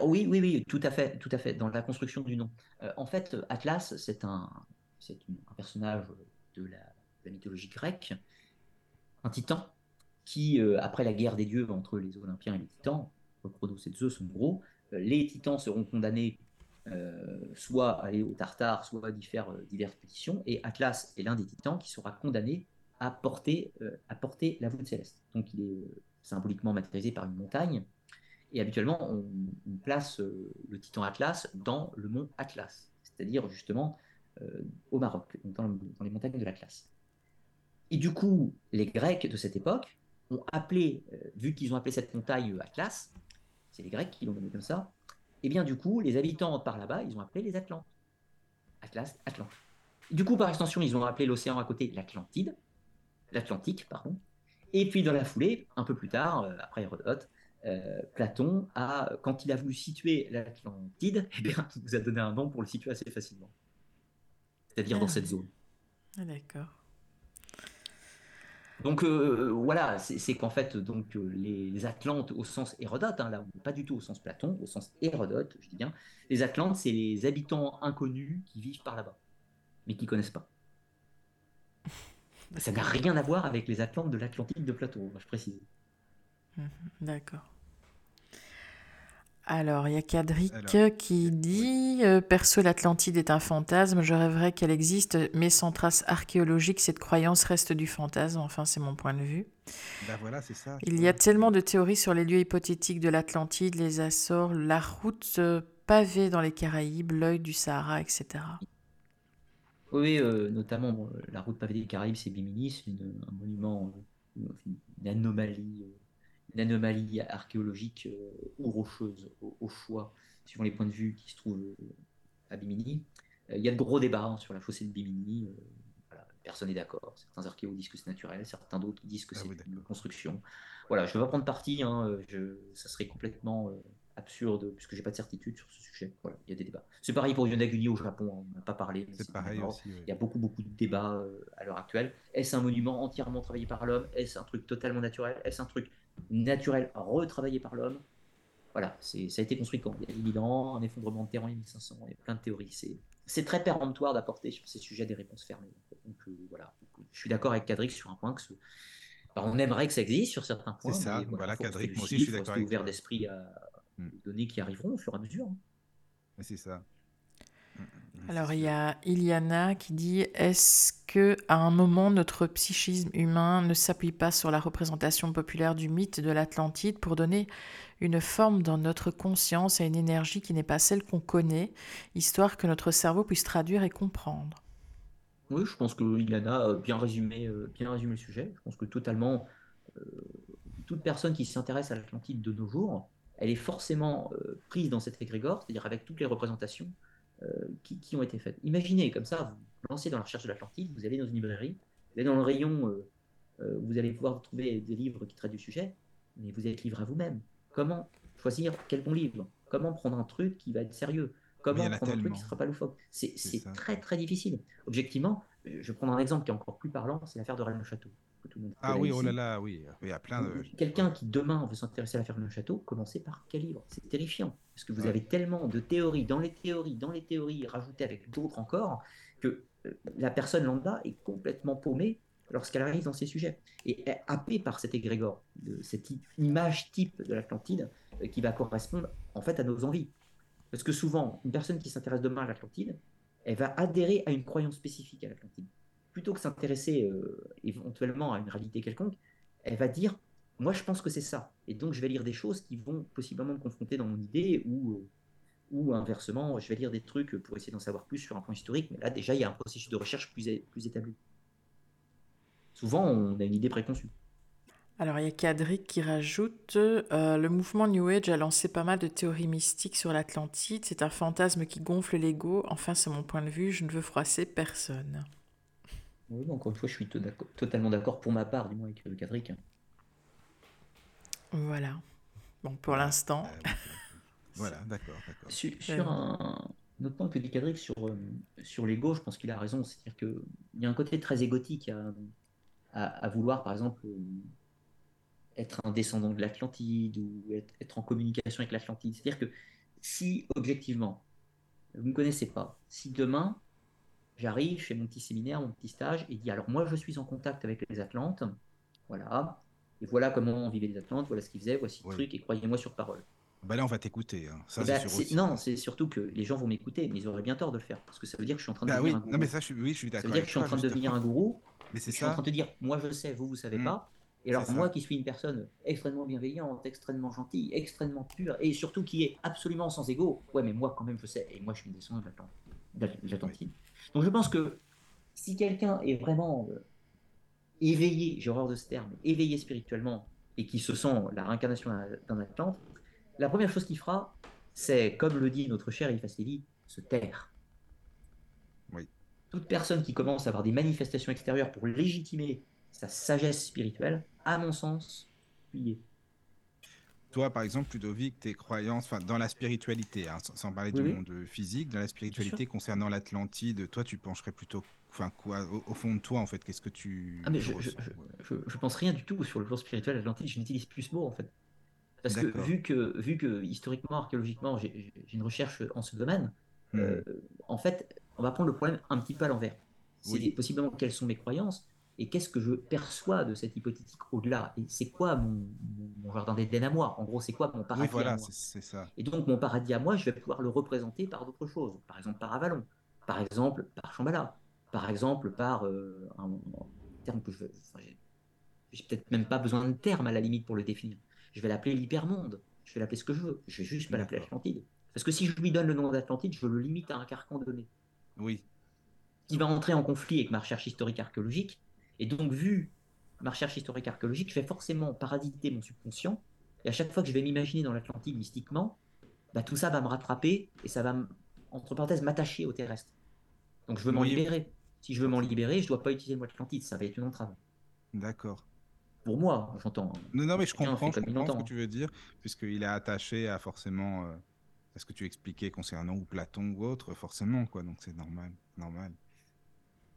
Oui, oui, oui, tout à fait, tout à fait, dans la construction du nom. Euh, en fait, Atlas, c'est un, c'est un personnage de la, mythologie grecque, un titan, qui, euh, après la guerre des dieux entre les Olympiens et les titans, Chronos et Zeus en gros, les titans seront condamnés soit aller au Tartare, soit à faire euh, diverses pétitions. Et Atlas est l'un des titans qui sera condamné à porter, euh, à porter la voûte céleste. Donc il est symboliquement matérialisé par une montagne. Et habituellement, on, place le titan Atlas dans le mont Atlas, c'est-à-dire justement au Maroc, dans, dans, les montagnes de l'Atlas. Et du coup, les Grecs de cette époque ont appelé, vu qu'ils ont appelé cette montagne Atlas, c'est les Grecs qui l'ont nommé comme ça, et eh bien du coup, les habitants par là-bas, ils ont appelé les Atlantes. Atlas, Atlante. Du coup, par extension, ils ont appelé l'océan à côté l'Atlantide, l'Atlantique, pardon. Et puis dans la foulée, un peu plus tard, euh, après Hérodote, euh, Platon a, quand il a voulu situer l'Atlantide, eh bien, il nous a donné un nom pour le situer assez facilement. C'est-à-dire dans ah. cette zone. Ah, d'accord. Donc euh, voilà, c'est qu'en fait, donc les, Atlantes au sens Hérodote, hein, là, pas du tout au sens Platon, au sens Hérodote, je dis bien, les Atlantes, c'est les habitants inconnus qui vivent par là-bas, mais qui connaissent pas. Ça n'a rien à voir avec les Atlantes de l'Atlantique de Platon, je précise. D'accord. Alors, il y a Cadric qui dit euh, Perso, l'Atlantide est un fantasme. Je rêverais qu'elle existe, mais sans trace archéologique, cette croyance reste du fantasme. Enfin, c'est mon point de vue. Ben voilà, c'est ça. Il y a tellement de théories sur les lieux hypothétiques de l'Atlantide, les Açores, la route euh, pavée dans les Caraïbes, l'œil du Sahara, etc. Oui, euh, notamment la route pavée des Caraïbes, c'est Bimini, c'est un monument, une anomalie une anomalie archéologique euh, ou rocheuse au, choix, suivant les points de vue qui se trouvent euh, à Bimini. Il y a de gros débats hein, sur la fossée de Bimini. personne n'est d'accord. Certains archéologues disent que c'est naturel, certains d'autres disent que ah c'est une construction. Voilà, je ne vais pas prendre parti. Hein, ça serait complètement absurde, puisque j'ai pas de certitude sur ce sujet. Voilà, il y a des débats. C'est pareil pour Yonaguni au Japon, on n'a pas parlé. C'est pareil aussi. Il y a beaucoup, beaucoup de débats euh, à l'heure actuelle. Est-ce un monument entièrement travaillé par l'homme? Est-ce un truc totalement naturel? Est-ce un truc naturel retravaillé par l'homme Voilà, ça a été construit quand? Il y a 1000 ans, un effondrement de terre en 1500, il y a plein de théories. C'est très péremptoire d'apporter sur ces sujets des réponses fermées. Donc euh, voilà, je suis d'accord avec Cadrix sur un point que ce, on aimerait que ça existe sur certains points. C'est ça, voilà, Cadrix, moi aussi je suis d'accord ouvert d'esprit à, Mm. données qui arriveront au fur et à mesure. C'est ça. Alors il y a Iliana qui dit est-ce que à un moment notre psychisme humain ne s'appuie pas sur la représentation populaire du mythe de l'Atlantide pour donner une forme dans notre conscience et une énergie qui n'est pas celle qu'on connaît, histoire que notre cerveau puisse traduire et comprendre? Oui, je pense que Iliana a bien résumé, euh, bien résumé le sujet. Je pense que totalement euh, toute personne qui s'intéresse à l'Atlantide de nos jours elle est forcément euh, prise dans cet égrégore, c'est-à-dire avec toutes les représentations euh, qui, ont été faites. Imaginez comme ça, vous lancez dans la recherche de l'Atlantide, vous allez dans une librairie, vous allez dans le rayon, euh, vous allez pouvoir trouver des livres qui traitent du sujet, mais vous êtes livré à vous-même. Comment choisir quel bon livre? Comment prendre un truc qui va être sérieux? Comment prendre un truc qui ne sera pas loufoque? C'est très très difficile. Objectivement, je vais prendre un exemple qui est encore plus parlant, c'est l'affaire de Rennes le ah oui, oh là là, oui, il y a plein de... Quelqu'un qui demain veut s'intéresser à l'affaire de château, commencez par quel livre C'est terrifiant, parce que vous avez tellement de théories, dans les théories, dans les théories, rajoutées avec d'autres encore, que euh, la personne lambda est complètement paumée lorsqu'elle arrive dans ces sujets, et est happée par cet égrégore, de cette image type de l'Atlantide, euh, qui va correspondre en fait à nos envies. Parce que souvent, une personne qui s'intéresse demain à l'Atlantide, elle va adhérer à une croyance spécifique à l'Atlantide plutôt que s'intéresser euh, éventuellement à une réalité quelconque, elle va dire moi je pense que c'est ça. Et donc je vais lire des choses qui vont possiblement me confronter dans mon idée ou, euh, ou inversement, je vais lire des trucs pour essayer d'en savoir plus sur un point historique, mais là déjà il y a un processus de recherche plus, plus établi. Souvent on a une idée préconçue. Alors il y a Kadric qui rajoute euh, Le mouvement New Age a lancé pas mal de théories mystiques sur l'Atlantide. C'est un fantasme qui gonfle l'ego. Enfin, c'est mon point de vue. Je ne veux froisser personne. Oui, encore une fois, je suis totalement d'accord pour ma part, du moins avec le Cadric. Voilà. Bon, pour l'instant. Euh, voilà, d'accord. Sur, sur un, autre point que dit Cadric sur, euh, sur l'ego, je pense qu'il a raison. C'est-à-dire qu'il y a un côté très égotique à, à, vouloir, par exemple, euh, être un descendant de l'Atlantide ou être, être, en communication avec l'Atlantide. C'est-à-dire que si, objectivement, vous ne me connaissez pas, si demain, J'arrive, je fais mon petit séminaire, mon petit stage, et dit alors moi je suis en contact avec les Atlantes, voilà, et voilà comment vivaient les Atlantes, voilà ce qu'ils faisaient, voici le truc, et croyez-moi sur parole. Bah là on va t'écouter, hein. ça, eh ben, Non, c'est surtout que les gens vont m'écouter, mais ils auraient bien tort de le faire, parce que ça veut dire que je suis en train de bah devenir un gourou. Non mais ça je suis, oui, je suis d'accord. Ça veut dire que je suis en train de devenir un gourou, mais c'est je suis en train de te dire moi je sais, vous vous savez mmh. pas, et alors moi qui suis une personne extrêmement bienveillante, extrêmement gentille, extrêmement pure, et surtout qui est absolument sans ego, ouais mais moi quand même je sais, et moi je suis une descendant de l'Atlantide. Donc je pense que si quelqu'un est vraiment euh, éveillé, j'ai horreur de ce terme, éveillé spirituellement, et qui se sent la réincarnation d'un Atlante, la première chose qu'il fera, c'est, comme le dit notre cher Lévy, se taire. Oui. Toute personne qui commence à avoir des manifestations extérieures pour légitimer sa sagesse spirituelle, à mon sens, est. Toi, par exemple, Ludovic, tes croyances dans la spiritualité, hein, sans, parler du monde physique, dans la spiritualité concernant l'Atlantide, toi, tu pencherais plutôt enfin quoi au, fond de toi en fait qu'est-ce que tu ah, mais je, je, pense rien du tout sur le plan spirituel Atlantide je n'utilise plus ce mot en fait. Parce que vu que vu que historiquement archéologiquement j'ai une recherche en ce domaine hmm. euh, en fait on va prendre le problème un petit peu à l'envers. C'est possiblement quelles sont mes croyances et qu'est-ce que je perçois de cette hypothétique au-delà? Et c'est quoi mon, jardin d'Éden à moi? En gros, c'est quoi mon paradis à moi? ça. Et donc, mon paradis à moi, je vais pouvoir le représenter par d'autres choses. Par exemple, par Avalon. Par exemple, par Shambhala. Par exemple, par euh, un, terme que je vais... j'ai peut-être même pas besoin de terme à la limite pour le définir. Je vais l'appeler l'hypermonde. Je vais l'appeler ce que je veux. Je vais juste pas l'appeler Atlantide. Parce que si je lui donne le nom d'Atlantide, je le limite à un carcan donné. Oui. Qui va entrer en conflit avec ma recherche historique archéologique et donc, vu ma recherche historique archéologique, je vais forcément paraditer mon subconscient. Et à chaque fois que je vais m'imaginer dans l'Atlantide mystiquement, bah, tout ça va me rattraper et ça va, entre parenthèses, m'attacher au terrestre. Donc je veux m'en libérer. Si je veux m'en libérer, je dois pas utiliser le mot Atlantide, ça va être une entrave. D'accord. Pour moi, j'entends. Non, non, mais je comprends, je comprends ce que tu veux dire, puisqu'il est attaché à forcément euh, à ce que tu expliquais concernant ou Platon ou autre, forcément, quoi. Donc c'est normal, normal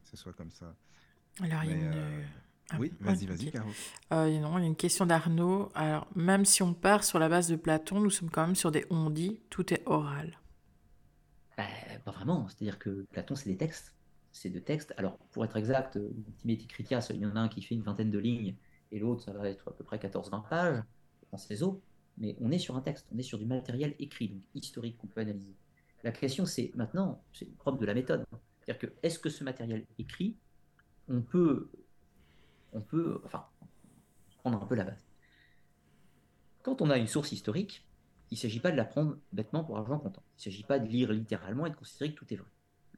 que ce soit comme ça. Alors, il y a une. euh, Ah, Oui, ouais, vas-y, vas-y. Caro. Euh, non, il y a une question d'Arnaud. Alors, même si on part sur la base de Platon, nous sommes quand même sur des on-dit, tout est oral. Bah, pas vraiment. C'est-à-dire que Platon, c'est des textes. C'est des textes. Alors, pour être exact, euh, Timothy Critias, il y en a un qui fait une vingtaine de lignes et l'autre, ça va être à peu près 14-20 pages dans ses eaux. Mais on est sur un texte, on est sur du matériel écrit, donc historique, qu'on peut analyser. La question, c'est maintenant, c'est propre de la méthode. C'est-à-dire que, est-ce que ce matériel écrit, on peut, on peut, enfin, prendre un peu la base. Quand on a une source historique, il ne s'agit pas de la prendre bêtement pour argent comptant. Il ne s'agit pas de lire littéralement et de considérer que tout est vrai.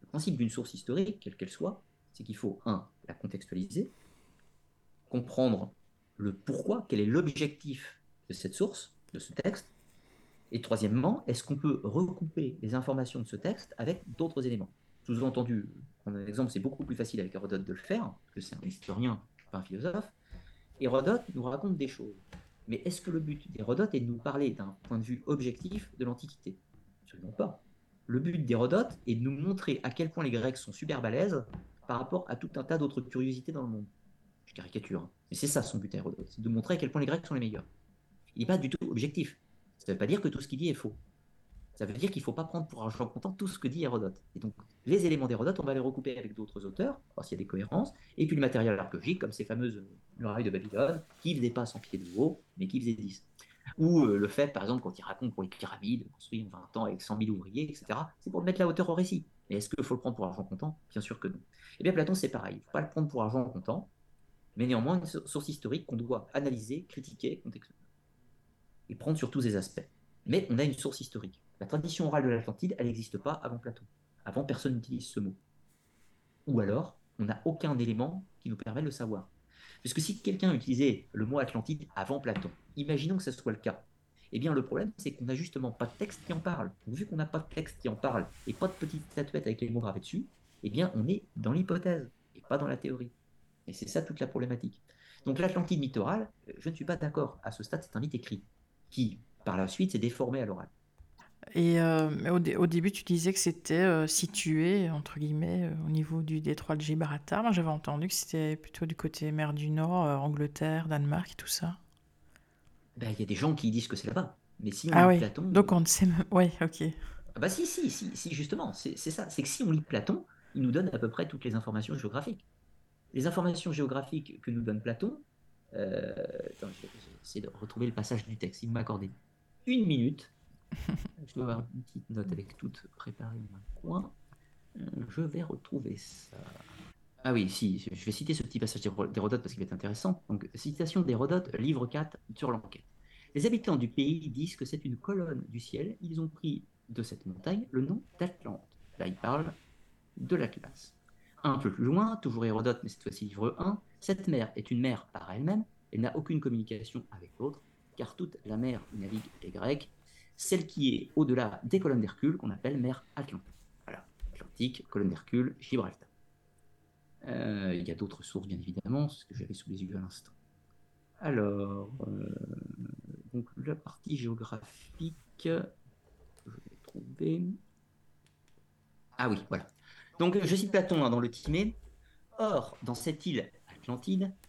Le principe d'une source historique, quelle qu'elle soit, c'est qu'il faut, un, la contextualiser, comprendre le pourquoi, quel est l'objectif de cette source, de ce texte, et troisièmement, est-ce qu'on peut recouper les informations de ce texte avec d'autres éléments? Sous-entendu, prendre un exemple, c'est beaucoup plus facile avec Hérodote de le faire, que c'est un historien, pas un philosophe. Hérodote nous raconte des choses. Mais est-ce que le but d'Hérodote est de nous parler d'un point de vue objectif de l'Antiquité? Absolument pas. Le but d'Hérodote est de nous montrer à quel point les Grecs sont super balèzes par rapport à tout un tas d'autres curiosités dans le monde. Je caricature, hein. mais c'est ça son but à Hérodote, c'est de montrer à quel point les Grecs sont les meilleurs. Il n'est pas du tout objectif. Ça ne veut pas dire que tout ce qu'il dit est faux. Ça veut dire qu'il ne faut pas prendre pour argent comptant tout ce que dit Hérodote. Et donc, les éléments d'Hérodote, on va les recouper avec d'autres auteurs, voir s'il y a des cohérences, et puis le matériel archéologique, comme ces fameuses murailles de Babylone, qui faisaient pas 100 pieds de haut, mais qui faisaient 10. Ou euh, le fait, par exemple, quand il raconte pour les pyramides, construites en 20 ans avec 100 000 ouvriers, etc., c'est pour mettre la hauteur au récit. Mais est-ce qu'il faut le prendre pour argent comptant? Bien sûr que non. Eh bien, Platon, c'est pareil. Il ne faut pas le prendre pour argent comptant, mais néanmoins une source historique qu'on doit analyser, critiquer, contextualiser et prendre sur tous ces aspects. Mais on a une source historique. La tradition orale de l'Atlantide, elle n'existe pas avant Platon. Avant, personne n'utilise ce mot. Ou alors, on n'a aucun élément qui nous permet de le savoir. Puisque si quelqu'un utilisait le mot Atlantide avant Platon, imaginons que ce soit le cas, eh bien le problème c'est qu'on n'a justement pas de texte qui en parle. Vu qu'on n'a pas de texte qui en parle et pas de petite statuette avec les mots gravés dessus, eh bien on est dans l'hypothèse et pas dans la théorie. Et c'est ça toute la problématique. Donc l'Atlantide mythorale, je ne suis pas d'accord. À ce stade, c'est un mythe écrit qui, par la suite, s'est déformé à l'oral. Et euh, au, dé- au début, tu disais que c'était euh, situé, entre guillemets, euh, au niveau du détroit de Gibraltar. Moi, j'avais entendu que c'était plutôt du côté mer du Nord, Angleterre, Danemark et tout ça. Ben, Il y a des gens qui disent que c'est là-bas. Mais si on Ah lit oui, Platon. donc on ne sait même... Ouais, ok. Ah Bah si, si, si, si justement, c'est ça. C'est que si on lit Platon, il nous donne à peu près toutes les informations géographiques. Les informations géographiques que nous donne Platon, attends, je vais essayer de retrouver le passage du texte, si vous m'accordez une minute. Je dois avoir une petite note avec toutes préparées dans un coin. Euh, Je vais retrouver ça. Ah oui, si, je vais citer ce petit passage d'Héro- d'Hérodote parce qu'il est intéressant. Donc, citation d'Hérodote, livre 4, sur l'enquête. Les habitants du pays disent que c'est une colonne du ciel. Ils ont pris de cette montagne le nom d'Atlante. Là, il parle de l'Atlas. Un peu plus loin, toujours Hérodote, mais cette fois-ci livre 1, cette mer est une mer par elle-même, elle n'a aucune communication avec l'autre, car toute la mer où naviguent les Grecs, celle qui est au-delà des colonnes d'Hercule, qu'on appelle mer Atlantique. Voilà, Atlantique, colonne d'Hercule, Gibraltar. Euh, il y a d'autres sources, bien évidemment, ce que j'avais sous les yeux à l'instant. Alors, euh, donc la partie géographique, je vais trouver. Ah oui, voilà. Donc je cite Platon hein, dans le Timée. Or, dans cette île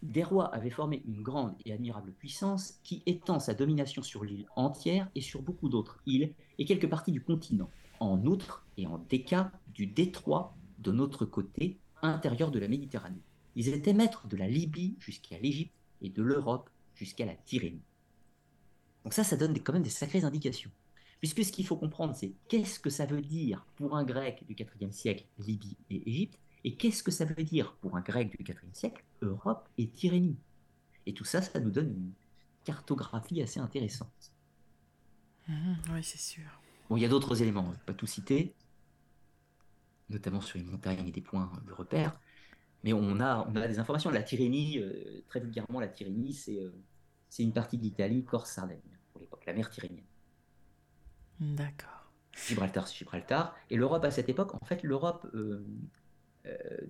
Des rois avaient formé une grande et admirable puissance qui étend sa domination sur l'île entière et sur beaucoup d'autres îles et quelques parties du continent, en outre et en déca du détroit de notre côté intérieur de la Méditerranée. Ils étaient maîtres de la Libye jusqu'à l'Égypte et de l'Europe jusqu'à la Tyrénie. Donc ça, ça donne quand même des sacrées indications. Puisque ce qu'il faut comprendre, c'est qu'est-ce que ça veut dire pour un grec du IVe siècle, Libye et Égypte, et qu'est-ce que ça veut dire pour un grec du IVe siècle, Europe et Tyrénie. Et tout ça, ça nous donne une cartographie assez intéressante. Mhm, oui, c'est sûr. Bon, il y a d'autres éléments, je ne vais pas tout citer, notamment sur les montagnes et des points de repère, mais on a, on a des informations. La Tyrénie, euh, très vulgairement, la Tyrénie, c'est euh, une partie de l'Italie, Corse-Sardaigne, pour l'époque, la mer Tyrénienne. D'accord. Gibraltar, c'est Gibraltar. Et l'Europe à cette époque, en fait, l'Europe, euh,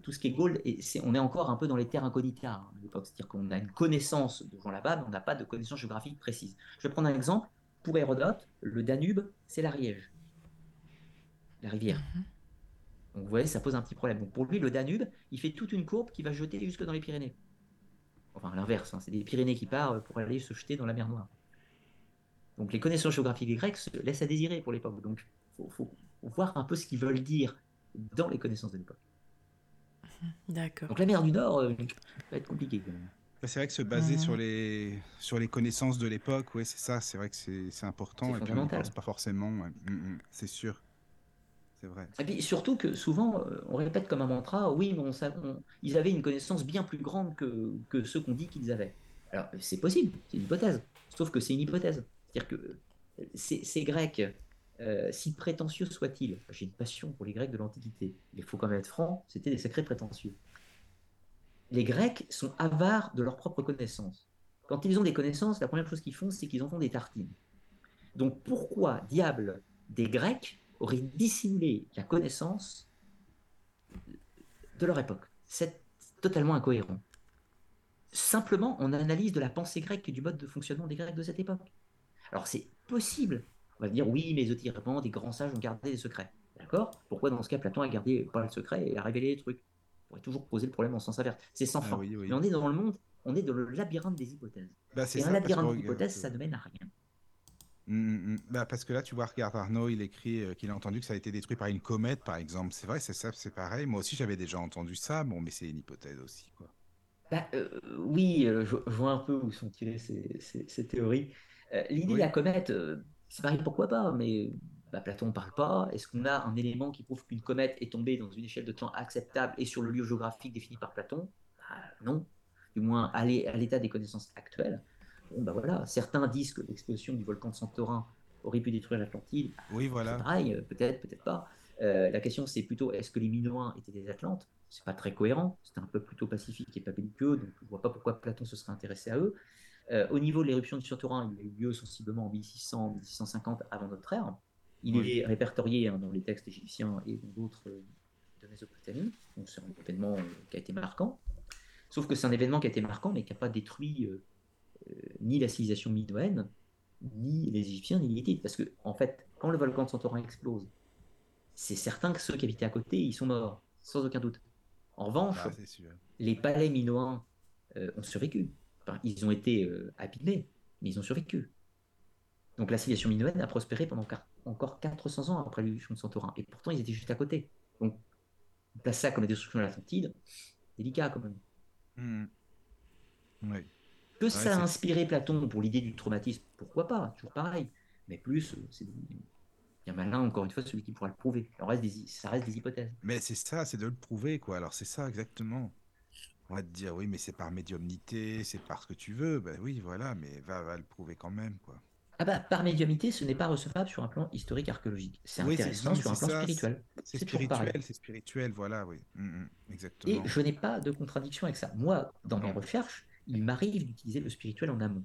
tout ce qui est Gaule, et on est encore un peu dans les terres incognita hein, à l'époque. C'est-à-dire qu'on a une connaissance de gens là-bas, mais on n'a pas de connaissance géographique précise. Je vais prendre un exemple. Pour Hérodote, le Danube, c'est l'Ariège, la rivière. Mhm. Donc vous voyez, ça pose un petit problème. Donc pour lui, le Danube, il fait toute une courbe qui va jeter jusque dans les Pyrénées. Enfin, l'inverse, hein, c'est des Pyrénées qui partent pour aller se jeter dans la mer Noire. Donc les connaissances géographiques des Grecs se laissent à désirer pour l'époque. Donc il faut, voir un peu ce qu'ils veulent dire dans les connaissances de l'époque. D'accord. Donc la mer du Nord euh, va être compliquée C'est vrai que se baser sur, les, sur les connaissances de l'époque, ouais, c'est ça, c'est vrai que c'est important. Et puis on pense pas forcément, mm, mm, c'est sûr. C'est vrai. Et puis surtout que souvent, euh, on répète comme un mantra, oui, mais ils avaient une connaissance bien plus grande que, que ceux qu'on dit qu'ils avaient. Alors c'est possible, c'est une hypothèse. Sauf que c'est une hypothèse. C'est-à-dire que euh, ces, Grecs, euh, si prétentieux soient-ils, j'ai une passion pour les Grecs de l'Antiquité, il faut quand même être franc, c'était des sacrés prétentieux. Les Grecs sont avares de leurs propres connaissances. Quand ils ont des connaissances, la première chose qu'ils font, c'est qu'ils en font des tartines. Donc pourquoi, diable, des Grecs auraient dissimulé la connaissance de leur époque? C'est totalement incohérent. Simplement, on analyse de la pensée grecque et du mode de fonctionnement des Grecs de cette époque. Alors c'est possible. On va dire oui, mais ésotériquement, des grands sages ont gardé des secrets. D'accord? Pourquoi dans ce cas Platon a gardé pas le secret et a révélé les trucs? On pourrait toujours poser le problème en sens inverse. C'est sans ah fin. Mais on est dans le monde, on est dans le labyrinthe des hypothèses. Bah, et un labyrinthe d'hypothèses, ça ne mène à rien. Hum, hum, hum. Bah parce que là, tu vois, regarde Arnaud, il écrit euh, qu'il a entendu que ça a été détruit par une comète, par exemple. C'est vrai, c'est ça, c'est pareil. Moi aussi, j'avais déjà entendu ça. Bon, mais c'est une hypothèse aussi, quoi. Bah, euh, oui, euh, je, vois un peu où sont tirées ces, ces théories. Euh, l'idée de la comète, euh, c'est pareil, pourquoi pas, mais bah, Platon ne parle pas. Est-ce qu'on a un élément qui prouve qu'une comète est tombée dans une échelle de temps acceptable et sur le lieu géographique défini par Platon? Bah, Non. Du moins, à l'état des connaissances actuelles. Bon, bah voilà. Certains disent que l'explosion du volcan de Santorin aurait pu détruire l'Atlantide. Oui, voilà. Pareil, euh, peut-être, peut-être pas. la question, c'est plutôt est-ce que les Minoens étaient des Atlantes? C'est pas très cohérent. C'était un peu plutôt pacifique et pas belliqueux, donc je vois pas pourquoi Platon se serait intéressé à eux. Euh, au niveau de l'éruption du Santorin, il a eu lieu sensiblement en 1600-1650 avant notre ère. Il est répertorié hein, dans les textes égyptiens et d'autres euh, de Mésopotamie. Donc c'est un événement euh, qui a été marquant. Sauf que c'est un événement qui a été marquant, mais qui n'a pas détruit ni la civilisation minoenne, ni les Égyptiens, ni les Hittites. Parce que, en fait, quand le volcan de Santorin explose, c'est certain que ceux qui habitaient à côté, ils sont morts, sans aucun doute. En revanche, ah, les palais minoens ont survécu ils ont été euh, abîmés, mais ils ont survécu. Donc la civilisation minoenne a prospéré pendant encore 400 ans après l'éruption de Santorin. Et pourtant, ils étaient juste à côté. Donc, on place ça comme la destruction de l'Atlantide, délicat quand même. Hmm. Que ça a inspiré Platon pour l'idée du traumatisme Pourquoi pas Toujours pareil. Mais plus, euh, c'est bien malin, encore une fois, celui qui pourra le prouver. reste ça reste des hypothèses. Mais c'est ça, c'est de le prouver, quoi. Alors c'est ça, exactement. On va te dire, oui, mais c'est par médiumnité, c'est par ce que tu veux. Ben oui, voilà, mais va, va le prouver quand même, quoi. Ah bah, par médiumnité, ce n'est pas recevable sur un plan historique archéologique. C'est intéressant sur un plan spirituel. C'est spirituel, c'est spirituel, voilà, oui. Mm, mm, exactement. Et je n'ai pas de contradiction avec ça. Moi, dans mes recherches, il m'arrive d'utiliser le spirituel en amont.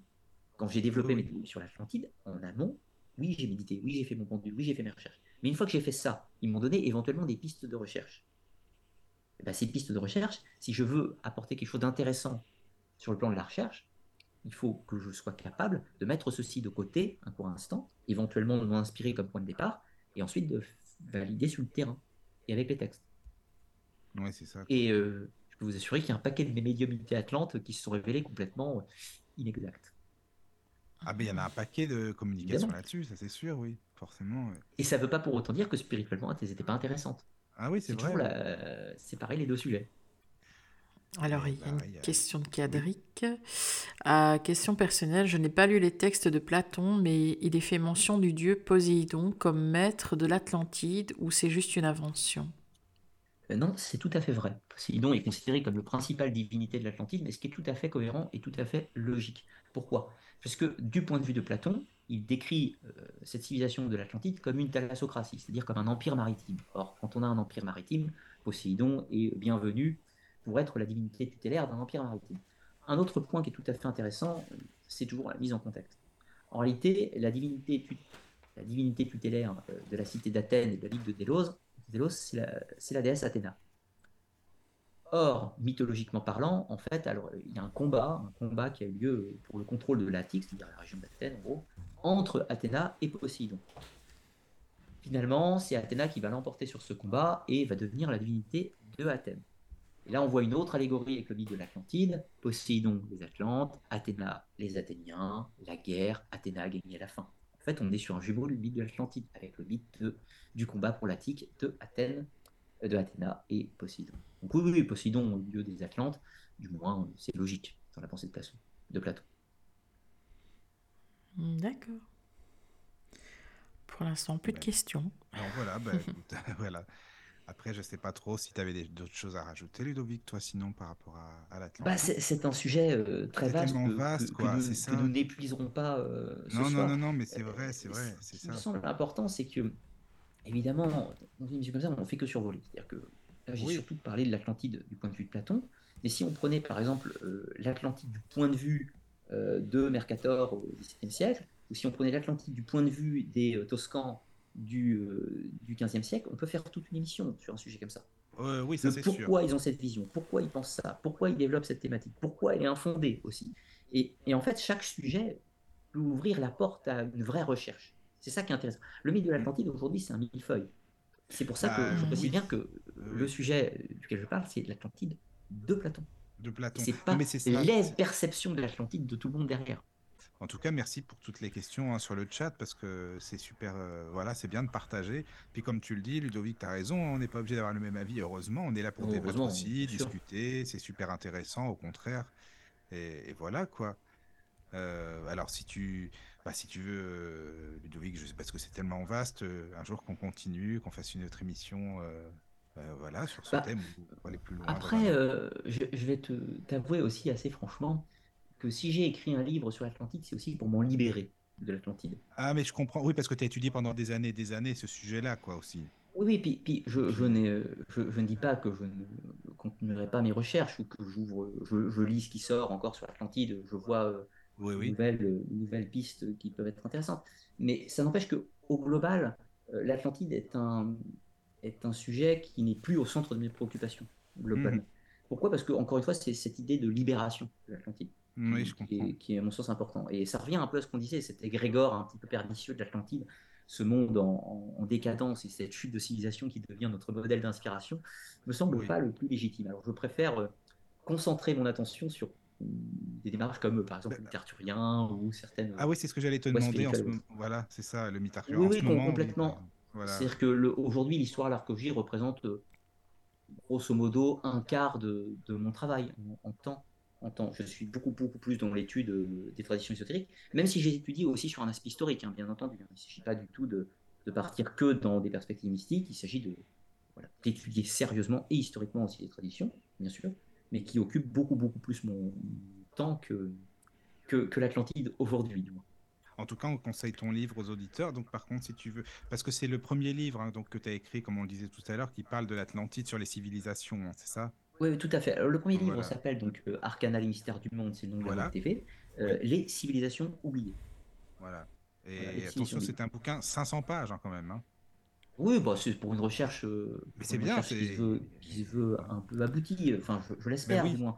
Quand j'ai développé mes théories sur l'Atlantide, en amont, oui, j'ai médité, oui, j'ai fait mon contenu, oui, j'ai fait mes recherches. Mais une fois que j'ai fait ça, ils m'ont donné éventuellement des pistes de recherche. Eh ben, ces pistes de recherche, si je veux apporter quelque chose d'intéressant sur le plan de la recherche, il faut que je sois capable de mettre ceci de côté un court instant, éventuellement de m'inspirer comme point de départ, et ensuite de valider sur le terrain et avec les textes. Ouais, c'est ça. Et euh, je peux vous assurer qu'il y a un paquet de mes médiumnités atlantes qui se sont révélées complètement euh, inexactes. Ah, ben il y en a un paquet de communications là-dessus, ça c'est sûr, oui, forcément. Et ça ne veut pas pour autant dire que spirituellement, elles n'étaient pas intéressantes. Ah oui, c'est vrai. C'est pareil les deux sujets. Alors, il y a une question de Cadric. Ah, question personnelle, je n'ai pas lu les textes de Platon, mais il est fait mention du dieu Poséidon comme maître de l'Atlantide, ou c'est juste une invention? Euh, Non, c'est tout à fait vrai. Poséidon est considéré comme le principal divinité de l'Atlantide, mais ce qui est tout à fait cohérent et tout à fait logique. Pourquoi? Parce que du point de vue de Platon, il décrit euh, cette civilisation de l'Atlantide comme une thalassocratie, c'est-à-dire comme un empire maritime. Or, quand on a un empire maritime, Poséidon est bienvenu pour être la divinité tutélaire d'un empire maritime. Un autre point qui est tout à fait intéressant, c'est toujours la mise en contexte. En réalité, la divinité, la divinité tutélaire euh, de la cité d'Athènes et de la ville de Délos, c'est la, déesse Athéna. Or, mythologiquement parlant, en fait, il y a un combat, un combat qui a eu lieu pour le contrôle de l'Attique, c'est-à-dire la région d'Athènes, en gros, entre Athéna et Poséidon. Finalement, c'est Athéna qui va l'emporter sur ce combat et va devenir la divinité de Athènes. Et là, on voit une autre allégorie avec le mythe de l'Atlantide. Poséidon, les Atlantes, Athéna, les Athéniens, la guerre, Athéna a gagné à la fin. En fait, on est sur un jumeau du mythe de l'Atlantide, avec le mythe du combat pour l'Attique de Athènes, euh, de Athéna et Poséidon. Donc oui, oui, Poséidon au milieu des Atlantes, du moins, c'est logique dans la pensée de Platon. De Platon. D'accord. Pour l'instant, plus de questions. Alors voilà, bah, écoute, voilà. Après, je ne sais pas trop si tu avais d'autres choses à rajouter, Ludovic, toi, sinon, par rapport à, à l'Atlantide. Bah, c'est un sujet euh, très vaste, tellement que, vaste, que- quoi, que c'est nous, ça. que nous n'épuiserons pas euh, ce Non, non, soir. non, non, mais c'est Euh, vrai, c'est vrai, ce qui me semble important, c'est que, évidemment, dans une comme ça, on ne fait que survoler. C'est-à-dire que j'ai Oui. surtout parlé de l'Atlantide du point de vue de Platon. Mais si on prenait, par exemple, euh, l'Atlantide du point de vue euh, de Mercator au XVIIe siècle, ou si on prenait l'Atlantide du point de vue des euh, Toscans du, euh, du XVe siècle, on peut faire toute une émission sur un sujet comme ça. Euh, oui, ça c'est sûr. pourquoi ils ont cette vision, pourquoi ils pensent ça, pourquoi ils développent cette thématique, pourquoi elle est infondée aussi. Et, et en fait, chaque sujet peut ouvrir la porte à une vraie recherche. C'est ça qui est intéressant. Le mythe de l'Atlantide, aujourd'hui, c'est un millefeuille. C'est pour ça que Bah, je précise oui. bien que le oui. sujet duquel je parle, c'est l'Atlantide de Platon. De Platon. C'est pas les perceptions de l'Atlantide de tout le monde derrière. En tout cas, merci pour toutes les questions hein, sur le chat parce que c'est super. euh, voilà, c'est bien de partager. Puis comme tu le dis, Ludovic, tu as raison. On n'est pas obligé d'avoir le même avis. Heureusement, on est là pour Oh, débattre aussi, discuter. C'est super intéressant, au contraire. Et, et voilà quoi. Euh, alors si tu, bah, si tu veux, euh, Ludovic, je sais parce que c'est tellement vaste. euh, un jour qu'on continue, qu'on fasse une autre émission. voilà, sur ce Bah, thème, on va aller plus loin. Après, je, je vais te t'avouer aussi assez franchement que si j'ai écrit un livre sur l'Atlantide, c'est aussi pour m'en libérer de l'Atlantide. Ah, mais je comprends. Oui, parce que tu as étudié pendant des années, des années ce sujet-là, quoi, aussi. Oui, oui, puis, puis je, je, n'ai, je, je ne dis pas que je ne continuerai pas mes recherches ou que j'ouvre, je, lis ce qui sort encore sur l'Atlantide, je vois Oui, de oui. nouvelles, euh, nouvelles pistes qui peuvent être intéressantes. Mais ça n'empêche que au global, euh, l'Atlantide est un, est un sujet qui n'est plus au centre de mes préoccupations, globalement. Mhm. Pourquoi? Parce que, encore une fois, c'est cette idée de libération de l'Atlantide Oui, je qui, est, qui est, à mon sens important. Et ça revient un peu à ce qu'on disait, cet égrégore un petit peu pernicieux de l'Atlantide, ce monde en, en- en décadence et cette chute de civilisation qui devient notre modèle d'inspiration, me semble Oui. pas le plus légitime. Alors je préfère euh, concentrer mon attention sur des démarches comme euh, par exemple le mythe arthurien ou certaines. Ah oui, c'est ce que j'allais te Ouais, demander en ce moment. Voilà, c'est ça, le mythe Oui, en oui, ce com- moment. complètement. Voilà. C'est-à-dire que aujourd'hui, l'histoire de l'archéologie représente euh, grosso modo un quart de, de mon travail en, en temps. En temps. Je suis beaucoup, beaucoup plus dans l'étude euh, des traditions ésotériques, même si j'ai étudié aussi sur un aspect historique, hein, bien entendu. Il ne s'agit pas du tout de, de partir que dans des perspectives mystiques, il s'agit de voilà, d'étudier sérieusement et historiquement aussi les traditions, bien sûr, mais qui occupent beaucoup, beaucoup plus mon, temps que, que, que l'Atlantide aujourd'hui, du moins. En tout cas, on conseille ton livre aux auditeurs. Donc, par contre, si tu veux, parce que c'est le premier livre hein, donc, que tu as écrit, comme on le disait tout à l'heure, qui parle de l'Atlantide sur les civilisations, hein, c'est ça? Oui, tout à fait. Alors, le premier livre s'appelle donc euh, Arcana, les mystères du monde, c'est le nom de Voilà. la TV. Euh, Les civilisations oubliées. Voilà. Et Voilà, attention, c'est un bouquin 500 pages hein, quand même. Oui, bah, c'est pour une recherche, euh, Mais c'est bien, qui se veut, qui se veut un peu aboutie. Enfin, je, je l'espère, oui. du moins.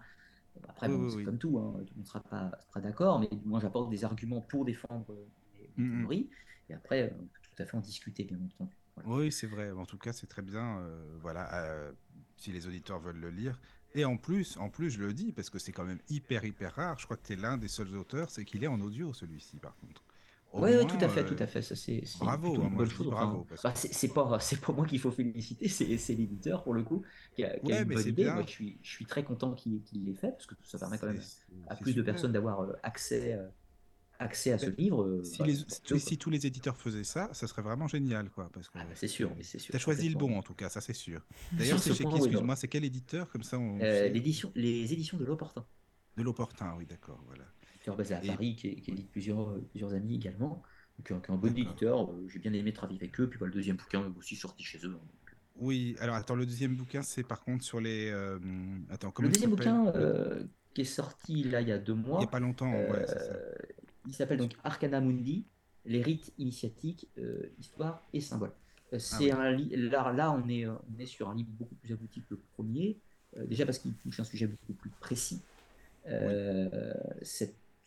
Après, Oui, bon, oui, c'est comme tout, hein, tout le monde ne sera pas, d'accord, mais du moins j'apporte des arguments pour défendre euh, mes, mes Mhm. théories. Et après, euh, on peut tout à fait en discuter, bien entendu. Voilà. Oui, c'est vrai. En tout cas, c'est très bien. euh, voilà, euh, si les auditeurs veulent le lire. Et en plus, en plus, je le dis parce que c'est quand même hyper, hyper rare. Je crois que tu es l'un des seuls auteurs, c'est qu'il est en audio celui-ci, par contre. Oui, moins, tout à fait, euh, tout à fait. Ça, c'est bravo, hein, une bonne chose. bravo, Enfin, bah, c'est pas, c'est pas moi qu'il faut féliciter, c'est l'éditeur pour le coup qui a, qui a Ouais, une mais bonne idée. Moi, je suis, je suis très content qu'il l'ait fait parce que ça permet quand même à plus de personnes d'avoir euh, accès, euh, accès à ce livre. euh, Si, bah, les- si- tous les éditeurs faisaient ça, ça serait vraiment génial, quoi. Parce que Ah, bah, c'est sûr, mais c'est sûr. tu as choisi le bon, en tout cas, ça c'est sûr. D'ailleurs, c'est ce chez qui, excuse-moi, c'est quel éditeur Comme ça, on Euh, sait? l'édition, les éditions de l'Opportun, De l'opportun, oui, d'accord, voilà. Éditeur basé à Et- Paris, qui, qui édite plusieurs, euh, plusieurs amis également. Donc, qui est un bon éditeur. euh, J'ai bien aimé travailler avec eux. Puis bah, le deuxième bouquin est aussi sorti chez eux. hein, donc, euh. Oui, alors attends, le deuxième bouquin, c'est par contre sur les. euh, Attends, comment Le il deuxième bouquin euh, qui est sorti là il y a deux Il mois. n'y a pas longtemps, ouais, c'est ça. Il s'appelle donc Arcana Mundi, les rites initiatiques, histoire et symboles. C'est Ah oui. un li- là, là on est, on est sur un livre beaucoup plus abouti que le premier, déjà parce qu'il touche un sujet beaucoup plus précis.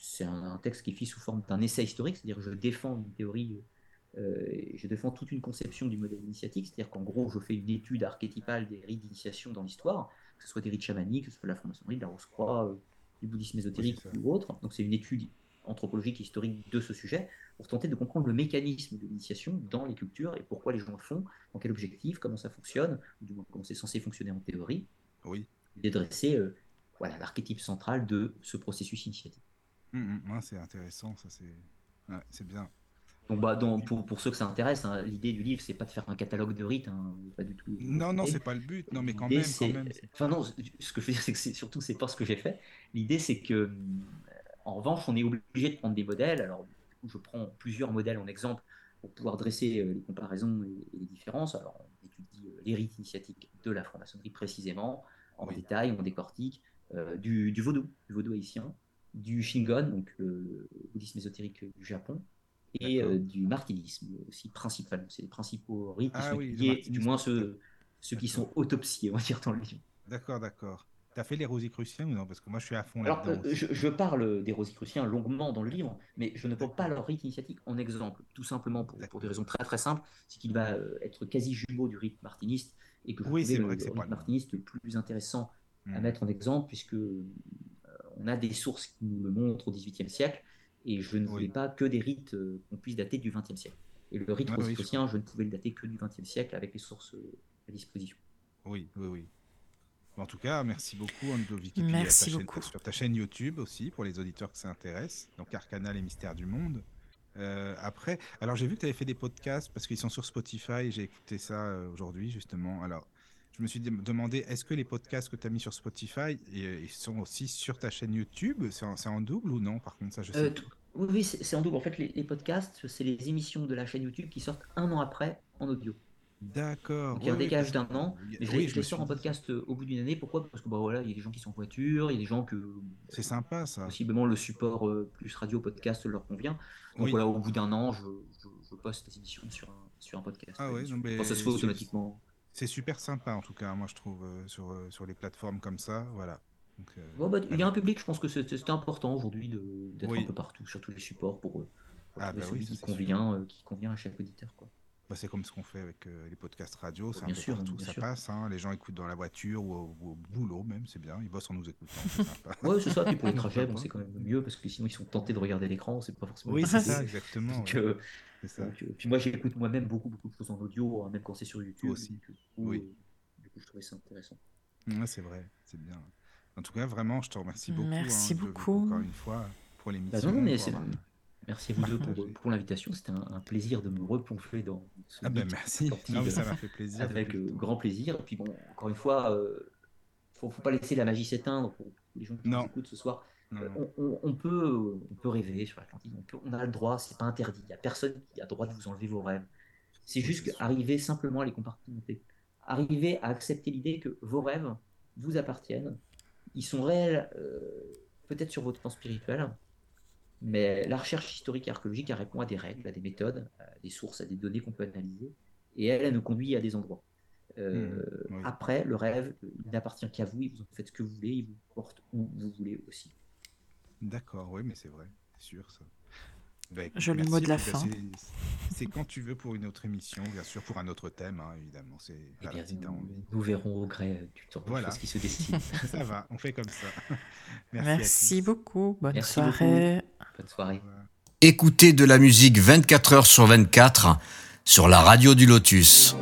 C'est un, texte qui est fait sous forme d'un essai historique, c'est-à-dire je défends une théorie, je défends toute une conception du modèle initiatique, c'est-à-dire qu'en gros, je fais une étude archétypale des rites d'initiation dans l'histoire, que ce soit des rites chamaniques, que ce soit la franc-maçonnerie, de la rose-croix, du bouddhisme ésotérique ou autre. Donc c'est une étude anthropologique et historique de ce sujet pour tenter de comprendre le mécanisme de l'initiation dans les cultures et pourquoi les gens le font, dans quel objectif, comment ça fonctionne, ou du moins comment c'est censé fonctionner en théorie. Oui. Et dresser euh, voilà, l'archétype central de ce processus initiatique. Hum, hum, c'est intéressant, ça c'est c'est bien. Donc, bah, pour, pour, ceux que ça intéresse, hein, l'idée du livre, c'est pas de faire un catalogue de rites, hein, pas du tout. Non, non, c'est pas le but. Non, mais quand même, quand même. Enfin non, ce que je veux dire, c'est que surtout c'est pas ce que j'ai fait. L'idée, c'est que, en revanche, on est obligé de prendre des modèles. Alors, je prends plusieurs modèles en exemple pour pouvoir dresser euh, les comparaisons et, les différences. Alors, on étudie euh, les rites initiatiques de la franc-maçonnerie précisément, en détail, on décortique, euh, du, du, vaudou, du vaudou haïtien, du Shingon, donc le bouddhisme ésotérique du Japon, et euh, du martinisme aussi principalement. C'est les principaux rites ah, du moins ceux, ceux qui sont autopsiés, on va dire, dans le livre. D'accord, d'accord. Tu as fait les Rosicruciens ou non? Parce que moi, je suis à fond là euh, je, je, parle des Rosicruciens longuement dans le livre, mais je ne prends pas leur rite initiatique en exemple, tout simplement pour, pour des raisons très très simples. C'est qu'il va euh, être quasi jumeau du rite martiniste et que je oui, le, rite martiniste le plus intéressant à hmm. mettre en exemple, puisque on a des sources qui nous le montrent au XVIIIe siècle et je ne voulais pas que des rites euh, qu'on puisse dater du XXe siècle. Et le rite rosicrucien, je ne pouvais le dater que du XXe siècle avec les sources euh, à disposition. Oui, oui, oui. En tout cas, merci beaucoup, Andovic. Merci beaucoup. sur ta chaîne YouTube aussi, pour les auditeurs que ça intéresse. Donc, Arcana, les mystères du monde. Euh, après, alors j'ai vu que tu avais fait des podcasts parce qu'ils sont sur Spotify. J'ai écouté ça aujourd'hui, justement. Alors, je me suis demandé, est-ce que les podcasts que tu as mis sur Spotify ils sont aussi sur ta chaîne YouTube? C'est en, double ou non Par contre, ça, je sais. Euh, oui, c'est en double. En fait, les, podcasts, c'est les émissions de la chaîne YouTube qui sortent un an après en audio. D'accord. Il y a un décalage d'un an. Mais je, les sors en podcast euh, au bout d'une année. Pourquoi? Parce que bah, voilà, il y a des gens qui sont en voiture, il y a des gens que. C'est sympa ça. Possiblement le support euh, plus radio podcast leur convient. Donc voilà, au bout d'un an, je, je, poste les émissions sur un, sur un podcast. Ah oui, ça se fait automatiquement. C'est super sympa en tout cas, moi je trouve, euh, sur, euh, sur les plateformes comme ça. Voilà. Euh, bah, il y a un public, je pense que c'est important aujourd'hui d'être un peu partout, sur tous les supports pour, pour ah, bah celui qui, convient, qui convient à chaque auditeur. Quoi. Bah, c'est comme ce qu'on fait avec les podcasts radio, c'est un peu partout, ça passe. Hein. les gens écoutent dans la voiture ou au, boulot même, c'est bien, ils bossent en nous écoutant. ouais, c'est ça, puis pour les trajets, bon, c'est quand même mieux parce que sinon ils sont tentés de regarder l'écran, c'est pas forcément. Oui, c'est ça, exactement. Euh, puis moi, j'écoute moi-même beaucoup, beaucoup de choses en audio, hein, même quand c'est sur YouTube. aussi. oui. Euh, du coup, je trouvais ça intéressant. c'est vrai, c'est bien. En tout cas, vraiment, je te remercie beaucoup. Merci hein, beaucoup. encore une fois pour bah l'émission. Merci à vous deux pour, pour l'invitation. C'était un, plaisir de me replonger dans ce Ah ben merci. ça m'a fait plaisir. Avec euh, grand plaisir. Et puis bon, encore une fois, il ne faut, pas laisser la magie s'éteindre pour les gens qui nous écoutent ce soir. Euh, on, peut, on peut rêver sur l'Atlantique, on, a le droit, c'est pas interdit. Il n'y a personne qui a le droit de vous enlever vos rêves. C'est juste arriver simplement à les compartimenter. Arriver à accepter l'idée que vos rêves vous appartiennent. Ils sont réels, euh, peut-être sur votre plan spirituel, mais la recherche historique et archéologique, elle répond à des règles, à des méthodes, à des sources, à des données qu'on peut analyser. Et elle, elle nous conduit à des endroits. Euh, mmh, après, le rêve, il n'appartient qu'à vous, vous en faites ce que vous voulez, il vous porte où vous voulez aussi. D'accord, oui, mais c'est vrai, c'est sûr ça. Bah, Joli mot de la fin. C'est quand tu veux pour une autre émission, bien sûr, pour un autre thème, hein, évidemment. C'est eh nous, verrons au gré du temps voilà. ce qui se destine. ça va, on fait comme ça. Merci, beaucoup. Bonne soirée. Bonne soirée. Écoutez de la musique 24 heures sur 24 sur la radio du Lotus.